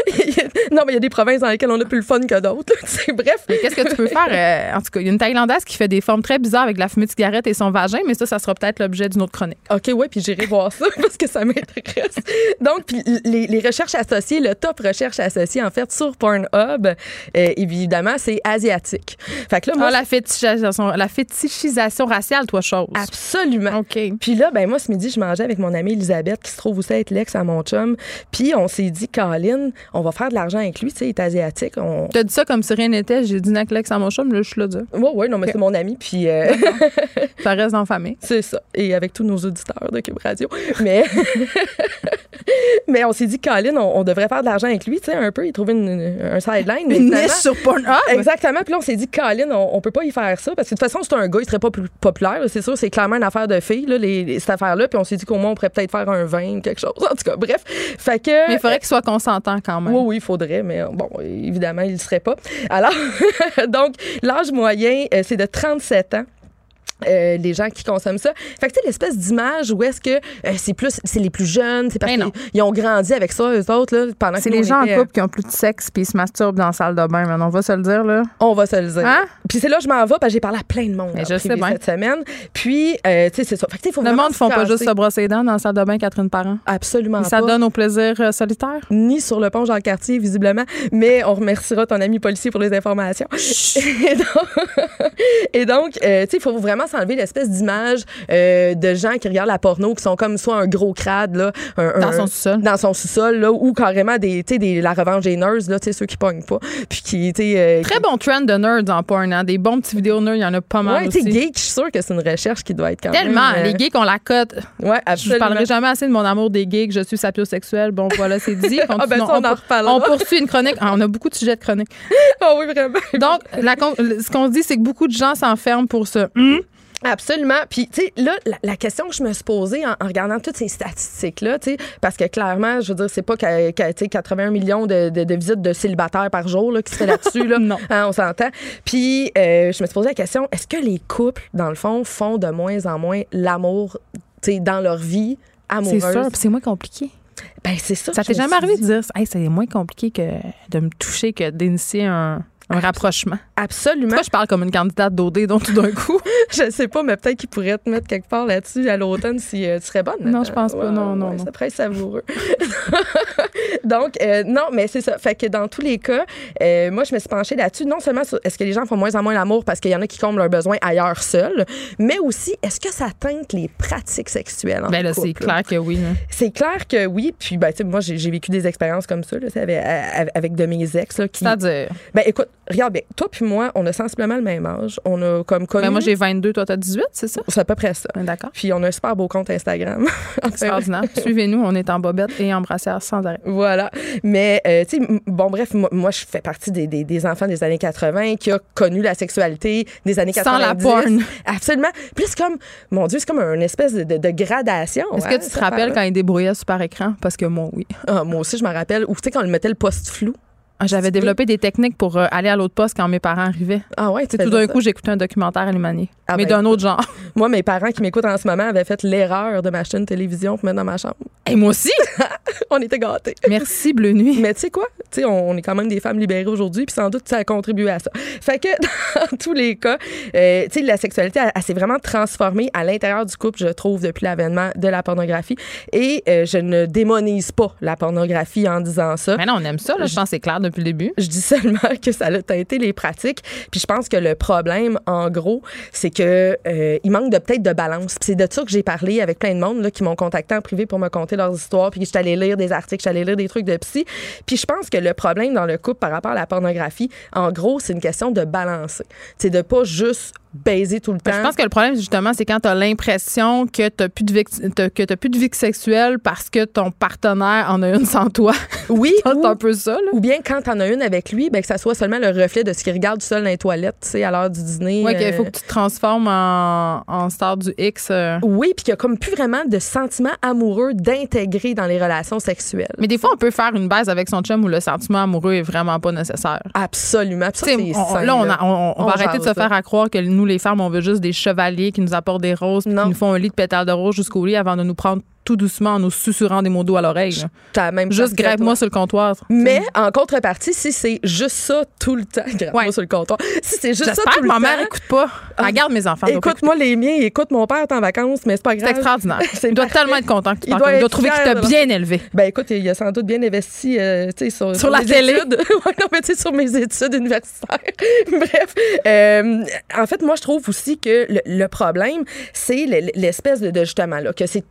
[SPEAKER 10] non, mais il y a des provinces dans lesquelles on a plus le fun que d'autres. bref.
[SPEAKER 3] Mais Qu'est-ce que tu peux faire? euh, en tout cas, il y a une Thaïlandaise qui fait des formes très bizarres avec la fumée de cigarette et son vagin, mais ça, ça sera peut-être l'objet d'une autre chronique.
[SPEAKER 10] OK, ouais, puis j'irai voir ça parce que ça m'intéresse. Donc, puis les, les recherches associées, le top recherche associée, en fait, sur Pornhub, euh, évidemment, c'est asiatique. Fait que là, moi,
[SPEAKER 3] Ah, la fétichisation, la fétichisation raciale, toi, chose.
[SPEAKER 10] absolument.
[SPEAKER 3] OK.
[SPEAKER 10] Puis là, ben moi, ce midi, je mangeais avec mon amie Elisabeth, qui se trouve aussi être l'ex à mon chum. Puis on s'est dit, Colin, on va faire de l'argent avec lui. Tu sais, il est asiatique. On...
[SPEAKER 3] T'as dit ça comme si rien n'était. J'ai dit Naclex à mon chum, là, je suis là dire.
[SPEAKER 10] Ouais, ouais, non, mais c'est mon ami. Puis. euh,
[SPEAKER 3] Ça reste famille.
[SPEAKER 10] C'est ça. Et avec tous nos auditeurs de Cube Radio. Mais, mais on s'est dit, Colin, on, on devrait faire de l'argent avec lui, tu sais, un peu. Il trouvait une- un sideline.
[SPEAKER 3] Une niche sur Pornhub.
[SPEAKER 10] Exactement. Puis là, on s'est dit, Colin, on, on peut pas y faire ça. Parce que de toute façon, c'est un gars, il serait pas plus populaire. C'est sûr, c'est clairement une affaire de filles, là, les, cette affaire-là. Puis on s'est dit qu'au moins, on pourrait peut-être faire un vin ou quelque chose. En tout cas, bref. Fait que.
[SPEAKER 3] Mais il faudrait qu'il soit consentant quand même.
[SPEAKER 10] Oui, oui, il faudrait, mais euh, bon, évidemment, il ne serait pas. Alors, donc, l'âge moyen, euh, c'est de 37 ans. Euh, les gens qui consomment ça. Fait que tu sais l'espèce d'image où est-ce que euh, c'est plus c'est les plus jeunes, c'est parce qu'ils ils ont grandi avec ça eux autres là pendant
[SPEAKER 3] C'est les gens en couple qui ont plus de sexe puis ils se masturbent dans la salle de bain, maintenant. On va se le dire, là.
[SPEAKER 10] euh, on va se le dire.
[SPEAKER 3] Hein?
[SPEAKER 10] Puis c'est là je m'en vais parce que j'ai parlé à plein de monde
[SPEAKER 3] Mais
[SPEAKER 10] en
[SPEAKER 3] je sais bien.
[SPEAKER 10] cette semaine. Puis euh, tu sais c'est ça. Fait que, tu sais, il faut
[SPEAKER 3] Le monde ne font pas juste se brosser les dents dans la salle de bain, Catherine Parent.
[SPEAKER 10] absolument
[SPEAKER 3] Ça
[SPEAKER 10] pas.
[SPEAKER 3] donne au plaisir euh, solitaire.
[SPEAKER 10] ni sur le pont Jean-Cartier, visiblement, mais on remerciera ton ami policier pour les informations. Et donc, et donc, euh, tu sais, il faut vraiment s'enlever l'espèce d'image euh, de gens qui regardent la porno, qui sont comme soit un gros crade, là, un-
[SPEAKER 3] Dans
[SPEAKER 10] un-
[SPEAKER 3] son sous-sol.
[SPEAKER 10] dans son sous-sol, là, ou carrément des, tu sais, des, la revanche des nerds, là, tu sais, ceux qui pognent pas, puis qui, euh,
[SPEAKER 3] Très bon trend de nerds en porn. Hein? Des bons petits vidéos nerds, il y en a pas mal
[SPEAKER 10] Ouais, tu sais,
[SPEAKER 3] aussi.
[SPEAKER 10] geek, je suis sûre que c'est une recherche qui doit être quand
[SPEAKER 3] Tellement.
[SPEAKER 10] même... euh,
[SPEAKER 3] Les geeks ont la cote.
[SPEAKER 10] Ouais,
[SPEAKER 3] Je
[SPEAKER 10] absolument.
[SPEAKER 3] parlerai jamais assez de mon amour des geeks. Je suis sapiosexuelle. Bon, voilà, c'est dit.
[SPEAKER 10] Ah ben ça,
[SPEAKER 3] Continuons.
[SPEAKER 10] on en
[SPEAKER 3] pour- on poursuit une chronique. Ah, on a beaucoup de sujets de chronique.
[SPEAKER 10] Ah oui, vraiment.
[SPEAKER 3] Donc, la con- ce qu'on se dit, c'est que beaucoup de gens s'enferment pour ce hum.
[SPEAKER 10] Absolument. Puis, tu sais, là, la, la question que je me suis posée en, en regardant toutes ces statistiques-là, tu sais, parce que clairement, je veux dire, c'est pas qu'à- qu'à, tu sais, 81 millions de, de- de visites de célibataires par jour là, qui se fait là-dessus. Là.
[SPEAKER 3] Non.
[SPEAKER 10] Hein, on s'entend. Puis, euh, je me suis posé la question est-ce que les couples, dans le fond, font de moins en moins l'amour, tu sais, dans leur vie amoureuse?
[SPEAKER 3] C'est sûr, puis c'est moins compliqué.
[SPEAKER 10] Ben, c'est ça.
[SPEAKER 3] Ça t'est jamais arrivé de dire, hey, c'est moins compliqué que de me toucher que d'initier un, un rapprochement?
[SPEAKER 10] Absolument.
[SPEAKER 3] Pourquoi je parle comme une candidate d'OD, donc tout d'un coup?
[SPEAKER 10] je sais pas, mais peut-être qu'ils pourraient te mettre quelque part là-dessus à l'automne si euh, tu serais bonne.
[SPEAKER 3] Non, je pense pas. Non, non,
[SPEAKER 10] ouais,
[SPEAKER 3] non.
[SPEAKER 10] Ça pourrait être savoureux. Donc, euh, non, mais c'est ça. Fait que dans tous les cas, euh, moi, je me suis penchée là-dessus. Non seulement sur est-ce que les gens font moins en moins l'amour parce qu'il y en a qui comblent leurs besoins ailleurs seuls, mais aussi est-ce que ça teinte les pratiques sexuelles en
[SPEAKER 3] Ben là, c'est clair que oui. là.
[SPEAKER 10] C'est clair que oui. Puis, ben, tu sais, moi, j'ai vécu des expériences comme ça, là, avec, avec- de mes ex. Là, qui...
[SPEAKER 3] C'est-à-dire?
[SPEAKER 10] Ben, écoute, regarde bien. Toi puis moi, on a sensiblement le même âge. On a comme connu...
[SPEAKER 3] Ben moi, j'ai 22, toi, t'as 18, c'est ça?
[SPEAKER 10] C'est à peu près ça.
[SPEAKER 3] Ben, D'accord.
[SPEAKER 10] Puis on a un super beau compte Instagram.
[SPEAKER 3] Extraordinaire. Suivez-nous, on est en bobette et en brassière sans arrêt.
[SPEAKER 10] Voilà. Mais, euh, tu sais, bon, bref, moi, moi, je fais partie des, des, des enfants des années 80 qui a connu la sexualité des années
[SPEAKER 3] Sans
[SPEAKER 10] 90.
[SPEAKER 3] la porn.
[SPEAKER 10] Absolument. C'est comme, mon Dieu, c'est comme une espèce de, de- gradation.
[SPEAKER 3] Est-ce
[SPEAKER 10] hein,
[SPEAKER 3] que tu te rappelles quand il débrouillait super écran? Parce que moi, oui.
[SPEAKER 10] Ah, moi aussi, je me rappelle. Ou tu sais, quand on le mettait le poste flou.
[SPEAKER 3] Ah, J'avais développé des techniques pour euh, aller à l'autre poste quand mes parents arrivaient.
[SPEAKER 10] Ah ouais, tu
[SPEAKER 3] C'est tout d'un coup, j'écoutais un documentaire alémanier.
[SPEAKER 10] Ah
[SPEAKER 3] mais
[SPEAKER 10] ben,
[SPEAKER 3] d'un autre genre.
[SPEAKER 10] Moi, mes parents qui m'écoutent en ce moment avaient fait l'erreur de m'acheter une télévision pour mettre dans ma chambre.
[SPEAKER 3] Et moi aussi!
[SPEAKER 10] on était gâtés.
[SPEAKER 3] Merci, Bleu Nuit.
[SPEAKER 10] Mais tu sais quoi? Tu sais, on, on est quand même des femmes libérées aujourd'hui, puis sans doute ça a contribué à ça. Fait que dans tous les cas, euh, tu sais, la sexualité, elle, elle s'est vraiment transformée à l'intérieur du couple, je trouve, depuis l'avènement de la pornographie. Et euh, je ne démonise pas la pornographie en disant ça.
[SPEAKER 3] Mais non, on aime ça, là. Je pense c'est clair
[SPEAKER 10] Je dis seulement que ça a teinté les pratiques. Puis je pense que le problème, en gros, c'est que euh, il manque peut-être de balance. C'est de ça que j'ai parlé avec plein de monde là, qui m'ont contacté en privé pour me conter leurs histoires. Puis je suis allée lire des articles, je suis allée lire des trucs de psy. Puis je pense que le problème dans le couple par rapport à la pornographie, en gros, c'est une question de balancer. C'est de pas juste baiser tout le temps.
[SPEAKER 3] Ben, Je pense que le problème, justement, c'est quand tu as l'impression que tu n'as plus, de vie- que plus de vie sexuelle parce que ton partenaire en a une sans toi.
[SPEAKER 10] oui,
[SPEAKER 3] c'est
[SPEAKER 10] ou,
[SPEAKER 3] un peu ça. Là.
[SPEAKER 10] ou bien quand t'en as une avec lui, ben, que ça soit seulement le reflet de ce qu'il regarde seul dans les toilettes, tu sais, à l'heure du dîner.
[SPEAKER 3] Qu'il
[SPEAKER 10] euh,
[SPEAKER 3] faut que tu te transformes en, en star du X. euh.
[SPEAKER 10] Oui, puis qu'il y a comme plus vraiment de sentiment amoureux d'intégrer dans les relations sexuelles.
[SPEAKER 3] Mais des fois, on peut faire une baise avec son chum où le sentiment amoureux est vraiment pas nécessaire.
[SPEAKER 10] Absolument. Puis ça,
[SPEAKER 3] Tu sais,
[SPEAKER 10] c'est
[SPEAKER 3] on-
[SPEAKER 10] sain,
[SPEAKER 3] là, on,
[SPEAKER 10] là.
[SPEAKER 3] a- on- on va arrêter de se faire à croire que nous, les femmes, on veut juste des chevaliers qui nous apportent des roses, qui nous font un lit de pétales de rose jusqu'au lit avant de nous prendre tout doucement en nous susurrant des mots doux à l'oreille.
[SPEAKER 10] même
[SPEAKER 3] Juste grève-moi sur le comptoir.
[SPEAKER 10] Mais en contrepartie, si c'est juste ça tout le temps, grave-moi
[SPEAKER 3] Ouais.
[SPEAKER 10] sur le comptoir. Si c'est juste ça tout le
[SPEAKER 3] ma mère
[SPEAKER 10] temps,
[SPEAKER 3] écoute pas.
[SPEAKER 10] Ah.
[SPEAKER 3] Regarde mes enfants. elle
[SPEAKER 10] Écoute-moi les miens, écoute mon père est en vacances, mais c'est pas grave.
[SPEAKER 3] C'est extraordinaire. Il doit tellement être content que tu
[SPEAKER 10] Il doit
[SPEAKER 3] Il doit trouver qu'il t'a bien élevé.
[SPEAKER 10] Ben écoute, il a sans doute bien investi euh, sais, sur,
[SPEAKER 3] Sur la télé.
[SPEAKER 10] non, mais tu sais, sur mes études universitaires. Bref, euh, en fait, moi, je trouve aussi que le, le problème, c'est le- l'espèce de, de justement là, que c'est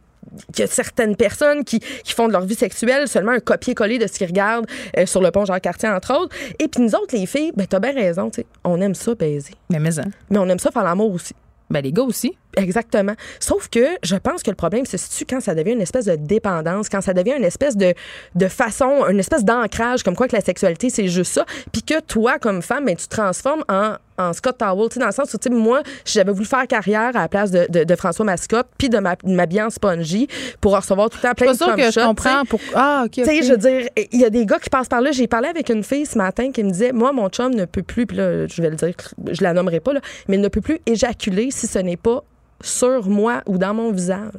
[SPEAKER 10] qu'il y a certaines personnes qui, qui font de leur vie sexuelle seulement un copier-coller de ce qu'ils regardent euh, sur le pont Jean-Cartier, entre autres. Et puis nous autres, les filles, ben t'as bien raison, tu sais, on aime ça baiser.
[SPEAKER 3] Mais mais, hein.
[SPEAKER 10] Mais on aime ça faire l'amour aussi.
[SPEAKER 3] Ben, les gars aussi.
[SPEAKER 10] Exactement. Sauf que je pense que le problème se situe quand ça devient une espèce de dépendance, quand ça devient une espèce de, de façon, une espèce d'ancrage, comme quoi que la sexualité, c'est juste ça. Puis que toi, comme femme, ben, tu te transformes en, en Scott Towel, tu sais, dans le sens où, moi, j'avais voulu faire carrière à la place de, de, de François Mascotte, puis de ma- m'habiller en spongy pour recevoir tout le temps plein de
[SPEAKER 3] sûr que je comprends. Pour... Ah, OK.
[SPEAKER 10] tu sais,
[SPEAKER 3] ok.
[SPEAKER 10] je veux dire, il y a des gars qui passent par là. J'ai parlé avec une fille ce matin qui me disait Moi, mon chum ne peut plus, puis là, je vais le dire, je la nommerai pas, là, mais il ne peut plus éjaculer si ce n'est pas sur moi ou dans mon visage.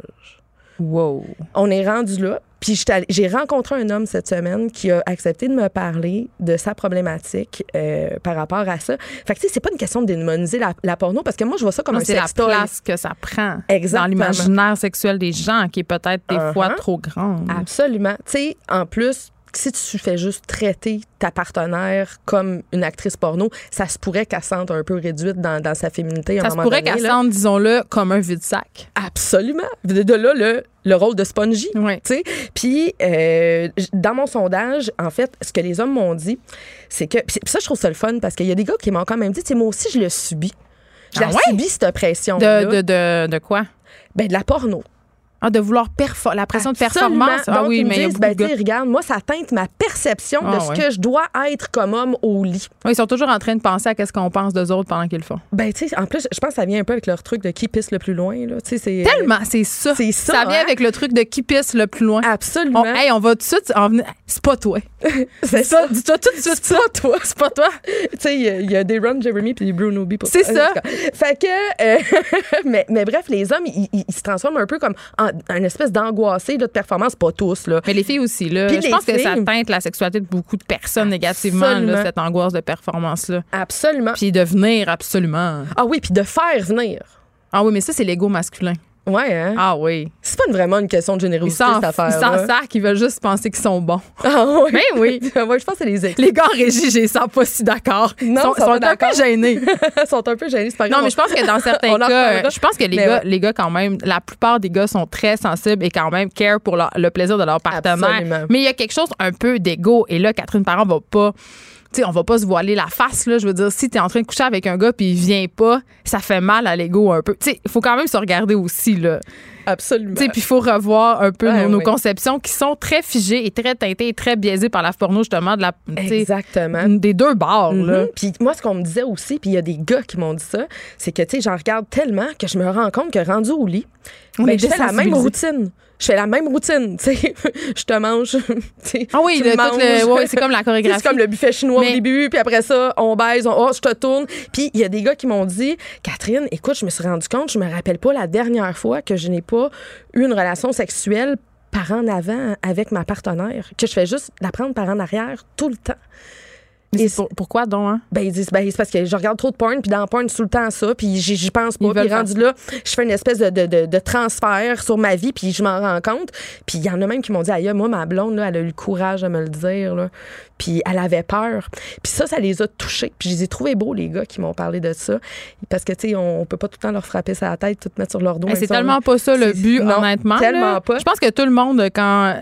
[SPEAKER 3] Wow.
[SPEAKER 10] On est rendu là. Puis j'ai rencontré un homme cette semaine qui a accepté de me parler de sa problématique euh, par rapport à ça. Fait que tu sais, c'est pas une question de démoniser la, la porno parce que moi je vois ça comme
[SPEAKER 3] Non,
[SPEAKER 10] un
[SPEAKER 3] c'est la place que ça prend
[SPEAKER 10] Exactement.
[SPEAKER 3] dans l'imaginaire sexuel des gens qui est peut-être des
[SPEAKER 10] Uh-huh.
[SPEAKER 3] fois trop grande.
[SPEAKER 10] Absolument. Tu sais, en plus, si tu fais juste traiter ta partenaire comme une actrice porno, ça se pourrait qu'elle sente un peu réduite dans, dans sa féminité. à un
[SPEAKER 3] Ça se
[SPEAKER 10] moment
[SPEAKER 3] pourrait qu'elle
[SPEAKER 10] là.
[SPEAKER 3] sente, disons-le, comme un vide-sac.
[SPEAKER 10] Absolument. De, de là, le, le rôle de spongy.
[SPEAKER 3] Oui.
[SPEAKER 10] tu sais. Puis, euh, dans mon sondage, en fait, ce que les hommes m'ont dit, c'est que. Puis ça, je trouve ça le fun parce qu'il y a des gars qui m'ont quand même dit, moi aussi, je le subis. Je
[SPEAKER 3] Ah
[SPEAKER 10] la
[SPEAKER 3] ouais?
[SPEAKER 10] subis, cette pression.
[SPEAKER 3] De, de, de, de quoi?
[SPEAKER 10] Ben, de la porno.
[SPEAKER 3] Ah, de vouloir performer. La pression
[SPEAKER 10] Absolument.
[SPEAKER 3] de performance. Ah
[SPEAKER 10] Donc,
[SPEAKER 3] oui,
[SPEAKER 10] ils
[SPEAKER 3] mais
[SPEAKER 10] disent, ben,
[SPEAKER 3] de
[SPEAKER 10] regarde, moi, ça teinte ma perception
[SPEAKER 3] Ah
[SPEAKER 10] de ce
[SPEAKER 3] ouais.
[SPEAKER 10] que je dois être comme homme au lit.
[SPEAKER 3] Oui, ils sont toujours en train de penser à qu'est-ce qu'on pense d'eux autres pendant qu'ils le font.
[SPEAKER 10] Ben, tu sais, en plus, je pense que ça vient un peu avec leur truc de qui pisse le plus loin, là.
[SPEAKER 3] Tellement, c'est ça.
[SPEAKER 10] C'est ça,
[SPEAKER 3] Ça vient
[SPEAKER 10] hein?
[SPEAKER 3] avec le truc de qui pisse le plus loin.
[SPEAKER 10] Absolument.
[SPEAKER 3] On, hey, on va tout de suite en venir. C'est pas toi.
[SPEAKER 10] c'est ça.
[SPEAKER 3] Dis-toi tout de suite
[SPEAKER 10] C'est pas toi.
[SPEAKER 3] C'est pas toi.
[SPEAKER 10] tu sais, il y a- il y, a des Ron Jeremy puis des Bruno B. pour
[SPEAKER 3] C'est ça.
[SPEAKER 10] Fait que, euh, mais, mais bref, les hommes, ils, se transforment un peu comme en une espèce d'angoissé de performance, pas tous, là.
[SPEAKER 3] Mais les filles aussi, là.
[SPEAKER 10] Puis
[SPEAKER 3] je pense que ça teinte la sexualité de beaucoup de personnes négativement, là, cette angoisse de performance-là.
[SPEAKER 10] Absolument.
[SPEAKER 3] Puis de venir, absolument.
[SPEAKER 10] Ah oui, puis de faire venir.
[SPEAKER 3] Ah oui, mais ça, c'est l'ego masculin.
[SPEAKER 10] Ouais, hein?
[SPEAKER 3] Ah oui.
[SPEAKER 10] C'est pas vraiment une question de générosité, cette affaire.
[SPEAKER 3] ils s'en sac, ils veulent juste penser qu'ils sont bons.
[SPEAKER 10] Ah oui.
[SPEAKER 3] Mais oui.
[SPEAKER 10] ouais, je pense que c'est les ex.
[SPEAKER 3] Les gars en régie, je les sens pas si d'accord. Ils
[SPEAKER 10] Non,
[SPEAKER 3] sont,
[SPEAKER 10] ils sont
[SPEAKER 3] sont un peu gênés.
[SPEAKER 10] Ils sont un peu gênés, c'est pas grave.
[SPEAKER 3] Non, mais je pense que dans certains cas, je pense que les
[SPEAKER 10] Mais
[SPEAKER 3] gars,
[SPEAKER 10] ouais.
[SPEAKER 3] les gars, quand même, la plupart des gars sont très sensibles et quand même care pour leur- le plaisir de leur partenaire.
[SPEAKER 10] Absolument.
[SPEAKER 3] Mais il y a quelque chose un peu d'ego. Et là, Catherine Parent va pas. Tu sais, on va pas se voiler la face, là. Je veux dire, si t'es en train de coucher avec un gars puis il vient pas, ça fait mal à l'ego un peu. Tu sais, il faut quand même se regarder aussi, là.
[SPEAKER 10] Absolument.
[SPEAKER 3] Tu sais, puis il faut revoir un peu nos, conceptions qui sont très figées et très teintées et très biaisées par la porno, justement, de la,
[SPEAKER 10] Exactement.
[SPEAKER 3] des deux bords, là.
[SPEAKER 10] Mhm. Puis moi, ce qu'on me disait aussi, puis il y a des gars qui m'ont dit ça, c'est que, tu sais, j'en regarde tellement que je me rends compte que rendu au lit,
[SPEAKER 3] On
[SPEAKER 10] ben,
[SPEAKER 3] est
[SPEAKER 10] je fais la même routine. Je fais la même routine, tu sais. je te mange, tu.
[SPEAKER 3] Ah oui, le- le- ouais, c'est comme la chorégraphie.
[SPEAKER 10] C'est comme le buffet chinois
[SPEAKER 3] Mais-
[SPEAKER 10] au début, puis après ça, on baise, on, oh, je te tourne. Puis il y a des gars qui m'ont dit, Catherine, écoute, je me suis rendu compte, je me rappelle pas la dernière fois que je n'ai pas eu une relation sexuelle par en avant avec ma partenaire, que je fais juste la prendre par en arrière tout le temps.
[SPEAKER 3] Mais pour- pourquoi donc, hein?
[SPEAKER 10] Ben, ils disent, ben, c'est parce que je regarde trop de porn, puis dans porn, tout le temps ça, puis j'y pense pas. Puis rendu là, je fais une espèce de, de, de, de transfert sur ma vie, puis je m'en rends compte. Puis il y en a même qui m'ont dit, aïe, moi, ma blonde, là, elle a eu le courage de me le dire, là. Puis elle avait peur. Puis ça, ça les a touchés. Puis je les ai trouvés beaux, les gars, qui m'ont parlé de ça. Parce que, tu sais, on, on peut pas tout le temps leur frapper sur la tête, tout mettre sur leur dos.
[SPEAKER 3] C'est tellement pas ça le but,
[SPEAKER 10] non,
[SPEAKER 3] honnêtement.
[SPEAKER 10] tellement
[SPEAKER 3] là.
[SPEAKER 10] pas.
[SPEAKER 3] Je pense que tout le monde, quand.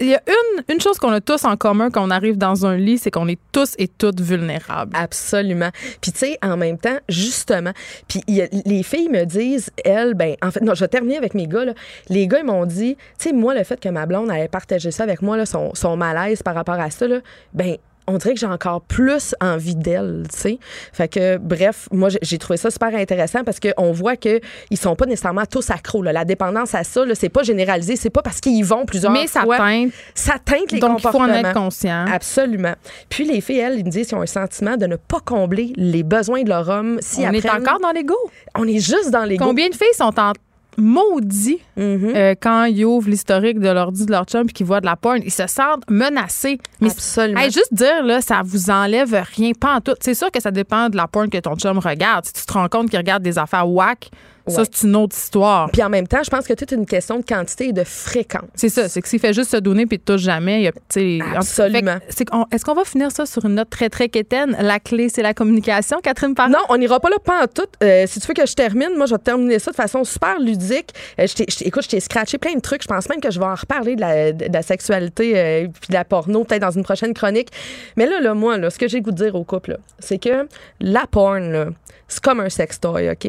[SPEAKER 3] Il y a une, une chose qu'on a tous en commun quand on arrive dans un lit, c'est qu'on est tous et toutes vulnérables.
[SPEAKER 10] Absolument. Puis tu sais, en même temps, justement, puis il y a- les filles me disent, elles, ben, en fait, non, je vais terminer avec mes gars, là. Les gars, ils m'ont dit, tu sais, moi, le fait que ma blonde ait partagé ça avec moi, là, son, son malaise par rapport à ça, là, ben, on dirait que j'ai encore plus envie d'elle, tu sais. Fait que, bref, moi, j'ai- trouvé ça super intéressant parce qu'on voit qu'ils sont pas nécessairement tous accros. Là. La dépendance à ça, c'est pas généralisé. C'est pas parce qu'ils y vont plusieurs
[SPEAKER 3] Mais ça
[SPEAKER 10] fois.
[SPEAKER 3] teinte.
[SPEAKER 10] Ça teinte les
[SPEAKER 3] Donc, il faut en
[SPEAKER 10] comportements.
[SPEAKER 3] être conscient.
[SPEAKER 10] Absolument. Puis les filles, elles, ils me disent qu'ils ont un sentiment de ne pas combler les besoins de leur homme si
[SPEAKER 3] on est encore dans l'ego.
[SPEAKER 10] On est juste dans les
[SPEAKER 3] Combien de filles sont en maudits
[SPEAKER 10] Mhm.
[SPEAKER 3] euh, quand ils ouvrent l'historique de l'ordi de leur chum puis qu'ils voient de la porn. Ils se sentent menacés. Mais
[SPEAKER 10] Absolument.
[SPEAKER 3] Hey, juste dire, là, ça vous enlève rien, pas en tout. C'est sûr que ça dépend de la porn que ton chum regarde. Si tu te rends compte qu'il regarde des affaires whack, ça, c'est une autre histoire.
[SPEAKER 10] Puis en même temps, je pense que tout est une question de quantité et de fréquence.
[SPEAKER 3] C'est ça, c'est que s'il fait juste se donner puis te touche jamais, il y a,
[SPEAKER 10] Absolument.
[SPEAKER 3] qu'on- Est-ce qu'on va finir ça sur une note très, très quétaine? La clé, c'est la communication, Catherine Parent?
[SPEAKER 10] Non, on n'ira pas là pas en tout. Euh, si tu veux que je termine, moi, je vais terminer ça de façon super ludique. Euh, je je écoute, je t'ai scratché plein de trucs. Je pense même que je vais en reparler de la, de la sexualité euh, puis de la porno peut-être dans une prochaine chronique. Mais là, là moi, là, ce que j'ai le goût de dire au couple, c'est que la porn, c'est comme un sextoy, OK?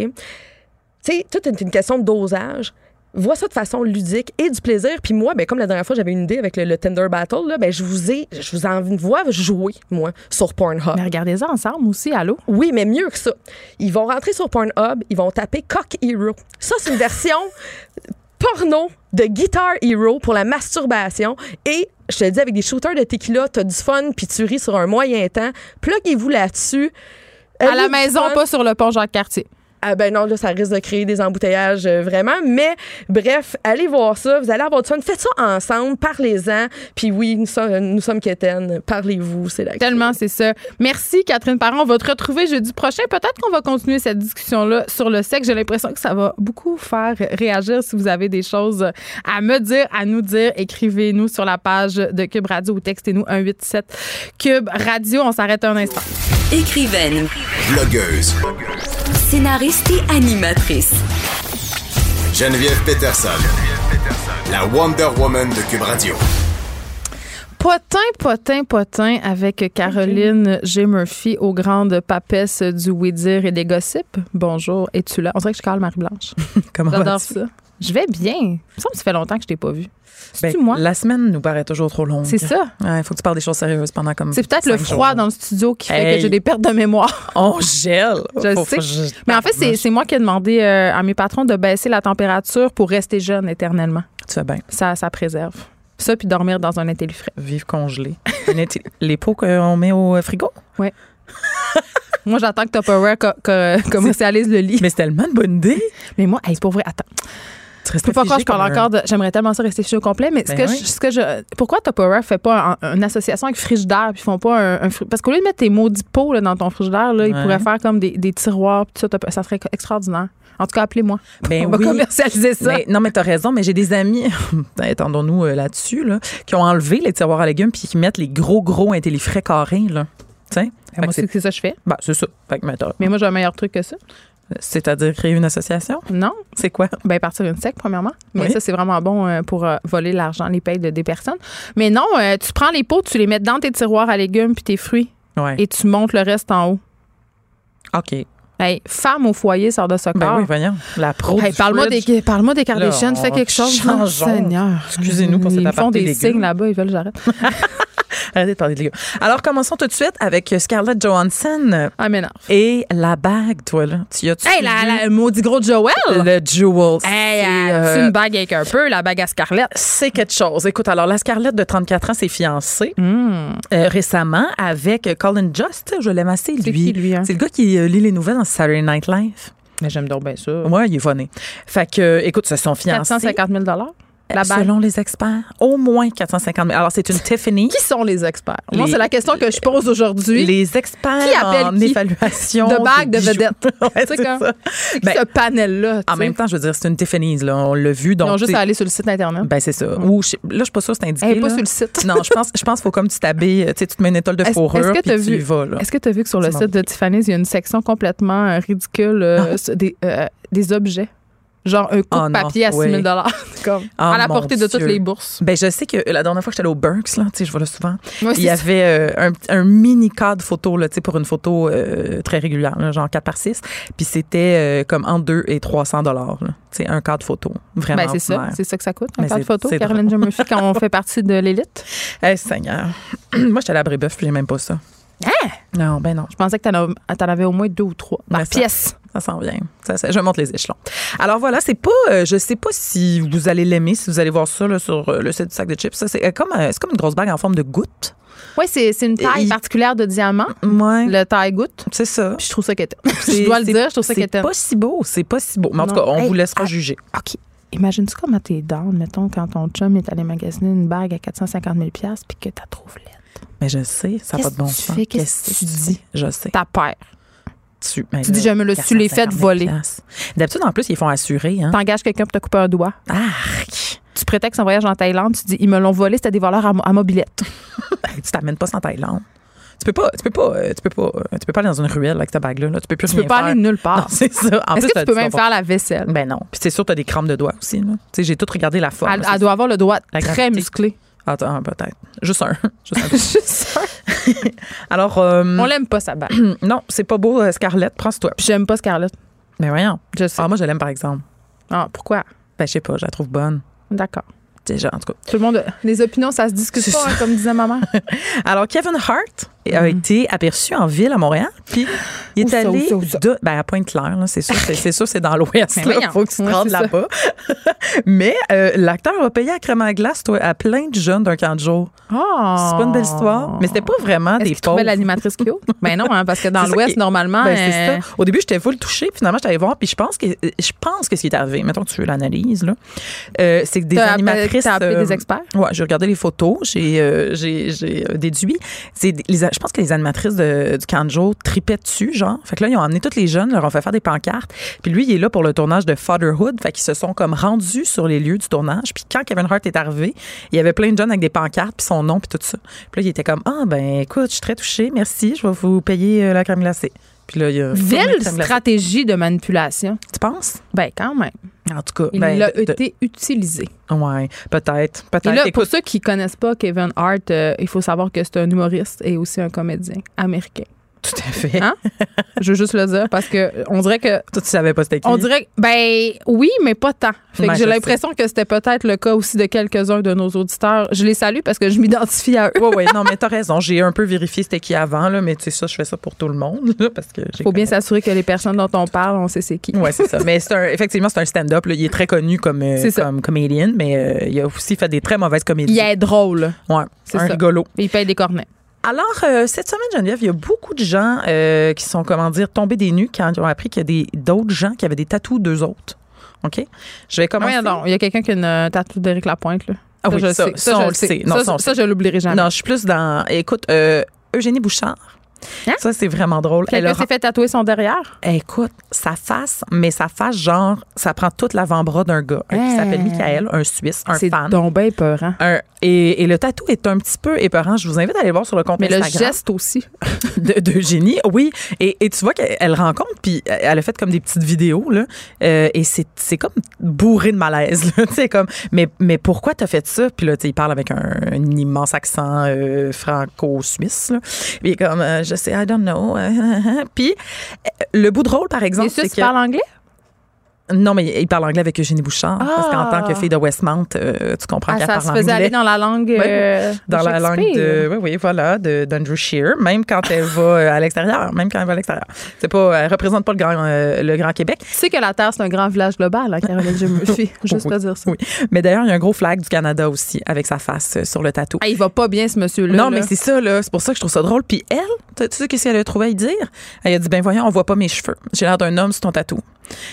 [SPEAKER 10] Tu sais, tout est une question de dosage. Vois ça de façon ludique et du plaisir. Puis moi, ben, comme la dernière fois, j'avais une idée avec le, le Tinder Battle, là, ben, je vous ai, je vous envoie jouer, moi, sur Pornhub.
[SPEAKER 3] Mais regardez-ça ensemble aussi, allô?
[SPEAKER 10] Oui, mais mieux que ça. Ils vont rentrer sur Pornhub, ils vont taper Cock Hero. Ça, c'est une version porno de Guitar Hero pour la masturbation. Et je te dis, avec des shooters de tequila, t'as du fun, puis tu ris sur un moyen temps. Pluguez-vous là-dessus.
[SPEAKER 3] À la maison,
[SPEAKER 10] fun?
[SPEAKER 3] pas sur le pont Jacques-Cartier.
[SPEAKER 10] Ah ben non, là, ça risque de créer des embouteillages, euh, vraiment. Mais bref, allez voir ça. Vous allez avoir du fun. Faites ça ensemble. Parlez-en. Puis oui, nous sommes, nous sommes quétaines. Parlez-vous. C'est la
[SPEAKER 3] Tellement, c'est ça. Merci, Catherine Parent. On va te retrouver jeudi prochain. Peut-être qu'on va continuer cette discussion-là sur le sexe. J'ai l'impression que ça va beaucoup faire réagir si vous avez des choses à me dire, à nous dire. Écrivez-nous sur la page de Cube Radio ou textez-nous 187 Cube Radio. On s'arrête un instant.
[SPEAKER 1] Écrivaine,
[SPEAKER 2] Blogueuse.
[SPEAKER 1] Scénariste et animatrice.
[SPEAKER 2] Geneviève Peterson. La Wonder Woman de Cube Radio.
[SPEAKER 3] Potin, potin, potin avec Caroline G. Murphy aux grandes papesses du oui-dire et des gossips. Bonjour, es-tu là? On dirait que je cale Marie-Blanche.
[SPEAKER 11] Comment
[SPEAKER 3] J'adore
[SPEAKER 11] vas-tu?
[SPEAKER 3] ça. Je vais bien. Il me semble que ça fait longtemps que je t'ai pas vu.
[SPEAKER 11] Ben,
[SPEAKER 3] moi?
[SPEAKER 11] La semaine nous paraît toujours trop longue.
[SPEAKER 3] C'est ça.
[SPEAKER 11] Il faut que tu parles des choses sérieuses pendant comme.
[SPEAKER 3] C'est peut-être le froid
[SPEAKER 11] jours.
[SPEAKER 3] dans le studio qui fait
[SPEAKER 11] Hey.
[SPEAKER 3] que j'ai des pertes de mémoire.
[SPEAKER 11] On gèle.
[SPEAKER 3] Je
[SPEAKER 11] Faut-
[SPEAKER 3] sais.
[SPEAKER 11] faut- je-
[SPEAKER 3] Mais en fait, c'est c'est moi qui ai demandé euh, à mes patrons de baisser la température pour rester jeune éternellement.
[SPEAKER 11] Tu fais bien.
[SPEAKER 3] Ça, ça préserve. Ça, puis dormir dans un intellifrais.
[SPEAKER 11] Vive congelé. Les pots qu'on met au frigo?
[SPEAKER 3] Moi, j'attends que Tupperware co- co- commercialise le lit.
[SPEAKER 11] Mais c'est tellement une bonne idée.
[SPEAKER 3] Mais moi, hey, c'est pour vrai, attends.
[SPEAKER 11] Restes
[SPEAKER 3] Je peux pas que je parle
[SPEAKER 11] un-
[SPEAKER 3] encore de. J'aimerais tellement ça rester fiché au complet, mais ce,
[SPEAKER 11] Ben
[SPEAKER 3] que
[SPEAKER 11] oui.
[SPEAKER 3] je, ce que je. Pourquoi Tupperware fait pas un- une association avec Frigidaire puis ils font pas un. parce qu'au lieu de mettre tes maudits pots là, dans ton frigidaire, là, ils pourraient faire comme des, des tiroirs puis tout ça, ça serait extraordinaire. En tout cas, appelez-moi.
[SPEAKER 11] Ben
[SPEAKER 3] On va commercialiser ça.
[SPEAKER 11] Mais- non, mais t'as raison, mais j'ai des amis, attendons-nous euh, là-dessus, là, qui ont enlevé les tiroirs à légumes puis qui mettent les gros, gros intellifrais carrés, là. Tu sais?
[SPEAKER 3] Ben,
[SPEAKER 11] Fait
[SPEAKER 3] moi,
[SPEAKER 11] que
[SPEAKER 3] c'est ça que je fais.
[SPEAKER 11] Ben, c'est ça. Fait que, mais
[SPEAKER 3] Mais moi, j'ai un meilleur truc que ça.
[SPEAKER 11] C'est-à-dire créer une association?
[SPEAKER 3] Non?
[SPEAKER 11] C'est quoi?
[SPEAKER 3] Ben, partir une sec, premièrement. Mais
[SPEAKER 11] Oui.
[SPEAKER 3] ça, c'est vraiment bon euh, pour euh, voler l'argent, les payes de, des personnes. Mais non, euh, tu prends les pots, tu les mets dans tes tiroirs à légumes puis tes fruits
[SPEAKER 11] Ouais.
[SPEAKER 3] et tu montes le reste en haut.
[SPEAKER 11] OK.
[SPEAKER 3] Hey, femme au foyer sort de ce
[SPEAKER 11] Ben
[SPEAKER 3] corps.
[SPEAKER 11] oui, voyons. La pro.
[SPEAKER 3] Hey, parle-moi des, parle-moi des Kardashians, fais quelque chose. non,
[SPEAKER 11] changeons.
[SPEAKER 3] Seigneur.
[SPEAKER 11] Excusez-nous pour cet
[SPEAKER 3] Ils font des
[SPEAKER 11] légumes.
[SPEAKER 3] signes là-bas, ils veulent que j'arrête.
[SPEAKER 11] Arrêtez de. Alors, commençons tout de suite avec Scarlett Johansson
[SPEAKER 3] Ah, m'énerve.
[SPEAKER 11] et la bague, toi, là. Tu y as-tu
[SPEAKER 3] Hey, la, la- le maudit gros Joel!
[SPEAKER 11] le Jewel?
[SPEAKER 3] Hey,
[SPEAKER 11] C'est,
[SPEAKER 3] euh,
[SPEAKER 11] euh,
[SPEAKER 3] c'est une bague avec un peu, la bague à Scarlett.
[SPEAKER 11] c'est quelque chose. Écoute, alors, la Scarlett de 34 ans s'est fiancée
[SPEAKER 3] Hmm.
[SPEAKER 11] euh, récemment avec Colin Just. Je l'aime assez, lui.
[SPEAKER 3] C'est qui, lui, hein?
[SPEAKER 11] C'est le gars qui lit les nouvelles dans Saturday Night Live.
[SPEAKER 3] Mais j'aime donc bien ça.
[SPEAKER 11] Ouais, il est funny. Fait que, euh, écoute, se sont fiancés.
[SPEAKER 3] 450 000 La.
[SPEAKER 11] Selon les experts, au moins 450 000. Alors, c'est une Tiffany.
[SPEAKER 3] Qui sont les experts? Moi, c'est la question que je pose aujourd'hui.
[SPEAKER 11] Les experts
[SPEAKER 3] Qui
[SPEAKER 11] en
[SPEAKER 3] qui?
[SPEAKER 11] évaluation
[SPEAKER 3] De bagues de vedettes.
[SPEAKER 11] Ouais, c'est ça. Ben,
[SPEAKER 3] ce panel-là.
[SPEAKER 11] En même temps, je veux dire, c'est une Tiffany's, là. On l'a vu.
[SPEAKER 3] Ils
[SPEAKER 11] Donc,
[SPEAKER 3] ont juste à aller sur le site Internet.
[SPEAKER 11] ben, c'est ça. Ou, je- là, je suis pas sûre que c'est indiqué.
[SPEAKER 3] Elle est pas sur le site.
[SPEAKER 11] Non, je pense, je pense qu'il faut comme tu t'habilles, tu sais, tu te mets une étole de fourrure,
[SPEAKER 3] est-ce que
[SPEAKER 11] puis tu y vas, là.
[SPEAKER 3] Est-ce que tu as vu que sur le site de Tiffany's, il y a une section complètement euh, ridicule, euh, des, euh, des objets? Genre un coup
[SPEAKER 11] Oh
[SPEAKER 3] de
[SPEAKER 11] non,
[SPEAKER 3] papier à 6 000
[SPEAKER 11] oui.
[SPEAKER 3] comme
[SPEAKER 11] Oh,
[SPEAKER 3] à la portée de toutes les bourses.
[SPEAKER 11] Ben, je sais que la dernière fois que j'étais allée au Burks, là, tu sais, je vais là souvent,
[SPEAKER 3] Moi,
[SPEAKER 11] il y avait euh, un, un mini cadre photo, là, tu sais, pour une photo euh, très régulière, là, genre 4 par 6. Puis c'était euh, comme entre 2 et 300 dollars, Tu sais, un cadre photo. Vraiment.
[SPEAKER 3] Ben, c'est ça, c'est ça que ça coûte. Un
[SPEAKER 11] Mais
[SPEAKER 3] cadre photo, Caroline. J. Murphy, quand on fait partie de l'élite?
[SPEAKER 11] Eh, Seigneur. Moi, j'étais à Brébeuf, puis j'ai même pas ça.
[SPEAKER 3] Hein?
[SPEAKER 11] Non, ben non.
[SPEAKER 3] Je pensais que t'en av- t'en avais au moins deux ou trois par
[SPEAKER 11] ça-
[SPEAKER 3] pièce.
[SPEAKER 11] Ça s'en vient. Ça, ça- je monte les échelons. Alors voilà, c'est pas. euh, je sais pas si vous allez l'aimer, si vous allez voir ça là, sur euh, le site du sac de chips. Ça, c'est euh, comme, c'est comme une grosse bague en forme de goutte.
[SPEAKER 3] Oui, c'est c'est une taille particulière de diamant,
[SPEAKER 11] Ouais.
[SPEAKER 3] le taille goutte.
[SPEAKER 11] C'est ça.
[SPEAKER 3] Puis je trouve ça quétaine.
[SPEAKER 11] C'est-
[SPEAKER 3] Je dois le
[SPEAKER 11] c'est-
[SPEAKER 3] dire, je trouve ça
[SPEAKER 11] C'est
[SPEAKER 3] quétaine.
[SPEAKER 11] pas si beau. C'est pas si beau. Mais en tout
[SPEAKER 3] Non.
[SPEAKER 11] cas, on
[SPEAKER 3] Hey,
[SPEAKER 11] vous laissera
[SPEAKER 3] ah,
[SPEAKER 11] juger.
[SPEAKER 3] OK. Imagine-tu comment t'es down, mettons, quand ton chum est allé magasiner une bague à 450 000 puis que t'as trouvé laide.
[SPEAKER 11] Mais je sais, ça n'a pas de bon
[SPEAKER 3] Qu'est-ce que tu
[SPEAKER 11] sens.
[SPEAKER 3] fais? Qu'est-ce que tu dis?
[SPEAKER 11] Je sais.
[SPEAKER 3] Ta paire.
[SPEAKER 11] Tu, mais
[SPEAKER 3] Tu
[SPEAKER 11] là,
[SPEAKER 3] dis, je me le suis les
[SPEAKER 11] 450
[SPEAKER 3] fait
[SPEAKER 11] 000
[SPEAKER 3] voler.
[SPEAKER 11] D'habitude, en plus, ils font assurer. Hein?
[SPEAKER 3] T'engages quelqu'un pour te couper un doigt.
[SPEAKER 11] Arc!
[SPEAKER 3] Tu prétextes un voyage en Thaïlande, tu dis, ils me l'ont volé, c'était des voleurs à, à mobilette.
[SPEAKER 11] Hey, tu t'amènes pas en Thaïlande. Tu peux pas, tu peux pas, euh, tu peux pas, euh, tu peux pas aller dans une ruelle avec ta bague-là. là. Tu peux plus
[SPEAKER 3] Tu
[SPEAKER 11] rien
[SPEAKER 3] peux pas
[SPEAKER 11] faire.
[SPEAKER 3] aller nulle part.
[SPEAKER 11] c'est ça.
[SPEAKER 3] Est-ce que tu peux même faire la vaisselle?
[SPEAKER 11] Ben non. Puis c'est sûr, t'as des crampes de doigts aussi. là. Tu j'ai tout regardé la forme.
[SPEAKER 3] Elle, doit avoir le doigt
[SPEAKER 11] La
[SPEAKER 3] très
[SPEAKER 11] gravité.
[SPEAKER 3] musclé.
[SPEAKER 11] Attends, peut-être. Juste un. Juste un.
[SPEAKER 3] Juste.
[SPEAKER 11] Alors, euh,
[SPEAKER 3] On l'aime pas, sa bague.
[SPEAKER 11] non, c'est pas beau, euh, Scarlett. Prends-toi.
[SPEAKER 3] Puis j'aime pas Scarlett.
[SPEAKER 11] Mais voyons.
[SPEAKER 3] Je sais.
[SPEAKER 11] Ah, moi, je l'aime, par exemple.
[SPEAKER 3] Ah, pourquoi?
[SPEAKER 11] Ben, je sais pas, je la trouve bonne.
[SPEAKER 3] D'accord.
[SPEAKER 11] Déjà, en tout cas.
[SPEAKER 3] Tout le monde, les opinions, ça se discute pas, hein, comme disait ma mère.
[SPEAKER 11] Alors, Kevin Hart. A été aperçu en ville à Montréal. Puis, il
[SPEAKER 3] Où
[SPEAKER 11] est
[SPEAKER 3] ça,
[SPEAKER 11] allé
[SPEAKER 3] où ça, où ça?
[SPEAKER 11] de, ben, à Pointe-Claire, c'est sûr, c'est, sûr, c'est dans l'Ouest.
[SPEAKER 3] Ben
[SPEAKER 11] Il
[SPEAKER 3] voyons.
[SPEAKER 11] faut que tu te rendes là-bas. Mais euh, l'acteur a payé à crème à glace toi, à plein de jeunes d'un camp de jour.
[SPEAKER 3] Ah.
[SPEAKER 11] C'est pas une belle histoire, mais c'était pas vraiment des
[SPEAKER 3] trouvait
[SPEAKER 11] pauvres.
[SPEAKER 3] l'animatrice cute? ben non, hein, parce que dans l'Ouest, normalement.
[SPEAKER 11] Ben,
[SPEAKER 3] euh,
[SPEAKER 11] ça. Au début, j'étais full touchée, puis finalement, j'étais voir, puis je pense que je pense que ce qui est arrivé, mettons que tu veux l'analyse, là, euh, c'est que des
[SPEAKER 3] appelé-
[SPEAKER 11] animatrices.
[SPEAKER 3] appelé
[SPEAKER 11] euh,
[SPEAKER 3] des experts?
[SPEAKER 11] Ouais, j'ai regardé les photos, j'ai euh, j'ai euh, déduit. C'est les, je pense que les animatrices de, du jour tripaient dessus, genre. Fait que là, ils ont amené tous les jeunes, leur ont fait faire des pancartes. Puis lui, il est là pour le tournage de Fatherhood. Fait qu'ils se sont comme rendus sur les lieux du tournage. Puis quand Kevin Hart est arrivé, il y avait plein de jeunes avec des pancartes, puis son nom, puis tout ça. Puis là, il était comme Ah, ben écoute, je suis très touché, merci, je vais vous payer euh, la crème glacée. Puis là, il y a.
[SPEAKER 3] Ville stratégie de manipulation.
[SPEAKER 11] Tu penses?
[SPEAKER 3] Ben, quand même.
[SPEAKER 11] En tout cas,
[SPEAKER 3] Il
[SPEAKER 11] ben,
[SPEAKER 3] a
[SPEAKER 11] de- de-
[SPEAKER 3] été utilisé.
[SPEAKER 11] Ouais, peut-être.
[SPEAKER 3] Et là, pour ceux qui connaissent pas Kevin Hart, euh, il faut savoir que c'est un humoriste et aussi un comédien américain.
[SPEAKER 11] Tout à fait.
[SPEAKER 3] Hein? Je veux juste le dire parce que on dirait que
[SPEAKER 11] Toi, tu savais pas c'était qui.
[SPEAKER 3] on dirait ben oui, mais pas tant. Fait
[SPEAKER 11] Ben,
[SPEAKER 3] que j'ai l'impression que c'était peut-être le cas aussi de quelques-uns de nos auditeurs. Je les salue parce que je m'identifie à eux.
[SPEAKER 11] Oui, oui, non, mais t'as raison. J'ai un peu vérifié c'était qui avant, là, mais tu sais, ça, je fais ça pour tout le monde, là, parce que
[SPEAKER 3] Faut bien s'assurer que les personnes dont on parle, on sait c'est qui.
[SPEAKER 11] Ouais, c'est ça. Mais c'est un, effectivement, c'est un stand-up. là. Il est très connu comme, euh, comme comédien, mais euh, il a aussi fait des très mauvaises comédies.
[SPEAKER 3] Il est drôle.
[SPEAKER 11] Ouais,
[SPEAKER 3] C'est
[SPEAKER 11] un
[SPEAKER 3] ça.
[SPEAKER 11] rigolo.
[SPEAKER 3] Il paye des cornets.
[SPEAKER 11] Alors, euh, cette semaine, Geneviève, il y a beaucoup de gens euh, qui sont, comment dire, tombés des nues quand ils ont appris qu'il y a des, d'autres gens qui avaient des tatous d'eux autres. OK? Je vais commencer.
[SPEAKER 3] Voyons donc, il y a quelqu'un qui a une euh, tatou d'Éric Lapointe. Là.
[SPEAKER 11] Ah oui,
[SPEAKER 3] je
[SPEAKER 11] ça,
[SPEAKER 3] sais.
[SPEAKER 11] ça,
[SPEAKER 3] je
[SPEAKER 11] on
[SPEAKER 3] le
[SPEAKER 11] le
[SPEAKER 3] sais.
[SPEAKER 11] sait. Non,
[SPEAKER 3] ça,
[SPEAKER 11] ça, le
[SPEAKER 3] je l'oublierai jamais.
[SPEAKER 11] Non, je suis plus dans. Écoute, euh, Eugénie Bouchard.
[SPEAKER 3] Hein?
[SPEAKER 11] Ça, c'est vraiment drôle. Elle
[SPEAKER 3] Quelqu'un
[SPEAKER 11] a
[SPEAKER 3] s'est fait tatouer son derrière?
[SPEAKER 11] Écoute, sa face, mais sa face, genre, ça prend tout l'avant-bras d'un gars hein, qui s'appelle Michael, un Suisse, un
[SPEAKER 3] C'est
[SPEAKER 11] fan.
[SPEAKER 3] donc bien peurant.
[SPEAKER 11] Un- et, et le tatou est un petit peu épeurant. Je vous invite à aller voir sur le compte
[SPEAKER 3] Mais le geste aussi.
[SPEAKER 11] de, d'Eugénie. Oui, et, et tu vois qu'elle elle rencontre, puis elle a fait comme des petites vidéos, là, euh, et c'est, c'est comme bourré de malaise. Là, tu sais, comme, mais, mais pourquoi t'as fait ça? Puis là, tu sais, il parle avec un, un immense accent euh, franco-suisse. là. Puis comme, euh, je sais, I don't know. puis euh, le bout de rôle, par exemple, c'est
[SPEAKER 3] tu
[SPEAKER 11] que...
[SPEAKER 3] parles anglais?
[SPEAKER 11] Non, mais il parle anglais avec Eugénie Bouchard. Parce qu'en
[SPEAKER 3] Ah.
[SPEAKER 11] tant que fille de Westmount, euh, tu comprends
[SPEAKER 3] Ah,
[SPEAKER 11] qu'elle
[SPEAKER 3] ça
[SPEAKER 11] parle
[SPEAKER 3] se faisait
[SPEAKER 11] anglais.
[SPEAKER 3] aller dans la langue. euh, de
[SPEAKER 11] dans la langue de oui oui voilà d'Andrew Shear même quand elle va euh, à l'extérieur même quand elle va à l'extérieur c'est pas elle représente pas le grand euh, le grand Québec
[SPEAKER 3] Tu sais que la Terre, c'est un grand village global, hein, Caroline J. Murphy. Juste
[SPEAKER 11] Oui.
[SPEAKER 3] te dire ça.
[SPEAKER 11] oui mais d'ailleurs il y a un gros flag du Canada aussi avec sa face sur le tatou
[SPEAKER 3] Ah, il va pas bien, ce monsieur-là.
[SPEAKER 11] non,
[SPEAKER 3] là.
[SPEAKER 11] mais c'est ça, là. C'est pour ça que je trouve ça drôle. Puis elle, tu sais qu'est-ce qu'elle a trouvé à y dire? Elle a dit, ben voyons, on voit pas mes cheveux. J'ai l'air d'un homme sur ton tatou.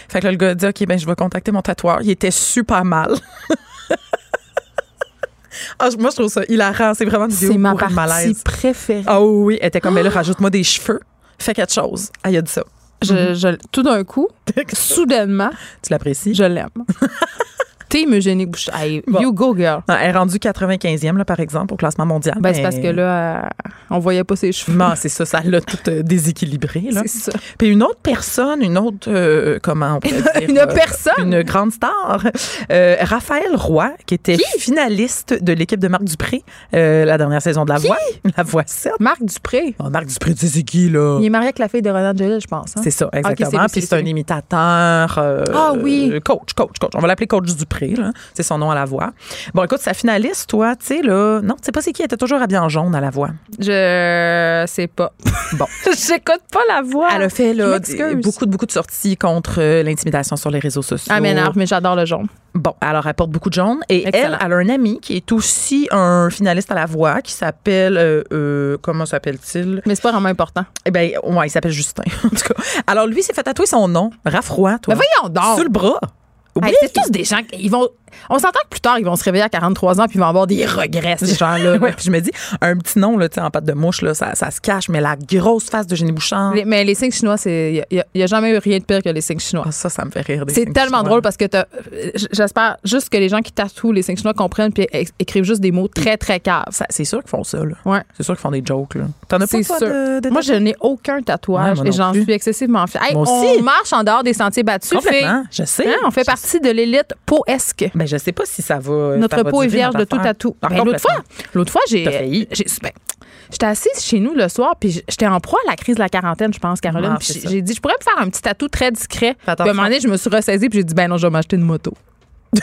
[SPEAKER 11] Fait que là, le gars a dit, OK, ben je vais contacter mon tatoueur. Il était super mal. ah, moi, je trouve ça hilarant. C'est vraiment une vidéo
[SPEAKER 3] c'est ma
[SPEAKER 11] de
[SPEAKER 3] partie préférée.
[SPEAKER 11] Ah oui, oui. Elle était comme, ben là, rajoute-moi des cheveux. Fais quelque chose. Elle a dit ça.
[SPEAKER 3] Je, je- tout d'un coup, soudainement,
[SPEAKER 11] Tu l'apprécies?
[SPEAKER 3] je l'aime. Team Eugénie Bouchard. Hey,
[SPEAKER 11] Bon.
[SPEAKER 3] You go, girl.
[SPEAKER 11] Ah, Elle est rendue 95e, là, par exemple, au classement mondial.
[SPEAKER 3] Ben, c'est parce que là, euh, on voyait pas ses cheveux.
[SPEAKER 11] Non, c'est ça, ça l'a tout euh, déséquilibré. Là.
[SPEAKER 3] C'est ça.
[SPEAKER 11] Puis une autre personne, une autre, euh, comment on pourrait dire,
[SPEAKER 3] Une
[SPEAKER 11] euh,
[SPEAKER 3] personne?
[SPEAKER 11] une grande star, euh, Raphaël Roy, qui était finaliste de l'équipe de Marc Dupré la dernière saison de La Voix, La Voix 7.
[SPEAKER 3] Marc Dupré.
[SPEAKER 11] Oh, Marc Dupré, tu sais c'est qui, là?
[SPEAKER 3] Il est marié avec la fille de Renan Gelil, je pense. hein?
[SPEAKER 11] C'est ça, exactement.
[SPEAKER 3] lui,
[SPEAKER 11] Puis
[SPEAKER 3] c'est
[SPEAKER 11] un imitateur.
[SPEAKER 3] Ah oui.
[SPEAKER 11] Coach, coach, coach. On va l'appeler coach Dupré. Là. C'est son nom à la voix. Bon, écoute, sa finaliste, toi, tu sais, là, non, tu sais pas c'est qui, elle était toujours habillée en jaune à la voix.
[SPEAKER 3] Je sais pas.
[SPEAKER 11] Bon.
[SPEAKER 3] J'écoute pas la voix.
[SPEAKER 11] Elle a fait là, des- beaucoup, beaucoup de sorties contre euh, l'intimidation sur les réseaux sociaux.
[SPEAKER 3] Ah, m'énerve, mais j'adore le jaune.
[SPEAKER 11] Bon, alors elle porte beaucoup de jaune. Et
[SPEAKER 3] Excellent.
[SPEAKER 11] elle, elle a un ami qui est aussi un finaliste à la voix qui s'appelle. euh, euh, comment s'appelle-t-il?
[SPEAKER 3] Mais c'est pas vraiment important.
[SPEAKER 11] Eh bien, ouais, il s'appelle Justin. en tout cas. Alors lui, il s'est fait tatouer son nom, Raffroy, toi.
[SPEAKER 3] Mais voyons donc.
[SPEAKER 11] Sur le bras.
[SPEAKER 3] Hey,
[SPEAKER 11] Oui.
[SPEAKER 3] c'est tous des gens qui vont. On s'entend que plus tard, ils vont se réveiller à 43 ans puis ils vont avoir des regrets, ces gens-là.
[SPEAKER 11] Ouais, puis je me dis, un petit nom là, tu sais, en pâte de mouche, là, ça, ça se cache, mais la grosse face de Jenny Bouchard.
[SPEAKER 3] Les- mais les signes chinois, c'est. Il n'y a, jamais eu rien de pire que les signes chinois.
[SPEAKER 11] Ah, ça, ça me fait rire.
[SPEAKER 3] C'est tellement
[SPEAKER 11] chinois.
[SPEAKER 3] drôle parce que j'espère juste que les gens qui tatouent les signes chinois comprennent puis écrivent juste des mots très, très caves.
[SPEAKER 11] C'est sûr qu'ils font ça. Là.
[SPEAKER 3] Ouais.
[SPEAKER 11] C'est sûr qu'ils font des jokes. Là. T'en as pas,
[SPEAKER 3] C'est
[SPEAKER 11] toi,
[SPEAKER 3] sûr.
[SPEAKER 11] de, de
[SPEAKER 3] Moi, je n'ai aucun tatouage
[SPEAKER 11] Ouais,
[SPEAKER 3] et j'en suis excessivement fière. Hey, on marche en dehors des sentiers battus.
[SPEAKER 11] Complètement,
[SPEAKER 3] filles.
[SPEAKER 11] je sais.
[SPEAKER 3] Hein, on fait partie de l'élite poesque.
[SPEAKER 11] Ben, je sais pas si ça va.
[SPEAKER 3] Notre peau est vierge de tout tatou.
[SPEAKER 11] Ah,
[SPEAKER 3] Ben, l'autre fois, l'autre fois, j'ai, ben, j'étais assise chez nous le soir, puis j'étais en proie à la crise de la quarantaine, je pense, Caroline.
[SPEAKER 11] Ah,
[SPEAKER 3] j'ai dit, je pourrais me faire un petit tatou très discret. Puis à un moment donné, je me suis ressaisie, puis j'ai dit, ben non, je vais m'acheter une moto.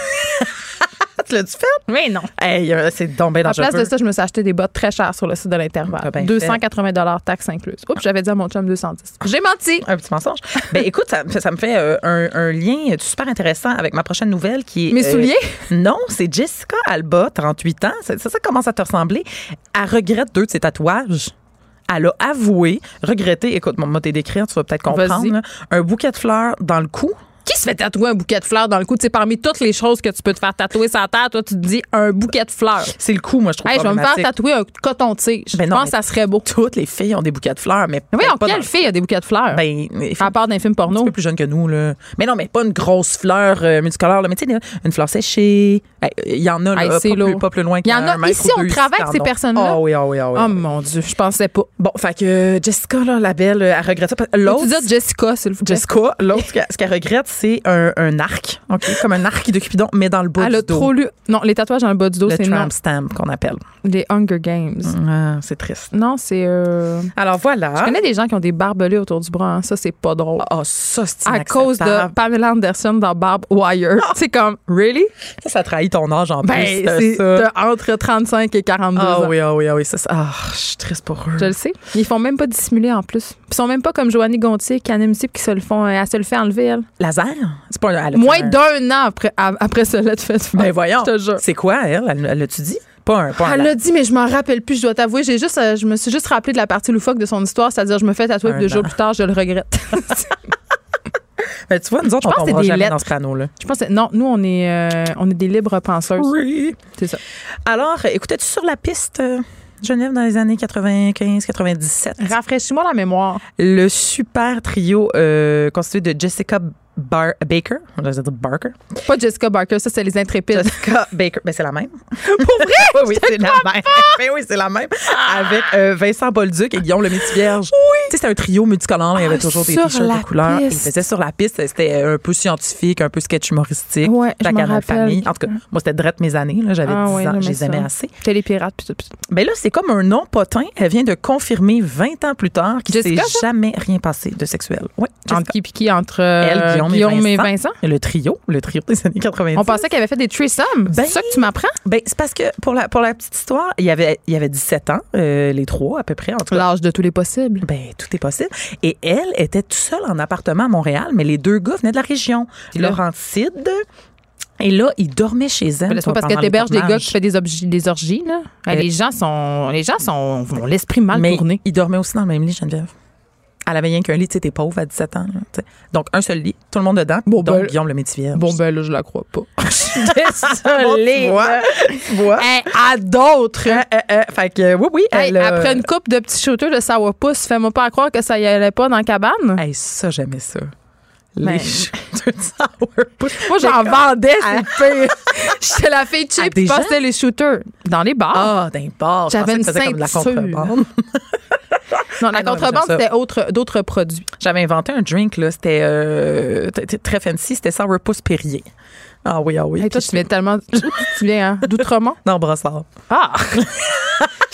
[SPEAKER 11] Tu l'as-tu fait?
[SPEAKER 3] Mais non.
[SPEAKER 11] Hey, euh, c'est tombé dans
[SPEAKER 3] À place de ça, je me suis acheté des bottes très chères sur le site de l'Intervalle.
[SPEAKER 11] T'as bien
[SPEAKER 3] 280 taxes incluses. Oups, j'avais dit à mon chum 210. J'ai menti.
[SPEAKER 11] Un petit mensonge. ben écoute, ça, ça me fait euh, un, un lien super intéressant avec ma prochaine nouvelle qui est.
[SPEAKER 3] Mes
[SPEAKER 11] euh,
[SPEAKER 3] souliers?
[SPEAKER 11] Non, c'est Jessica Alba, 38 ans. Ça, ça, ça commence à te ressembler. Elle regrette deux de ses tatouages. Elle a avoué, regretté, écoute, mon mot t'es décrire, tu vas peut-être comprendre, là. un bouquet de fleurs dans le cou.
[SPEAKER 3] Qui se fait tatouer un bouquet de fleurs dans le cou? Tu sais, parmi toutes les choses que tu peux te faire tatouer la terre, toi, tu te dis un bouquet de fleurs.
[SPEAKER 11] C'est le cou, moi, je trouve
[SPEAKER 3] Hey, je vais me faire tatouer un coton-tige. Je
[SPEAKER 11] Ben non,
[SPEAKER 3] pense que ça serait beau.
[SPEAKER 11] Toutes les filles ont des bouquets de fleurs, mais
[SPEAKER 3] Mais voyons,
[SPEAKER 11] pas
[SPEAKER 3] quelle fille a des bouquets de fleurs?
[SPEAKER 11] Ben,
[SPEAKER 3] à part d'un film
[SPEAKER 11] un
[SPEAKER 3] porno.
[SPEAKER 11] petit peu plus jeune que nous, là. Mais non, mais pas une grosse fleur euh, multicolore, là. Mais tu sais, une fleur séchée. Hey, Il y en a, là,
[SPEAKER 3] Hey,
[SPEAKER 11] pas,
[SPEAKER 3] c'est
[SPEAKER 11] plus, pas plus loin
[SPEAKER 3] Il y en a ici, on travaille avec ces
[SPEAKER 11] en ont.
[SPEAKER 3] personnes-là.
[SPEAKER 11] Ah oui, ah oui, ah oui.
[SPEAKER 3] Oh mon Dieu, je pensais pas.
[SPEAKER 11] Bon, fait que euh, Jessica, là, la belle, elle regrette ça. L'autre,
[SPEAKER 3] dire Jessica, s'il vous plaît?
[SPEAKER 11] Jessica, l'autre, ce qu'elle regrette, c'est un, un arc, OK? Comme un arc de Cupidon, mais dans le bas
[SPEAKER 3] Elle
[SPEAKER 11] du
[SPEAKER 3] a
[SPEAKER 11] dos.
[SPEAKER 3] trop lu. Non, les tatouages dans le bas du dos,
[SPEAKER 11] le
[SPEAKER 3] c'est non.
[SPEAKER 11] tramp stamp qu'on appelle.
[SPEAKER 3] Les Hunger Games.
[SPEAKER 11] Ah, c'est triste.
[SPEAKER 3] Non, c'est. euh,
[SPEAKER 11] Alors voilà.
[SPEAKER 3] Je connais des gens qui ont des barbelés autour du bras. hein. Ça, c'est pas drôle.
[SPEAKER 11] Ah, ça, c'est
[SPEAKER 3] à cause de. Pamela Anderson dans Barb Wire. C'est comme, really?
[SPEAKER 11] Ça, ça trahit ton âge en
[SPEAKER 3] Ben,
[SPEAKER 11] plus.
[SPEAKER 3] de entre 35 et 42
[SPEAKER 11] Ah
[SPEAKER 3] ans.
[SPEAKER 11] oui, ah oui, ah oui. Ça, ça- ah, je suis triste pour eux.
[SPEAKER 3] Je le sais. Ils font même pas dissimuler en plus. Ils sont même pas comme Joanie Gontier qui anime qui se le font. Elle se le fait enlever, elle.
[SPEAKER 11] Laser? C'est pas un. elle a
[SPEAKER 3] Moins d'un an après, après cela de fait.
[SPEAKER 11] Ben voyons.
[SPEAKER 3] Je te jure.
[SPEAKER 11] C'est quoi, elle? Elle l'a-tu dit? Pas un. Pas
[SPEAKER 3] Elle
[SPEAKER 11] la-
[SPEAKER 3] dit, mais je m'en rappelle plus, je dois t'avouer. J'ai juste, euh, je me suis juste rappelé de la partie loufoque de son histoire, c'est-à-dire je me fais tatouer, deux jours plus tard, je le regrette.
[SPEAKER 11] Ben, tu vois, nous autres,
[SPEAKER 3] Je pense
[SPEAKER 11] on
[SPEAKER 3] des lettres.
[SPEAKER 11] dans ce panneau-là.
[SPEAKER 3] je pense que, non, nous, on est, euh, on est des libres penseuses.
[SPEAKER 11] Oui.
[SPEAKER 3] C'est ça.
[SPEAKER 11] Alors, écoutais-tu sur la piste, euh, Genève, dans les années 95-97?
[SPEAKER 3] Rafraîchis-moi la mémoire.
[SPEAKER 11] Le super trio euh, constitué de Jessica Bar- Baker, on va dire Barker.
[SPEAKER 3] Pas Jessica Barker, ça, c'est les intrépides.
[SPEAKER 11] Jessica Baker, ben c'est la même. Pour vrai? oui, oui, c'est la même. Ben oui, c'est la même. Avec euh, Vincent Bolduc et Guillaume le Métis-Vierge. Oui. Tu sais, c'était un trio multicolore, il y avait
[SPEAKER 3] Ah,
[SPEAKER 11] toujours des t-shirts
[SPEAKER 3] la
[SPEAKER 11] de couleur. Ils faisaient sur la piste, c'était un peu scientifique, un peu sketch humoristique.
[SPEAKER 3] Ouais, je.
[SPEAKER 11] Famille. En tout cas, moi, c'était drette mes années, j'avais
[SPEAKER 3] Ah
[SPEAKER 11] 10
[SPEAKER 3] ouais,
[SPEAKER 11] ans, je les aimais assez.
[SPEAKER 3] T'es les pirates, puis tout.
[SPEAKER 11] Ben là, c'est comme un nom potin. Elle vient de confirmer 20 ans plus tard qu'il s'est
[SPEAKER 3] Jessica, ça?
[SPEAKER 11] jamais rien passé de sexuel. Oui,
[SPEAKER 3] Entre qui? Entre euh,
[SPEAKER 11] Elle, Guillaume, et, Vincent.
[SPEAKER 3] Vincent?
[SPEAKER 11] Le trio, le trio des années 90.
[SPEAKER 3] On pensait qu'elle avait fait des threesomes.
[SPEAKER 11] Ben,
[SPEAKER 3] c'est ça que tu m'apprends?
[SPEAKER 11] Ben, c'est parce que pour la, pour la petite histoire, il y avait, il y avait 17 ans, euh, les trois à peu près.
[SPEAKER 3] L'âge de tous les possibles.
[SPEAKER 11] Ben, tout est possible. Et elle était toute seule en appartement à Montréal, mais les deux gars venaient de la région. Laurentide. Et là, ils dormaient chez elle.
[SPEAKER 3] Ben, Laisse-moi parce que t'héberges des gars qui font des, obje- des orgies, là.
[SPEAKER 11] Euh,
[SPEAKER 3] les gens sont. Les gens sont. ont l'esprit mal
[SPEAKER 11] mais
[SPEAKER 3] tourné.
[SPEAKER 11] ils dormaient aussi dans le même lit, Geneviève. Elle avait rien qu'un lit, tu sais, t'es pauvre à 17 ans. là. Donc, un seul lit, tout le monde dedans.
[SPEAKER 3] Bon,
[SPEAKER 11] donc,
[SPEAKER 3] ben-
[SPEAKER 11] Guillaume le métier.
[SPEAKER 3] Bon, ben là, je la crois pas.
[SPEAKER 11] Désolée. Tu vois?
[SPEAKER 3] Hey, à d'autres.
[SPEAKER 11] Euh, euh, euh, fait que, oui, oui.
[SPEAKER 3] Hey,
[SPEAKER 11] elle, euh,
[SPEAKER 3] après une coupe de petits shooters de sourpuss, fais-moi pas croire que ça y allait pas dans la cabane.
[SPEAKER 11] Hey, ça, j'aimais ça.
[SPEAKER 3] Ben,
[SPEAKER 11] Les sourpuss.
[SPEAKER 3] Moi, j'en vendais, c'est. J'étais la fille cheap qui passait les shooters dans les bars.
[SPEAKER 11] Ah, d'un bar. Je
[SPEAKER 3] J'avais une
[SPEAKER 11] c'était comme de la
[SPEAKER 3] ceinture.
[SPEAKER 11] contrebande.
[SPEAKER 3] non, la
[SPEAKER 11] ah
[SPEAKER 3] contrebande, c'était autre, d'autres produits.
[SPEAKER 11] J'avais inventé un drink, là. C'était euh, très fancy. C'était sourpuss Perrier. Ah oui, ah oui.
[SPEAKER 3] Hey, toi, tu viens tellement. tu viens hein, d'Outremont?
[SPEAKER 11] Non, Brossard.
[SPEAKER 3] Ah!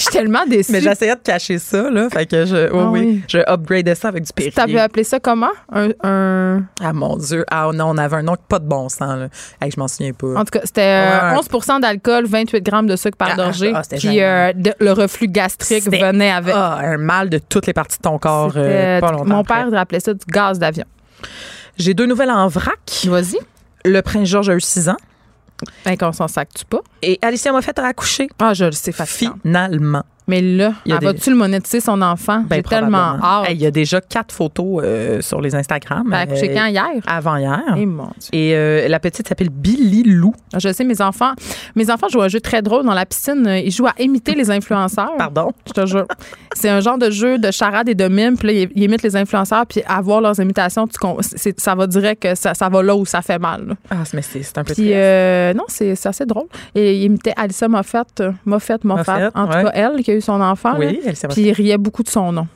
[SPEAKER 3] Je suis tellement déçue.
[SPEAKER 11] Mais j'essayais de cacher ça, là. Fait que je, oui,
[SPEAKER 3] Ah
[SPEAKER 11] oui,
[SPEAKER 3] oui.
[SPEAKER 11] je upgradais ça avec du
[SPEAKER 3] Tu
[SPEAKER 11] Perrier.
[SPEAKER 3] avais appelé ça comment? Un, un-
[SPEAKER 11] Ah, mon Dieu. Ah, non, on avait un nom pas de bon sens, là. Hey, je m'en souviens pas.
[SPEAKER 3] En tout cas, c'était euh,
[SPEAKER 11] Ouais.
[SPEAKER 3] 11 d'alcool, 28 grammes de sucre par
[SPEAKER 11] Ah,
[SPEAKER 3] gorgée.
[SPEAKER 11] ah,
[SPEAKER 3] puis euh, de- le reflux gastrique venait avec.
[SPEAKER 11] Ah, un mal de toutes les parties de ton corps. euh,
[SPEAKER 3] C'était-
[SPEAKER 11] pas longtemps
[SPEAKER 3] mon père appelait ça du gaz d'avion.
[SPEAKER 11] J'ai deux nouvelles en vrac.
[SPEAKER 3] Vas-y.
[SPEAKER 11] Le prince George a eu 6 ans.
[SPEAKER 3] Ben, qu'on s'en sac-tu pas?
[SPEAKER 11] Et Alicia Moffett a accouché.
[SPEAKER 3] Ah, je le sais, facilement.
[SPEAKER 11] Finalement.
[SPEAKER 3] Mais là, elle
[SPEAKER 11] des-
[SPEAKER 3] va-tu le monétiser, son enfant?
[SPEAKER 11] Ben,
[SPEAKER 3] J'ai tellement hâte.
[SPEAKER 11] Hey, Il y a déjà quatre photos euh, sur les Instagram.
[SPEAKER 3] Elle a accouché
[SPEAKER 11] Euh,
[SPEAKER 3] quand hier?
[SPEAKER 11] Avant hier.
[SPEAKER 3] Eh, mon Dieu.
[SPEAKER 11] Et euh, la petite s'appelle Billy Lou.
[SPEAKER 3] Je sais, mes enfants, mes enfants jouent à un jeu très drôle dans la piscine. Ils jouent à imiter les influenceurs.
[SPEAKER 11] Pardon?
[SPEAKER 3] Je te jure. C'est un genre de jeu de charade et de mime. Puis là, ils, ils imitent les influenceurs. Puis à voir leurs imitations, tu ça va direct que ça, ça va là où ça fait mal. là.
[SPEAKER 11] Ah, mais c'est un peu
[SPEAKER 3] Puis euh, non, c'est assez drôle. Et il imitait Alissa Moffett, euh, Moffett, Moffat,
[SPEAKER 11] Moffett,
[SPEAKER 3] en tout
[SPEAKER 11] ouais.
[SPEAKER 3] cas elle qui a eu son enfant.
[SPEAKER 11] Oui,
[SPEAKER 3] là.
[SPEAKER 11] Alicia
[SPEAKER 3] Puis il riait beaucoup de son nom.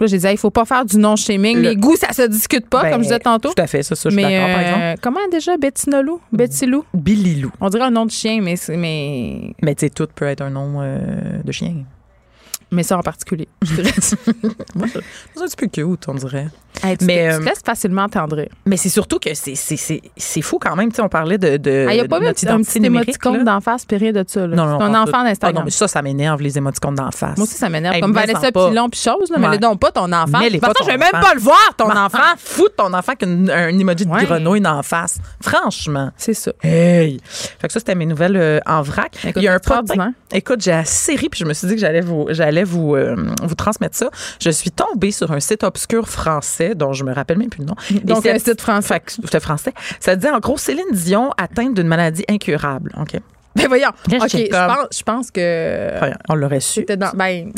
[SPEAKER 3] Là, j'ai dit, il faut pas faire du nom shaming.
[SPEAKER 11] Le-
[SPEAKER 3] Les goûts, ça se discute pas,
[SPEAKER 11] Ben,
[SPEAKER 3] comme je disais tantôt.
[SPEAKER 11] Tout à fait, ça, ça je suis d'accord, par
[SPEAKER 3] euh,
[SPEAKER 11] exemple.
[SPEAKER 3] comment déjà Betty Lou? Betty Lou?
[SPEAKER 11] Billy Lou.
[SPEAKER 3] On dirait un nom de chien, mais mais
[SPEAKER 11] Mais tu sais, tout peut être un nom euh, de chien.
[SPEAKER 3] Mais ça en particulier. Je dirais.
[SPEAKER 11] Moi, je- c'est un petit peu cute, on dirait.
[SPEAKER 3] Hey, tu,
[SPEAKER 11] Mais,
[SPEAKER 3] te- tu
[SPEAKER 11] euh,
[SPEAKER 3] te laisses facilement attendrir.
[SPEAKER 11] Mais c'est surtout que c'est- fou quand même. Tu sais, on parlait de, de
[SPEAKER 3] Il n'y a pas eu un petit, émoticône d'en face, puis rien de ça. là?
[SPEAKER 11] Non, en
[SPEAKER 3] enfant d'Instagram.
[SPEAKER 11] Ah non, mais ça, ça m'énerve, les émoticônes d'en face.
[SPEAKER 3] Moi aussi, ça m'énerve.
[SPEAKER 11] Hey,
[SPEAKER 3] comme Vanessa. Pilon puis chose, là, mais donc pas ton enfant.
[SPEAKER 11] Mais les
[SPEAKER 3] De toute
[SPEAKER 11] pas
[SPEAKER 3] façon, je
[SPEAKER 11] ton
[SPEAKER 3] vais même pas le voir, ton enfant.
[SPEAKER 11] Foutre ton enfant qu'un un emoji de grenouille d'en face. Franchement.
[SPEAKER 3] C'est ça.
[SPEAKER 11] Hey! Fait que ça, c'était mes nouvelles euh, en vrac. Il y a un. Écoute, j'ai assez ri, puis je me suis dit que j'allais vous, euh, vous transmettre ça. Je suis tombée sur un site obscur français, dont je me rappelle même plus le nom.
[SPEAKER 3] Donc, un site français.
[SPEAKER 11] Fait français. Ça dit, en gros, Céline Dion atteinte d'une maladie incurable. OK.
[SPEAKER 3] Ben voyons.
[SPEAKER 11] Là,
[SPEAKER 3] je pense, je pense que
[SPEAKER 11] Enfin, on l'aurait su.
[SPEAKER 3] c'était dans. Ben,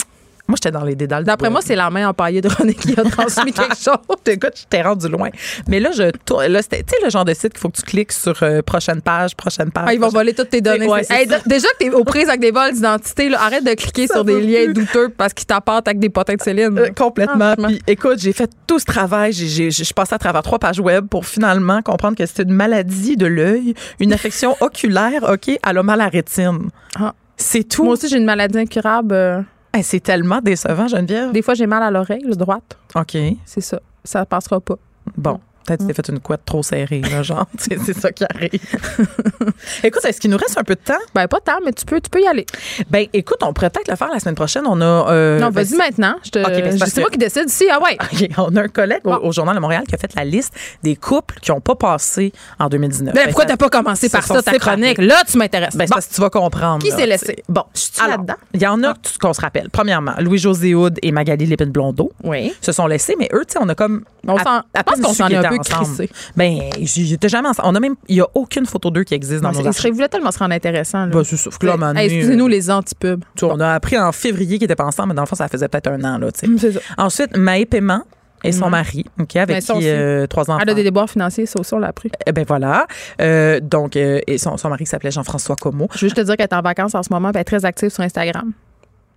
[SPEAKER 11] Moi, j'étais dans les dédales.
[SPEAKER 3] d'après moi, c'est la main empaillée de René qui a transmis quelque chose.
[SPEAKER 11] Écoute, je t'ai rendu loin. Mais là, je tourne. Là, c'était, tu sais, le genre de site qu'il faut que tu cliques sur euh, prochaine page, prochaine page.
[SPEAKER 3] Ah, ils vont
[SPEAKER 11] prochaine-
[SPEAKER 3] voler toutes tes données.
[SPEAKER 11] Ouais,
[SPEAKER 3] Hey, déjà que t'es aux prises avec des vols d'identité, là, arrête de cliquer
[SPEAKER 11] Ça
[SPEAKER 3] sur des liens douteux parce qu'ils t'apportent avec des potins de Céline.
[SPEAKER 11] Euh, complètement. Puis, écoute, j'ai fait tout ce travail. J'ai, j'ai- je suis passée à travers trois pages web pour finalement comprendre que c'était une maladie de l'œil, une affection oculaire, OK, elle a mal à la rétine.
[SPEAKER 3] Ah.
[SPEAKER 11] C'est tout.
[SPEAKER 3] Moi aussi, j'ai une maladie incurable.
[SPEAKER 11] Hey, c'est tellement décevant, Geneviève.
[SPEAKER 3] Des fois, j'ai mal à l'oreille, la droite.
[SPEAKER 11] OK.
[SPEAKER 3] C'est ça. Ça passera pas.
[SPEAKER 11] Bon. Peut-être que tu t'es fait une couette trop serrée, là, genre. c'est, c'est ça qui arrive. écoute, est-ce qu'il nous reste un peu de temps?
[SPEAKER 3] Ben, pas tant, mais tu peux, tu peux y aller.
[SPEAKER 11] Ben, écoute, on pourrait peut-être le faire la semaine prochaine. On a. euh,
[SPEAKER 3] non,
[SPEAKER 11] ben,
[SPEAKER 3] vas-y maintenant. Je te,
[SPEAKER 11] Ok, ben, c'est
[SPEAKER 3] moi qui décide ici. Ah ouais.
[SPEAKER 11] OK, on a un collègue au-
[SPEAKER 3] Bon.
[SPEAKER 11] au, Journal de Montréal qui a fait la liste des couples qui n'ont pas passé en 2019.
[SPEAKER 3] Ben,
[SPEAKER 11] Ben,
[SPEAKER 3] pourquoi t'as pas commencé par ça, ta chronique? Là, tu m'intéresses.
[SPEAKER 11] Ben,
[SPEAKER 3] Bon.
[SPEAKER 11] parce que tu vas comprendre.
[SPEAKER 3] Qui s'est laissé?
[SPEAKER 11] Bon,
[SPEAKER 3] Je suis là-dedans?
[SPEAKER 11] Il y en a que- qu'on se rappelle. Premièrement, Louis-José Houd et Magali Lépine-Blondeau
[SPEAKER 3] Oui.
[SPEAKER 11] se sont laissés, mais eux, tu sais, on a comme.
[SPEAKER 3] On s'en- je pense qu'on s'en est un
[SPEAKER 11] étaient
[SPEAKER 3] peu crissé.
[SPEAKER 11] Ben, j'étais jamais ensemble. On a même. Il n'y a aucune photo d'eux qui existe dans nos archives.
[SPEAKER 3] Je voulais tellement se rendre intéressant.
[SPEAKER 11] Ben, c'est. Fait que là,
[SPEAKER 3] Hey, Excusez-nous
[SPEAKER 11] euh,
[SPEAKER 3] les anti-pubs.
[SPEAKER 11] On a appris en février qu'ils n'étaient pas ensemble, mais dans le fond, ça faisait peut-être un an. Là, tu sais.
[SPEAKER 3] C'est ça.
[SPEAKER 11] Ensuite, Maë Paiement et son
[SPEAKER 3] Mhm.
[SPEAKER 11] mari, OK, avec qui euh, trois enfants.
[SPEAKER 3] Elle a des déboires financiers, ça aussi, on l'a appris.
[SPEAKER 11] Eh ben voilà. Euh, donc, euh, et son, son mari s'appelait Jean-François Como.
[SPEAKER 3] Je veux juste te dire qu'elle est en vacances en ce moment, elle est très active sur Instagram.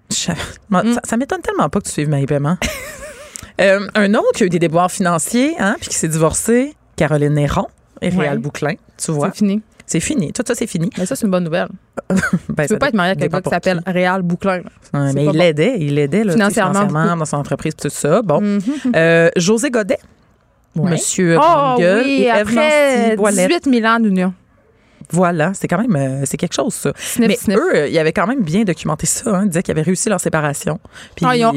[SPEAKER 11] Je- Moi,
[SPEAKER 3] Mm.
[SPEAKER 11] Ça, ça m'étonne tellement pas que tu suives Marie Paiement. Euh, un autre qui a eu des déboires financiers, hein, puis qui s'est divorcé, Caroline Néron et
[SPEAKER 3] Ouais.
[SPEAKER 11] Réal Bouclin. Tu vois,
[SPEAKER 3] C'est fini.
[SPEAKER 11] c'est fini. Tout ça, c'est fini.
[SPEAKER 3] Mais ça, c'est une bonne nouvelle.
[SPEAKER 11] Ben,
[SPEAKER 3] Tu peux pas être marié
[SPEAKER 11] dépend
[SPEAKER 3] quelqu'un qui s'appelle. Réal Bouclin.
[SPEAKER 11] Ouais, mais il l'aidait, il l'aidait
[SPEAKER 3] Financièrement,
[SPEAKER 11] dans son entreprise, tout ça. Bon.
[SPEAKER 3] Mhm.
[SPEAKER 11] Euh, José Godet,
[SPEAKER 3] Ouais.
[SPEAKER 11] Monsieur
[SPEAKER 3] Oh oui,
[SPEAKER 11] et
[SPEAKER 3] après
[SPEAKER 11] Nancy Boilette.
[SPEAKER 3] 18 000 ans d'union.
[SPEAKER 11] Voilà, c'est quand même euh, c'est quelque chose ça.
[SPEAKER 3] Snip,
[SPEAKER 11] mais
[SPEAKER 3] snip.
[SPEAKER 11] eux, ils avaient quand même bien documenté ça. Hein, ils disaient qu'ils avaient réussi leur séparation. Puis
[SPEAKER 3] Ah, ils ont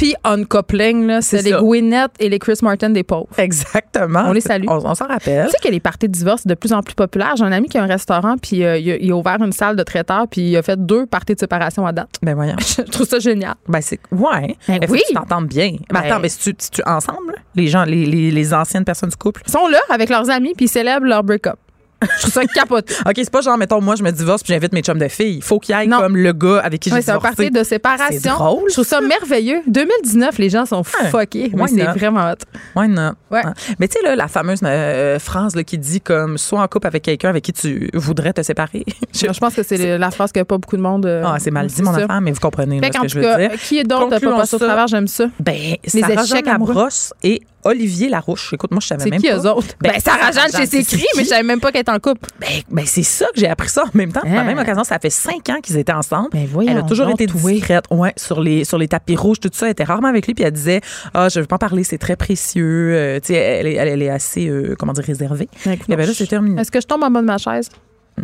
[SPEAKER 3] happy uncoupling, là. C'est les. Gwyneth et les Chris Martin des pauvres.
[SPEAKER 11] Exactement.
[SPEAKER 3] On les salue.
[SPEAKER 11] On, on s'en rappelle.
[SPEAKER 3] Tu sais que les parties de divorce sont de plus en plus populaires. J'ai un ami qui a un restaurant, puis euh, il, a, il a ouvert une salle de traiteur, puis il a fait deux parties de séparation à date.
[SPEAKER 11] Ben voyons.
[SPEAKER 3] Je trouve ça génial.
[SPEAKER 11] Ben c'est ouais.
[SPEAKER 3] Ben oui.
[SPEAKER 11] tu t'entendes bien. Ben, attends, mais si tu, tu ensemble, les gens, les, les, les anciennes personnes du couple.
[SPEAKER 3] Ils sont là avec leurs amis, puis ils célèbrent leur break-up. Je trouve ça capoté.
[SPEAKER 11] Ok, c'est pas genre mettons moi je me divorce puis j'invite mes chums de filles. Il faut qu'il y ait
[SPEAKER 3] Non.
[SPEAKER 11] comme le gars avec qui j'ai
[SPEAKER 3] Ouais, c'est un
[SPEAKER 11] divorcé.
[SPEAKER 3] parti de séparation.
[SPEAKER 11] C'est drôle,
[SPEAKER 3] Je trouve ça merveilleux. 2019, les gens sont
[SPEAKER 11] Ouais.
[SPEAKER 3] fuckés.
[SPEAKER 11] Why
[SPEAKER 3] Oui, c'est
[SPEAKER 11] not?
[SPEAKER 3] vraiment hot.
[SPEAKER 11] Ouais, non.
[SPEAKER 3] Ouais.
[SPEAKER 11] Hein. Mais tu sais, là, la fameuse euh, phrase là, qui dit comme sois en couple avec quelqu'un avec qui tu voudrais te séparer. Je-
[SPEAKER 3] Je pense que c'est la phrase que pas beaucoup de monde. euh,
[SPEAKER 11] Ah, c'est mal dit, mon
[SPEAKER 3] ça.
[SPEAKER 11] affaire, mais vous comprenez là, ce que je veux dire.
[SPEAKER 3] qui est d'autre pas passé au travers? J'aime ça.
[SPEAKER 11] Ben,
[SPEAKER 3] Les
[SPEAKER 11] Sarah
[SPEAKER 3] échecs amoureux.
[SPEAKER 11] Labrosse et Olivier Larouche. Écoute, moi, je savais
[SPEAKER 3] C'est
[SPEAKER 11] même
[SPEAKER 3] qui
[SPEAKER 11] pas.
[SPEAKER 3] eux autres? Ben, Sarah Jeanne, c'est
[SPEAKER 11] c'est
[SPEAKER 3] écrit, mais
[SPEAKER 11] qui?
[SPEAKER 3] je savais même pas qu'elle était en couple.
[SPEAKER 11] Ben, ben, c'est ça que j'ai appris ça en même temps. Par la
[SPEAKER 3] Ah.
[SPEAKER 11] même occasion, ça fait cinq ans qu'ils étaient ensemble.
[SPEAKER 3] Ben, voyons
[SPEAKER 11] elle a toujours été discrète. Ouais, sur les, sur les tapis rouges, tout ça. Elle était rarement avec lui. Puis elle disait, ah, je veux pas en parler, c'est très précieux. Euh, tu sais, elle, est- elle, elle est assez, euh, comment dire, réservée.
[SPEAKER 3] Ben,
[SPEAKER 11] Et ben là, c'est terminé.
[SPEAKER 3] Est-ce que je tombe en bas de ma chaise?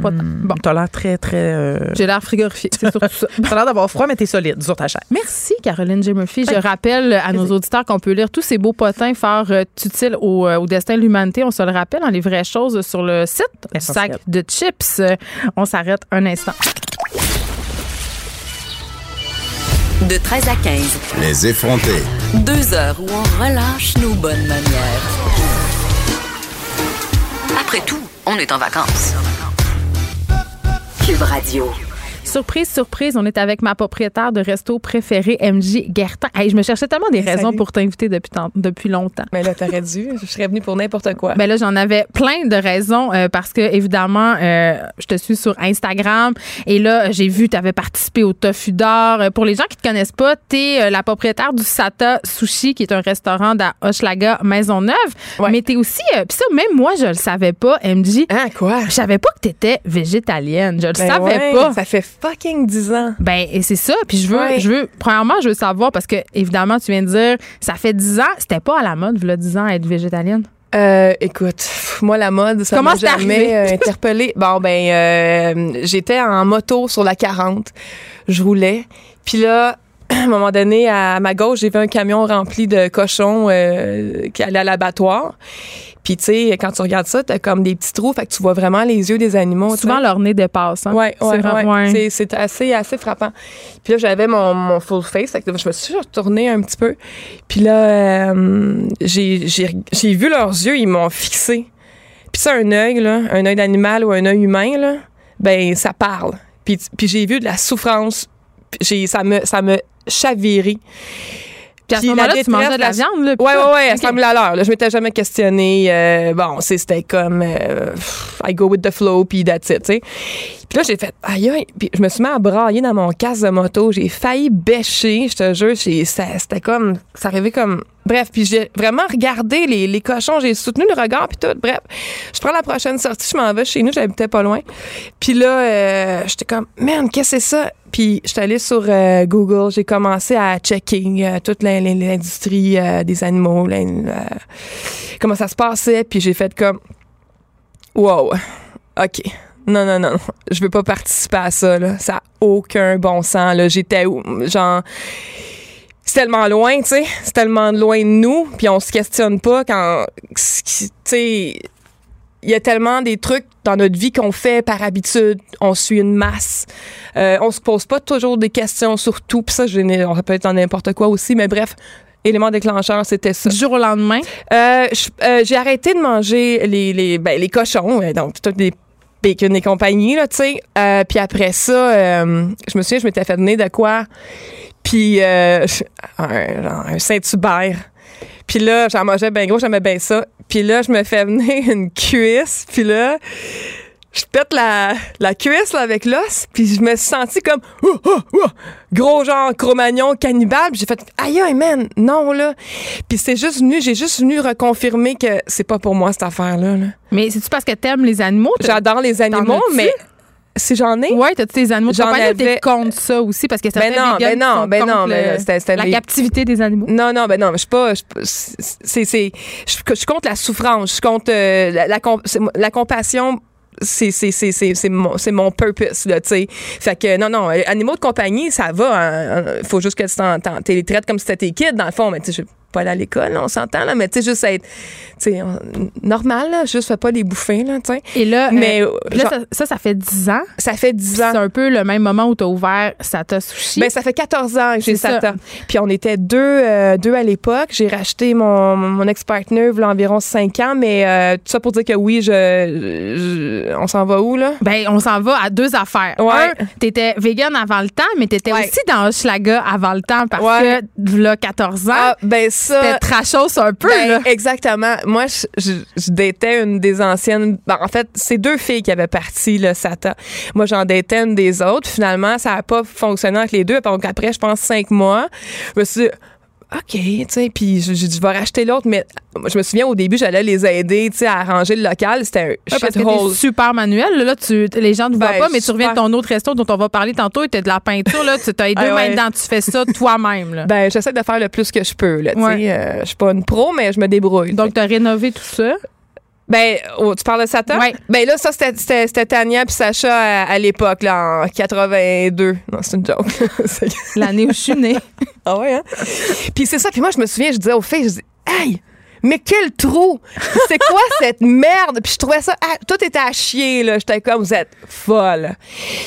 [SPEAKER 3] Pas tant. Bon,
[SPEAKER 11] T'as l'air très, très. euh,
[SPEAKER 3] j'ai l'air frigorifié, c'est surtout ça.
[SPEAKER 11] T'as l'air d'avoir froid, mais t'es solide sur ta chaise.
[SPEAKER 3] Merci, Caroline J. Murphy. Je rappelle à nos auditeurs qu'on peut lire tous ces beaux potins fort euh, utiles au, euh, au destin de l'humanité. On se le rappelle dans les vraies choses sur le site du sac de chips. On s'arrête un instant.
[SPEAKER 1] De 13 à 15,
[SPEAKER 2] Les effrontés.
[SPEAKER 1] deux heures où on relâche nos bonnes manières. Après tout, on est en vacances. Cube Radio.
[SPEAKER 3] Surprise, surprise, on est avec ma propriétaire de resto préféré, MJ Gertin. Hey, je me cherchais tellement des raisons
[SPEAKER 12] salut.
[SPEAKER 3] pour t'inviter depuis, tant- depuis longtemps.
[SPEAKER 12] Mais là, t'aurais dû. Je serais venue pour n'importe quoi.
[SPEAKER 3] Ben là, j'en avais plein de raisons euh, parce que évidemment, euh, je te suis sur Instagram et là, j'ai vu tu avais participé au Tofu d'or. Euh, Pour les gens qui te connaissent pas, tu es la propriétaire du Sata Sushi qui est un restaurant à Hochelaga Maisonneuve,
[SPEAKER 12] Ouais.
[SPEAKER 3] mais tu es aussi euh, puis ça même moi je le savais pas, MJ.
[SPEAKER 12] Hein, quoi?
[SPEAKER 3] Je savais pas que tu étais végétalienne, je le
[SPEAKER 12] Ben
[SPEAKER 3] savais
[SPEAKER 12] ouais,
[SPEAKER 3] pas.
[SPEAKER 12] Ça fait fucking 10 ans.
[SPEAKER 3] Ben, et c'est ça. Puis je veux,
[SPEAKER 12] Ouais.
[SPEAKER 3] je veux, premièrement, je veux savoir parce que, évidemment, tu viens de dire, ça fait 10 ans, c'était pas à la mode, là, 10 ans, être végétalienne?
[SPEAKER 12] Euh, écoute, moi, la mode, ça m'a jamais euh, interpellée. Bon, ben, euh, j'étais en moto sur la 40. Je roulais. Puis là, à un moment donné, à ma gauche, j'ai vu un camion rempli de cochons euh, qui allait à l'abattoir. Puis, tu sais, quand tu regardes ça, t'as comme des petits trous, fait que tu vois vraiment les yeux des animaux.
[SPEAKER 3] Souvent, leur nez dépasse. Hein?
[SPEAKER 12] Ouais,
[SPEAKER 3] C'est
[SPEAKER 12] ouais, ouais. C'est- assez, assez frappant. Puis là, j'avais mon, mon full face. fait que je me suis retournée un petit peu. Puis là, euh, j'ai j'ai- j'ai vu leurs yeux, ils m'ont fixé. Puis ça, un œil, là, un œil d'animal ou un œil humain, là, ben, ça parle. Puis, puis j'ai vu de la souffrance. J'ai- ça me, ça me chaviré.
[SPEAKER 3] Puis à ce moment-là, tu mangeais de la viande, là.
[SPEAKER 12] Ouais, ouais, ouais, ça me l'a l'air. là. Je m'étais jamais questionné. euh, bon, c'était comme euh, I go with the flow, puis that's it, tu sais. Puis là, j'ai fait aïe, aïe. Puis je me suis mis à brailler dans mon casque de moto. J'ai failli bêcher, je te jure. C'était comme. Ça arrivait comme. Bref, puis j'ai vraiment regardé les, les cochons. J'ai soutenu le regard, puis tout. Bref, je prends la prochaine sortie, je m'en vais chez nous. J'habitais pas loin. Puis là, euh, j'étais comme, man, qu'est-ce que c'est ça? Puis j'étais allée sur euh, Google. J'ai commencé à checker euh, toute l'in- l'in- l'industrie euh, des animaux, comment ça se passait. Puis j'ai fait comme, wow, OK. Non, non, non, je veux pas participer à ça, là. Ça a aucun bon sens. J'étais où? Genre, c'est tellement loin, tu sais. C'est tellement loin de nous, puis on se questionne pas quand, tu sais, il y a tellement des trucs dans notre vie qu'on fait par habitude. On suit une masse. Euh, on se pose pas toujours des questions sur tout. Puis ça, je on peut être dans n'importe quoi aussi, mais bref. Élément déclencheur, c'était ça.
[SPEAKER 3] Du jour au lendemain?
[SPEAKER 12] Euh, euh, j'ai arrêté de manger les, les, ben, les cochons, euh, donc toutes les bacon et compagnie, là, tu sais. Euh, puis après ça, euh, je me souviens, je m'étais fait donner de quoi? Puis un, un Saint-Hubert. Puis là, j'en mangeais bien gros, j'aimais bien ça. Puis là, je me fais venir une cuisse. Puis là, je pète la, la cuisse là, avec l'os. Puis je me suis sentie comme gros genre Cro-Magnon cannibale. J'ai fait aïe aïe man, non là. Puis c'est juste venu, j'ai juste venu reconfirmer que c'est pas pour moi cette affaire là.
[SPEAKER 3] Mais c'est-tu parce que t'aimes les animaux?
[SPEAKER 12] J'adore les animaux, mais si j'en ai,
[SPEAKER 3] Ouais, t'as-tu des animaux de compagnie t'es
[SPEAKER 12] avais-
[SPEAKER 3] contre ça aussi? Parce que ça
[SPEAKER 12] Ben non, ben non, ben non, ben c'était- c'était
[SPEAKER 3] la
[SPEAKER 12] des-
[SPEAKER 3] captivité des animaux.
[SPEAKER 12] Non, non, ben non, je suis pas. C'est, c'est, je, je suis contre la souffrance. Je suis contre euh, la, la, la compassion. C'est, c'est, c'est, c'est, c'est mon, c'est mon purpose, là, tu sais. Fait que, non, non, euh, animaux de compagnie, ça va. hein, hein, faut juste que tu t'es les traites comme si c'était tes kids, dans le fond. Mais, tu sais, pas aller à l'école, on s'entend, là. Mais, tu sais, juste être, tu on- normal, là. Juste fais pas les bouffer, là, tu sais.
[SPEAKER 3] Et là,
[SPEAKER 12] Mais,
[SPEAKER 3] euh, puis là, ça, ça, fait 10 ans.
[SPEAKER 12] Ça fait 10
[SPEAKER 3] Puis
[SPEAKER 12] ans.
[SPEAKER 3] C'est un peu le même moment où t'as ouvert Sata Sushi.
[SPEAKER 12] Ben, ça fait 14 ans que j'ai. Sata. Puis on était deux, euh, deux à l'époque. J'ai racheté mon, mon ex-partner il y a environ 5 ans, mais euh, tout ça pour dire que oui, je, je- on s'en va où, là?
[SPEAKER 3] Ben, on s'en va à deux affaires.
[SPEAKER 12] Ouais.
[SPEAKER 3] Un, t'étais vegan avant le temps, mais t'étais
[SPEAKER 12] Ouais.
[SPEAKER 3] aussi dans Hochelaga avant le temps parce
[SPEAKER 12] Ouais.
[SPEAKER 3] que, là, 14 ans,
[SPEAKER 12] Ah, ben ça...
[SPEAKER 3] c'était trashos un peu,
[SPEAKER 12] Ben,
[SPEAKER 3] là.
[SPEAKER 12] exactement. Moi, je, je, je datais une des anciennes. ben, en fait, c'est deux filles qui avaient parti le SATA. Moi, j'en datais une des autres. Finalement, ça n'a pas fonctionné avec les deux. Donc, après, je pense, cinq mois, je me suis dit, OK, tu sais, puis je, je, je vais racheter l'autre, mais je me souviens au début, j'allais les aider, tu sais, à arranger le local. C'était un
[SPEAKER 3] Ouais, parce super manuel. Là, tu, les gens ne voient
[SPEAKER 12] Ben,
[SPEAKER 3] pas, mais tu reviens de ton autre resto dont on va parler tantôt et t'as de la peinture. Là, tu as les deux
[SPEAKER 12] Ah ouais.
[SPEAKER 3] mains dedans. Tu fais ça toi-même.
[SPEAKER 12] Ben, j'essaie de faire le plus que je peux, là, tu sais.
[SPEAKER 3] Ouais.
[SPEAKER 12] Euh, je suis pas une pro, mais je me débrouille.
[SPEAKER 3] Donc, tu as rénové tout ça?
[SPEAKER 12] Ben, oh, tu parles de Satan?
[SPEAKER 3] Ouais.
[SPEAKER 12] Ben là, ça, c'était- Tania puis Sacha à, à l'époque, là, en 82. Non, c'est une joke.
[SPEAKER 3] L'année où je suis née.
[SPEAKER 12] ah ouais, hein? Puis c'est ça. Puis moi, je me souviens, je disais aux filles, je dis, hey! Mais quel trou! C'est quoi cette merde? Puis je trouvais ça. ah, tout était à chier, là. J'étais comme, vous êtes folle.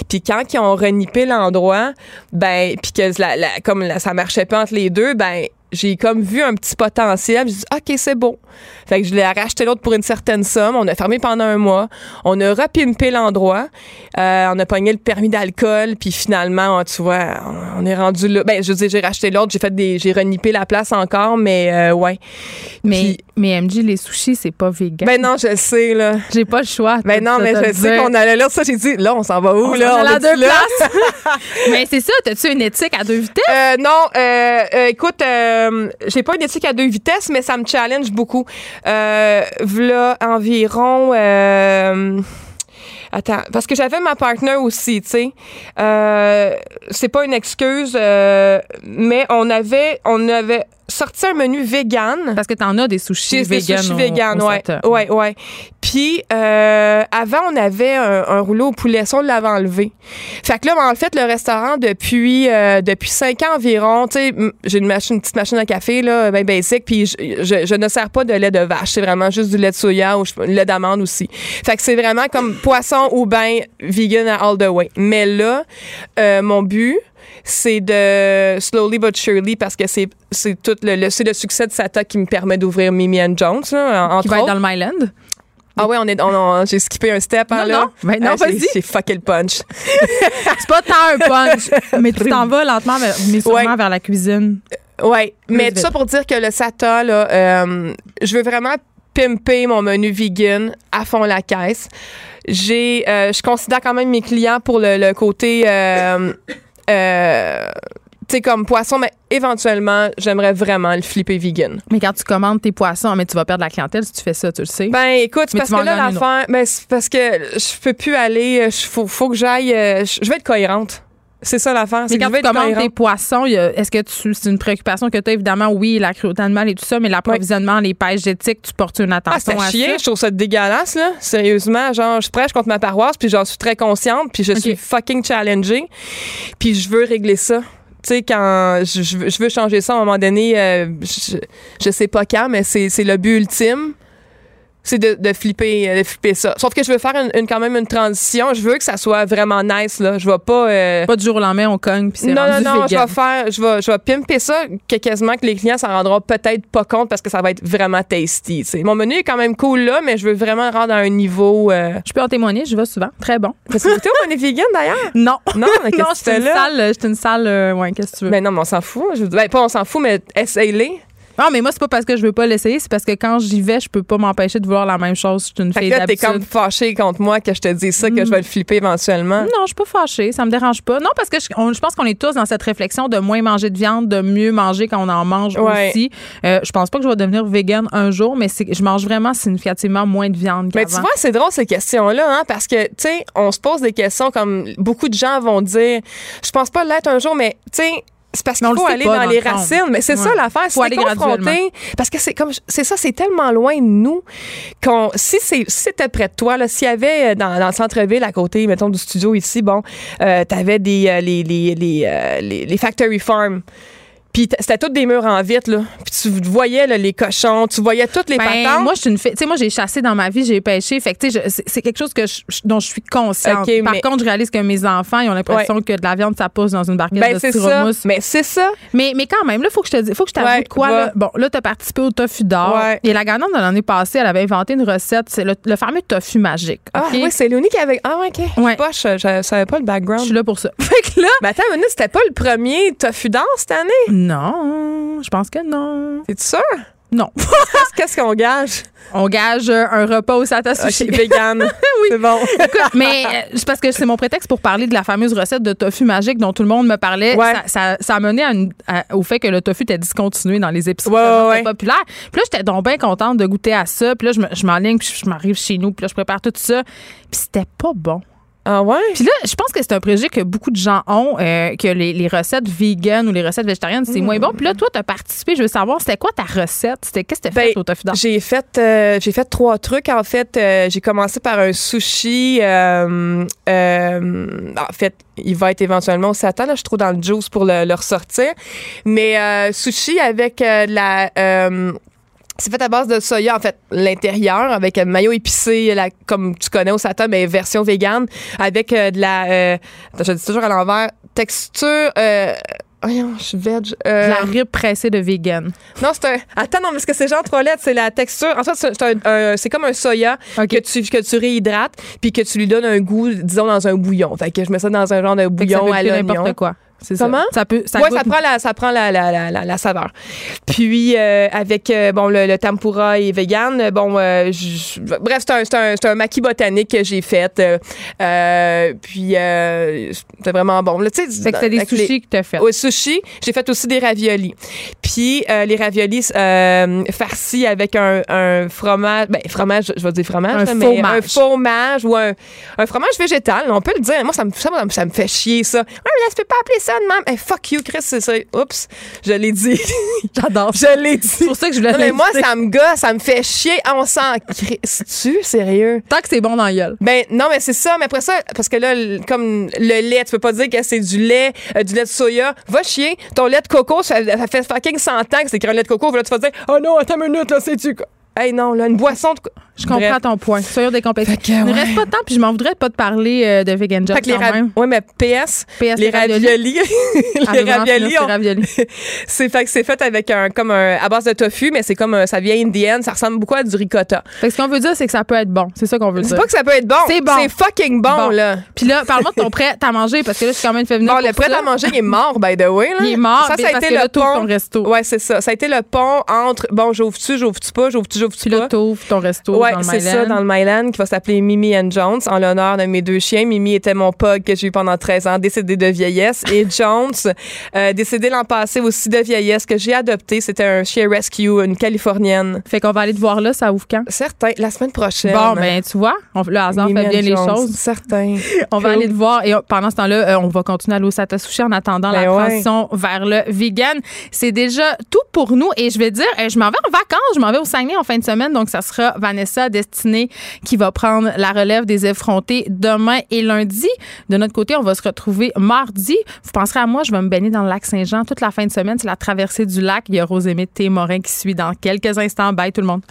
[SPEAKER 12] Puis quand ils ont renippé l'endroit, ben, puis que la- la- comme la- ça marchait pas entre les deux, ben, j'ai comme vu un petit potentiel. J'ai dit, OK, c'est beau. Fait que je l'ai racheté l'autre pour une certaine somme. On a fermé pendant un mois. On a repimpé l'endroit. Euh, on a pogné le permis d'alcool. Puis finalement, tu vois, on est rendu là. Ben, je veux dire, j'ai racheté l'autre. J'ai fait des, j'ai renippé la place encore, mais euh, ouais.
[SPEAKER 3] Mais,
[SPEAKER 12] Puis-
[SPEAKER 3] mais MJ, les sushis, c'est pas vegan.
[SPEAKER 12] ben non, je sais, là.
[SPEAKER 3] J'ai pas le choix.
[SPEAKER 12] Ben non, mais je sais qu'on allait là. Ça, j'ai dit, là, on s'en va où,
[SPEAKER 3] On
[SPEAKER 12] là?
[SPEAKER 3] à
[SPEAKER 12] est-tu
[SPEAKER 3] deux places? mais c'est ça, t'as-tu une éthique à deux vitesses?
[SPEAKER 12] Euh, non, euh, euh, écoute, euh, j'ai pas une éthique à deux vitesses, mais ça me challenge beaucoup. Euh, v'là environ. euh, Attends, parce que j'avais ma partner aussi, tu sais. Euh, c'est pas une excuse, euh, mais on avait, on avait sorti un menu vegan.
[SPEAKER 3] Parce que t'en as des sushis
[SPEAKER 12] J'ai des
[SPEAKER 3] vegan.
[SPEAKER 12] sushis vegan,
[SPEAKER 3] au
[SPEAKER 12] ouais. Ouais, ouais. Puis, euh, avant, on avait un, un rouleau au poulet, ça, on l'avait enlevé. Fait que là, en fait, le restaurant, depuis, euh, depuis cinq ans environ, tu sais, j'ai une, machine, une petite machine à café, là, ben basic, puis je, je, je ne sers pas de lait de vache. C'est vraiment juste du lait de soya ou je- lait d'amande aussi. Fait que c'est vraiment comme poisson ou ben vegan à all the way. Mais là, euh, mon but, c'est de slowly but surely parce que c'est c'est tout le, le- c'est le succès de Sata qui me permet d'ouvrir Mimi and Jones là, en- entre
[SPEAKER 3] Qui va être
[SPEAKER 12] autres.
[SPEAKER 3] dans le Myland.
[SPEAKER 12] Ah ouais, on est on- on- j'ai skippé un step hein,
[SPEAKER 3] Non,
[SPEAKER 12] là.
[SPEAKER 3] non. Ben non,
[SPEAKER 12] Ah,
[SPEAKER 3] vas-y.
[SPEAKER 12] J'ai fucké le punch.
[SPEAKER 3] C'est pas tant un punch, mais tu t'en vas lentement, vers- mais sûrement
[SPEAKER 12] Ouais.
[SPEAKER 3] vers la cuisine.
[SPEAKER 12] Ouais, mais
[SPEAKER 3] vite.
[SPEAKER 12] tout ça pour dire que le Sata là, euh, je veux vraiment pimper mon menu vegan à fond la caisse. J'ai euh, je considère quand même mes clients pour le, le côté euh, euh, tu sais comme poisson mais éventuellement, j'aimerais vraiment le flipper vegan.
[SPEAKER 3] Mais quand tu commandes tes poissons, mais tu vas perdre la clientèle si tu fais ça, tu le sais.
[SPEAKER 12] Ben écoute,
[SPEAKER 3] Mais
[SPEAKER 12] parce que là l'affaire, ben c'est parce que je peux plus aller, il faut, faut que j'aille, euh, je vais être cohérente. C'est ça l'affaire,
[SPEAKER 3] Mais quand tu commandes tes poissons, est-ce que tu, c'est une préoccupation que tu as évidemment, oui, la cruauté animale et tout ça, mais l'approvisionnement, les pêches éthiques, tu portes une
[SPEAKER 12] Ah,
[SPEAKER 3] attention
[SPEAKER 12] c'est
[SPEAKER 3] à
[SPEAKER 12] chier,
[SPEAKER 3] ça?
[SPEAKER 12] je trouve ça dégueulasse, là. Sérieusement, genre, je prêche contre ma paroisse, puis j'en suis très consciente, puis je suis fucking challengée, puis je veux régler ça. Tu sais, quand je, je veux- changer ça à un moment donné, euh, je, je sais pas quand, mais c'est le but ultime. C'est de, de flipper, de flipper ça. Sauf que je veux faire une, une- quand même une transition. Je veux que ça soit vraiment nice, là. Je vais pas. euh,
[SPEAKER 3] Pas du jour au lendemain, on cogne, puis c'est
[SPEAKER 12] non, non,
[SPEAKER 3] rendu
[SPEAKER 12] non, je
[SPEAKER 3] vegan.
[SPEAKER 12] vais faire, je vais, je vais pimper ça, que quasiment que les clients s'en rendront peut-être pas compte parce que ça va être vraiment tasty. tu sais. Mon menu est quand même cool là, mais je veux vraiment rendre à un niveau. Euh...
[SPEAKER 3] Je peux en témoigner, je vais souvent. Très bon.
[SPEAKER 12] T'as goûté au menu vegan d'ailleurs?
[SPEAKER 3] Non.
[SPEAKER 12] Non, mais
[SPEAKER 3] non,
[SPEAKER 12] que tu
[SPEAKER 3] j'étais
[SPEAKER 12] fais
[SPEAKER 3] une salle, j'étais une salle, euh, ouais, qu'est-ce que tu veux?
[SPEAKER 12] Ben non, mais on s'en fout. Je, ben, pas on s'en fout, mais essaye-les.
[SPEAKER 3] Non, mais moi, c'est pas parce que je veux pas l'essayer, c'est parce que quand j'y vais, je peux pas m'empêcher de vouloir la même chose. Je suis une
[SPEAKER 12] Fait
[SPEAKER 3] fille
[SPEAKER 12] là, t'es
[SPEAKER 3] d'habitude.
[SPEAKER 12] comme fâché contre moi que je te dis ça, que je vais le flipper éventuellement.
[SPEAKER 3] Non, je suis pas fâchée, ça me dérange pas. Non, parce que je, on- je pense qu'on est tous dans cette réflexion de moins manger de viande, de mieux manger quand on en mange
[SPEAKER 12] Ouais.
[SPEAKER 3] aussi. Euh, je pense pas que je vais devenir vegan un jour, mais je mange vraiment significativement moins de viande
[SPEAKER 12] Mais tu vois, c'est drôle ces questions-là, hein, parce que, tu sais, on se pose des questions comme beaucoup de gens vont dire, je pense pas l'être un jour, mais, tu sais, c'est parce qu'il faut aller dans,
[SPEAKER 3] dans
[SPEAKER 12] les
[SPEAKER 3] le
[SPEAKER 12] racines. Mais c'est ça l'affaire,
[SPEAKER 3] Faut
[SPEAKER 12] c'est
[SPEAKER 3] aller
[SPEAKER 12] confronté.
[SPEAKER 3] graduellement.
[SPEAKER 12] Parce que c'est comme, c'est ça, c'est tellement loin de nous qu'on, si c'est, si c'était près de toi, là, s'il y avait euh, dans, dans le centre-ville à côté, mettons, du studio ici, bon, euh, t'avais des, euh, les, les, les, euh, les, les factory farms. Puis c'était tous des murs en vitre, là. Puis tu voyais là, les cochons, tu voyais toutes les
[SPEAKER 3] Ben,
[SPEAKER 12] patentes.
[SPEAKER 3] moi, je suis une fille. Tu sais, moi, j'ai chassé dans ma vie, j'ai pêché. Fait que, tu sais, je- c'est quelque chose que je- je- dont je suis consciente. Par
[SPEAKER 12] mais-
[SPEAKER 3] contre, je réalise que mes enfants, ils ont l'impression que de la viande, ça pousse dans une barquette
[SPEAKER 12] Ben,
[SPEAKER 3] de styromousse.
[SPEAKER 12] Mais c'est ça.
[SPEAKER 3] Mais, mais quand même, là, faut que je te dise, faut que je t'avoue
[SPEAKER 12] Ouais,
[SPEAKER 3] de quoi, là. Bon, là, t'as participé au tofu d'or.
[SPEAKER 12] Ouais.
[SPEAKER 3] Et la gagnante de l'année passée, elle avait inventé une recette. C'est le, le fameux tofu magique.
[SPEAKER 12] Ah oui, c'est Léonie qui avait. Ah ouais, ok.
[SPEAKER 3] Ouais.
[SPEAKER 12] Pas, je, je savais pas le background.
[SPEAKER 3] Je suis là pour ça. Fait que là.
[SPEAKER 12] Mais attends, c'était pas le premier tofu d'or cette année?
[SPEAKER 3] Non, je pense que non.
[SPEAKER 12] C'est sûr?
[SPEAKER 3] Non.
[SPEAKER 12] Qu'est-ce qu'on gage?
[SPEAKER 3] On gage euh, un repas au Sata Sushi.
[SPEAKER 12] Vegan.
[SPEAKER 3] oui.
[SPEAKER 12] C'est bon.
[SPEAKER 3] Écoute, mais euh, parce que c'est mon prétexte pour parler de la fameuse recette de tofu magique dont tout le monde me parlait.
[SPEAKER 12] Ouais.
[SPEAKER 3] Ça, ça, ça a mené à une- à- au fait que le tofu était discontinué dans les épiceries
[SPEAKER 12] Ouais, ouais,
[SPEAKER 3] c'était populaire. Puis là, j'étais donc bien contente de goûter à ça. Puis là, je m'enligne, puis je m'arrive chez nous, puis là, je prépare tout ça. Puis c'était pas bon.
[SPEAKER 12] Ah ouais?
[SPEAKER 3] Puis là, je pense que c'est un préjugé que beaucoup de gens ont, euh, que les, les recettes vegan ou les recettes végétariennes, c'est moins bon. Puis là, toi, tu as participé. Je veux savoir, c'était quoi ta recette? C'était Qu'est-ce que tu
[SPEAKER 12] Ben,
[SPEAKER 3] fait au tofu?
[SPEAKER 12] J'ai fait, euh, j'ai fait trois trucs. En fait, Euh, j'ai commencé par un sushi. en fait, il va être éventuellement au Satan. Là, je suis trop dans le juice pour le, le ressortir. Mais sushi avec la... euh, c'est fait à base de soya, en fait, l'intérieur, avec un maillot épicé, la- comme tu connais au Satan, mais version végane, avec euh, de la... euh, attends, je dis toujours à l'envers. Texture... Euh, voyons, je suis veg. euh,
[SPEAKER 3] De la rib pressée de vegan.
[SPEAKER 12] non, c'est un. Attends, non, parce que c'est genre trois lettres, c'est la texture. En fait, c'est un- un- c'est comme un soya que tu que tu réhydrates puis que tu lui donnes un goût, disons dans un bouillon. Fait que je mets ça dans un genre de
[SPEAKER 3] Fait que ça
[SPEAKER 12] bouillon
[SPEAKER 3] peut
[SPEAKER 12] à l'oignon.
[SPEAKER 3] n'importe quoi. C'est ça.
[SPEAKER 12] Comment?
[SPEAKER 3] Ça peut. Ça
[SPEAKER 12] ouais, ça prend la ça prend la, la, la, la, saveur. Puis euh, avec euh, bon le, le tempura et vegan, bon euh, je- bref, c'est un c'est un, c'est un maquis botanique que j'ai fait. euh, euh, puis c'était vraiment bon. Là, tu sais,
[SPEAKER 3] c'était des
[SPEAKER 12] avec les-
[SPEAKER 3] sushis que tu as fait.
[SPEAKER 12] au sushi, j'ai fait aussi des raviolis. Puis les raviolis farcis avec un, un fromage, ben fromage, je vais dire fromage,
[SPEAKER 3] Un
[SPEAKER 12] là, mais
[SPEAKER 3] fromage.
[SPEAKER 12] un fromage ou un, un fromage végétal, on peut le dire. Moi, ça me, ça, ça me fait chier ça. Ouais, mais là, tu peux pas appeler ça de même. Hey, fuck you, Chris, c'est ça. Oups, je l'ai dit.
[SPEAKER 3] J'adore.
[SPEAKER 12] je l'ai dit.
[SPEAKER 3] C'est pour ça que je voulais
[SPEAKER 12] Non, mais moi, ça me gosse, ça me fait chier. Ah, On s'en tu sérieux?
[SPEAKER 3] Tant que c'est bon dans la gueule.
[SPEAKER 12] Ben non, mais c'est ça. Mais après ça, parce que là, comme le lait, tu peux pas dire que c'est du lait, euh, du lait de soya. Va chier. Ton lait de coco, ça, ça fait fucking 100 ans que c'est écrit un lait de coco. Là, tu vas dire, oh non, attends une minute, là, c'est-tu. quoi? Hey, non, là, une boisson de.
[SPEAKER 3] Je comprends
[SPEAKER 12] Bref.
[SPEAKER 3] ton point. Soyons.
[SPEAKER 12] Fait que,
[SPEAKER 3] Il ne
[SPEAKER 12] ouais.
[SPEAKER 3] reste pas de temps, puis je m'en voudrais de pas te parler euh, de Vegan Job
[SPEAKER 12] Fait
[SPEAKER 3] quand même.
[SPEAKER 12] ouais, mais PS,
[SPEAKER 3] PS,
[SPEAKER 12] les raviolis, les raviolis, c'est fait que c'est fait avec un comme un à base de tofu, mais c'est comme un- ça vient indienne, ça ressemble beaucoup à du ricotta.
[SPEAKER 3] Fait que ce qu'on veut dire, c'est que ça peut être bon. C'est ça qu'on veut
[SPEAKER 12] C'est
[SPEAKER 3] dire.
[SPEAKER 12] pas que ça peut être bon,
[SPEAKER 3] C'est bon.
[SPEAKER 12] c'est fucking bon,
[SPEAKER 3] Bon.
[SPEAKER 12] là.
[SPEAKER 3] Puis là, parle-moi de ton prêt à manger, parce que là, je suis quand même fait venir
[SPEAKER 12] Bon, le prêt à manger, il est mort, by the way. Là.
[SPEAKER 3] Il est mort,
[SPEAKER 12] Ça, ça a été le pont.
[SPEAKER 3] ton resto.
[SPEAKER 12] Ouais, c'est ça. Ça a été le pont entre, bon, j'ouvre-tu, j'ouvre-tu pas, j'ouvre-tu,
[SPEAKER 3] là,
[SPEAKER 12] pas.
[SPEAKER 3] t'ouvres ton resto le
[SPEAKER 12] c'est ça, dans le Myland, qui va s'appeler Mimi and Jones, en l'honneur de mes deux chiens. Mimi était mon pug que j'ai eu pendant 13 ans, décédé de vieillesse. Et Jones, euh, décédé l'an passé aussi de vieillesse, que j'ai adopté. C'était un chien rescue, une Californienne.
[SPEAKER 3] Fait qu'on va aller te voir là, ça ouvre quand?
[SPEAKER 12] Certain, la semaine prochaine.
[SPEAKER 3] Bon, ben, tu vois, on- le hasard
[SPEAKER 12] Mimi
[SPEAKER 3] fait bien les
[SPEAKER 12] Jones,
[SPEAKER 3] choses.
[SPEAKER 12] Certain.
[SPEAKER 3] On va aller te voir et pendant ce temps-là, euh, on va continuer à aller au Sata Sushi en attendant la
[SPEAKER 12] Ben ouais.
[SPEAKER 3] transition vers le vegan. C'est déjà tout pour nous et je vais dire, euh, je m'en vais en vacances, je m'en vais au Saguenay en fin de semaine, donc ça sera Vanessa Destinée qui va prendre la relève des effrontés demain et lundi. De notre côté, on va se retrouver mardi. Vous penserez à moi, je vais me baigner dans le lac Saint-Jean toute la fin de semaine. C'est la traversée du lac. Il y a Rosémée Morin qui suit dans quelques instants. Bye tout le monde.